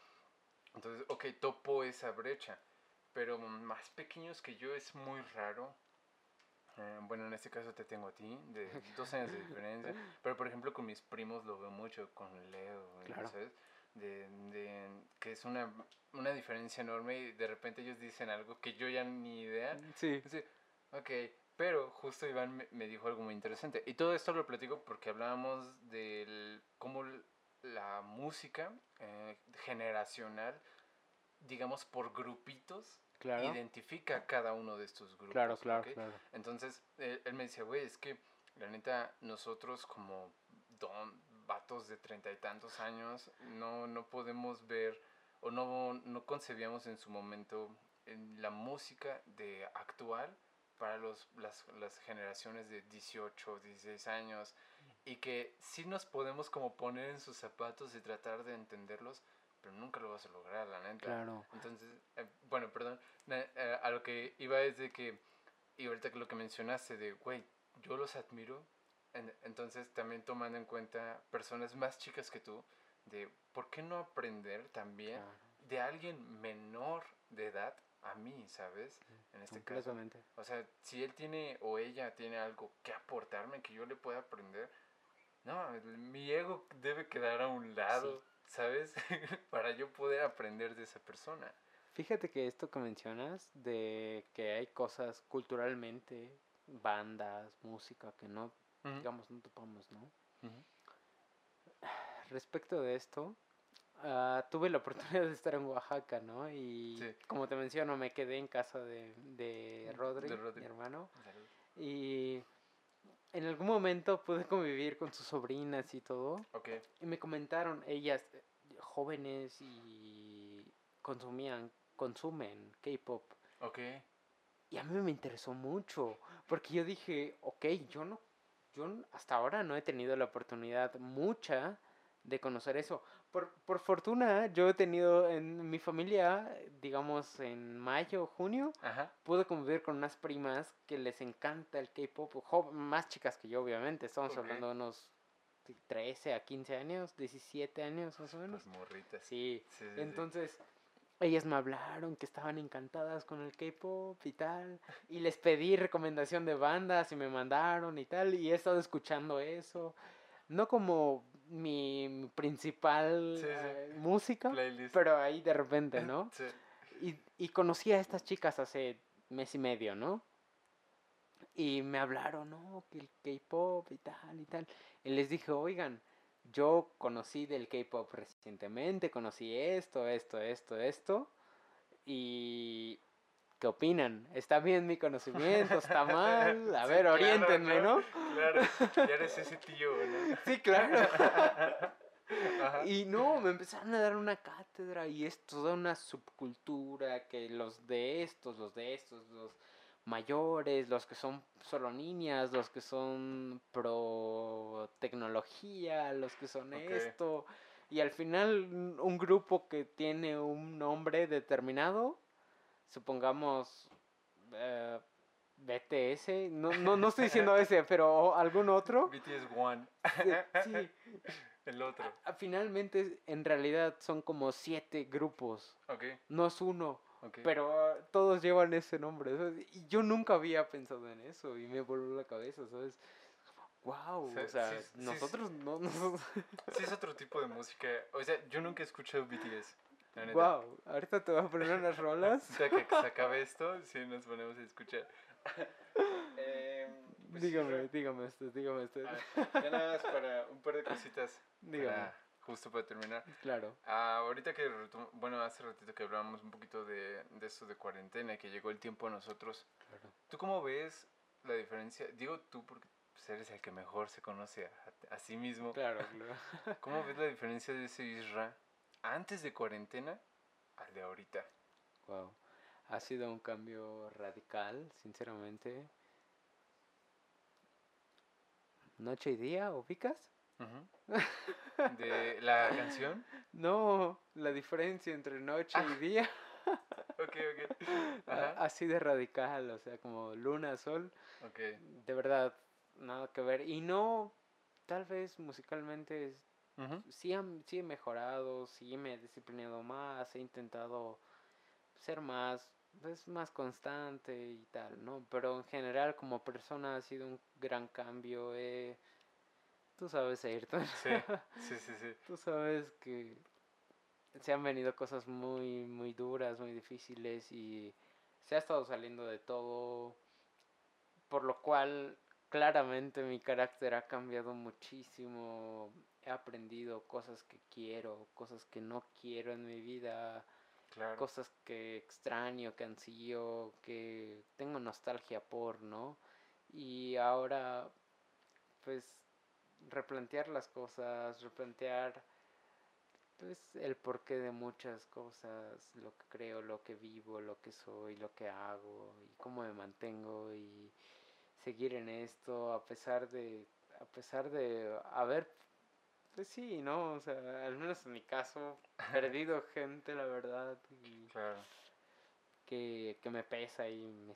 Entonces, ok, topo esa brecha. Pero más pequeños que yo es muy raro. Eh, bueno, en este caso te tengo a ti, de dos años de diferencia. Pero, por ejemplo, con mis primos lo veo mucho, con Leo,
Claro.
¿sabes? De, de- que es una, una diferencia enorme y de repente ellos dicen algo que yo ya ni idea.
Sí.
Sí, ok, pero justo Iván me, me dijo algo muy interesante. Y todo esto lo platico porque hablábamos de cómo la música eh, generacional, digamos por grupitos,
Claro.
identifica a cada uno de estos grupos.
Claro, claro, claro.
Entonces, él, él me decía, güey, es que la neta, nosotros como don, vatos de treinta y tantos años, no, no podemos ver o no, no concebíamos en su momento en la música de actual para los, las, las generaciones de 18, 16 años y que sí nos podemos como poner en sus zapatos y tratar de entenderlos, pero nunca lo vas a lograr, la neta.
Claro.
Entonces, eh, bueno, perdón, eh, a lo que iba es de que, y ahorita que lo que mencionaste de, güey, yo los admiro, entonces también tomando en cuenta personas más chicas que tú, de, ¿por qué no aprender también
Claro.
de alguien menor de edad a mí, ¿sabes? En este caso. O sea, si él tiene o ella tiene algo que aportarme, que yo le pueda aprender, no, mi ego debe quedar a un lado,
Sí.
¿sabes? Para yo poder aprender de esa persona.
Fíjate que esto que mencionas de que hay cosas culturalmente, bandas, música que no, Digamos, no topamos, ¿no? Respecto de esto, ah, tuve la oportunidad de estar en Oaxaca, ¿no? Y
Sí.
como te menciono, me quedé en casa de, de Rodri,
De Rodri.
mi hermano,
Salud.
y en algún momento pude convivir con sus sobrinas y todo.
Ok,
Y me comentaron, ellas, eh, jóvenes y consumían, consumen K-pop.
ok.
Y a mí me interesó mucho, porque yo dije, ok, yo no, yo hasta ahora no he tenido la oportunidad mucha de conocer eso. Por, por fortuna, yo he tenido en mi familia, digamos, en mayo, junio,
Ajá.
pude convivir con unas primas que les encanta el K-pop, más chicas que yo, obviamente, estamos hablando de unos 13 a 15 años, 17 años más o menos.
Pues morritas.
Sí,
Sí, sí, sí.
Ellas me hablaron que estaban encantadas con el K-pop y tal, y les pedí recomendación de bandas y me mandaron y tal, y he estado escuchando eso. No como mi, principal
Sí, sí.
eh, música,
Playlist.
pero ahí de repente, ¿no?
Sí.
Y, y conocí a estas chicas hace mes y medio, ¿no? Y me hablaron, no, que el K-pop y tal y tal. Y les dije, oigan, yo conocí del K-pop recientemente, conocí esto, esto, esto, esto. Y. ¿Qué opinan? ¿Está bien mi conocimiento? ¿Está mal? A
Sí,
ver,
claro,
oriéntenme,
claro,
¿no?
Claro, ya eres ese tío, ¿no?
Sí, claro.
Ajá.
Y no, me empezaron a dar una cátedra y es toda una subcultura que los de estos, los de estos, los mayores, los que son solo niñas, los que son pro tecnología, los que son esto. Y al final un grupo que tiene un nombre determinado, supongamos eh, BTS, no, no, no estoy diciendo ese, pero algún otro.
BTS One.
Sí,
El otro.
Finalmente, en realidad son como siete grupos,
Ok,
no es uno.
Ok.
Pero ah, todos llevan ese nombre. ¿sabes? Y yo nunca había pensado en eso y me voló la cabeza, ¿sabes? Wow,
Sí,
o sea,
sí, sí,
nosotros no nos...
Sí, es otro tipo de música. O sea, yo nunca he escuchado BTS. la neta.
Wow, ahorita te voy a poner unas rolas.
O sea, que se acabe esto, sí, nos ponemos a escuchar. Em, pues sí,
dígame, dígame usted, dígame.
Ah, ya nada más para un par de cositas.
Dígame.
para- justo para terminar.
Claro.
Ah, ahorita que, bueno, hace ratito que hablábamos un poquito de, de esto de cuarentena y que llegó el tiempo a nosotros.
Claro.
¿Tú cómo ves la diferencia? Digo tú porque pues, eres el que mejor se conoce a, a sí mismo.
Claro, claro.
¿Cómo ves la diferencia de ese Isra antes de cuarentena al de ahorita?
Wow. Ha sido un cambio radical, sinceramente. ¿Noche y día, ubicas?
¿De la canción?
No, la diferencia entre noche y día
Ok, ok. Ajá.
así de radical, o sea, como luna, sol,
Ok.
de verdad, nada que ver. Y no, tal vez musicalmente es-
Ujú.
sí, sí he mejorado, sí me he disciplinado más, he intentado ser más, pues, más constante y tal, ¿no? Pero en general como persona ha sido un gran cambio. eh, Tú sabes, Ayrton,
Sí, sí, sí, sí.
tú sabes que se han venido cosas muy, muy duras, muy difíciles y se ha estado saliendo de todo, por lo cual claramente mi carácter ha cambiado muchísimo. He aprendido cosas que quiero, cosas que no quiero en mi vida,
Claro.
cosas que extraño, que ansío, que tengo nostalgia por, ¿no? Y ahora, pues, replantear las cosas, replantear, pues, el porqué de muchas cosas, lo que creo, lo que vivo, lo que soy, lo que hago y cómo me mantengo y seguir en esto a pesar de, a pesar de haber, pues sí, ¿no? O sea, al menos en mi caso, perdido gente, la verdad, y
Claro.
que, que me pesa y me,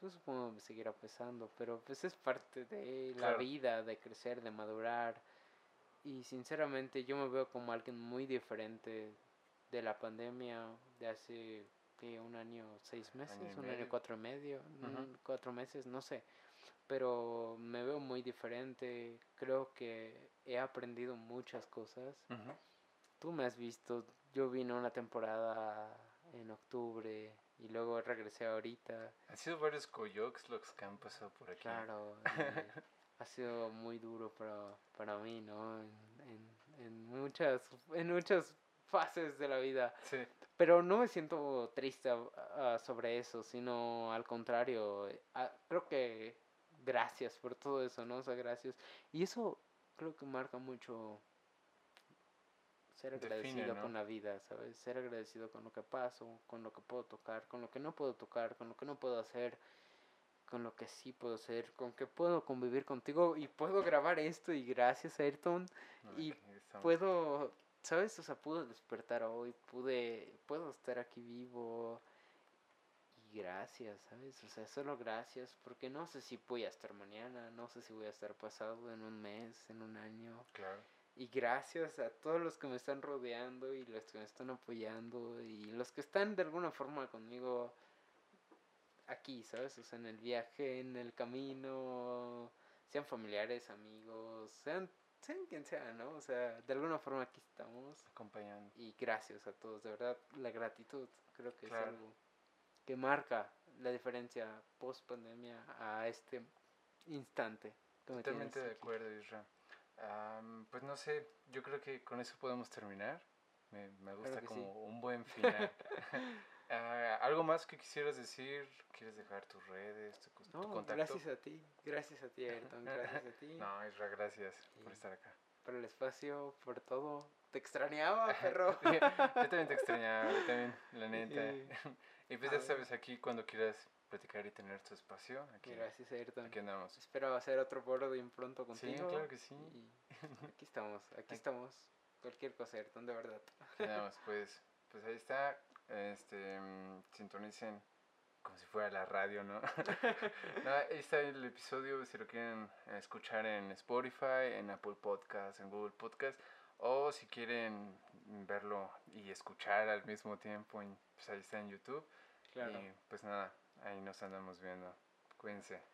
yo supongo me seguirá pesando, pero pues es parte de la
Claro.
vida, de crecer, de madurar. Y sinceramente yo me veo como alguien muy diferente de la pandemia de hace ¿qué? un año, seis meses,
Año
un año cuatro y medio, mm, cuatro meses, no sé. Pero me veo muy diferente, creo que he aprendido muchas cosas.
Ujú.
Tú me has visto, yo vine una temporada en octubre y luego regresé ahorita.
Han sido varios coyocs los que han pasado por aquí.
Claro, ha sido muy duro para, para mí, ¿no? En, en, en muchas, en muchas fases de la vida.
Sí.
Pero no me siento triste ah, sobre eso, sino al contrario. creo que gracias por todo eso, ¿no? O sea, gracias. Y eso creo que marca mucho ser
Define,
agradecido
¿no?
con la vida, ¿sabes? Ser agradecido con lo que paso, con lo que puedo tocar, con lo que no puedo tocar, con lo que no puedo hacer, con lo que sí puedo hacer, con que puedo convivir contigo y puedo grabar esto y gracias Ayrton Y puedo, ¿sabes? O sea, pude despertar hoy, pude, puedo estar aquí vivo y gracias, ¿sabes? O sea, solo gracias, porque no sé si voy a estar mañana, no sé si voy a estar pasado en un mes, en un año.
Claro.
Y gracias a todos los que me están rodeando y los que me están apoyando y los que están de alguna forma conmigo aquí, ¿sabes? O sea, en el viaje, en el camino, sean familiares, amigos, sean, sean quien sea, ¿no? O sea, de alguna forma aquí estamos.
Acompañando.
Y gracias a todos, de verdad, la gratitud creo que
Claro.
es algo que marca la diferencia post pandemia a este instante.
Totalmente de acuerdo, Isra. Am, pues no sé, yo creo que con eso podemos terminar. Me, me gusta como
sí.
un buen final. Ah, ¿Algo más que quisieras decir? ¿Quieres dejar tus redes, tu, tu
No,
contacto?
gracias a ti, gracias a ti, Ayrton, gracias a ti.
No, Isra, gracias por
Sí.
estar acá.
Por el espacio, por todo. Te extrañaba, perro.
yo también te extrañaba, yo también, la neta.
Y-
Y pues ya
ver.
sabes, aquí cuando quieras platicar y tener tu espacio, aquí,
Gracias, Ayrton.
aquí andamos.
Espero hacer otro boarding pronto
Sí,
contigo.
claro que sí.
Y aquí estamos, aquí
Aquí-
estamos. cualquier cosa, Ayrton, de verdad.
Quedamos, pues, pues ahí está. Este, mm, sintonicen como si fuera la radio, ¿no? no ahí está el episodio, si lo quieren escuchar en Spotify, en Apple Podcasts, en Google Podcasts, o si quieren verlo y escuchar al mismo tiempo, pues ahí está en YouTube. Claro. Y pues nada, ahí nos andamos viendo. Cuídense.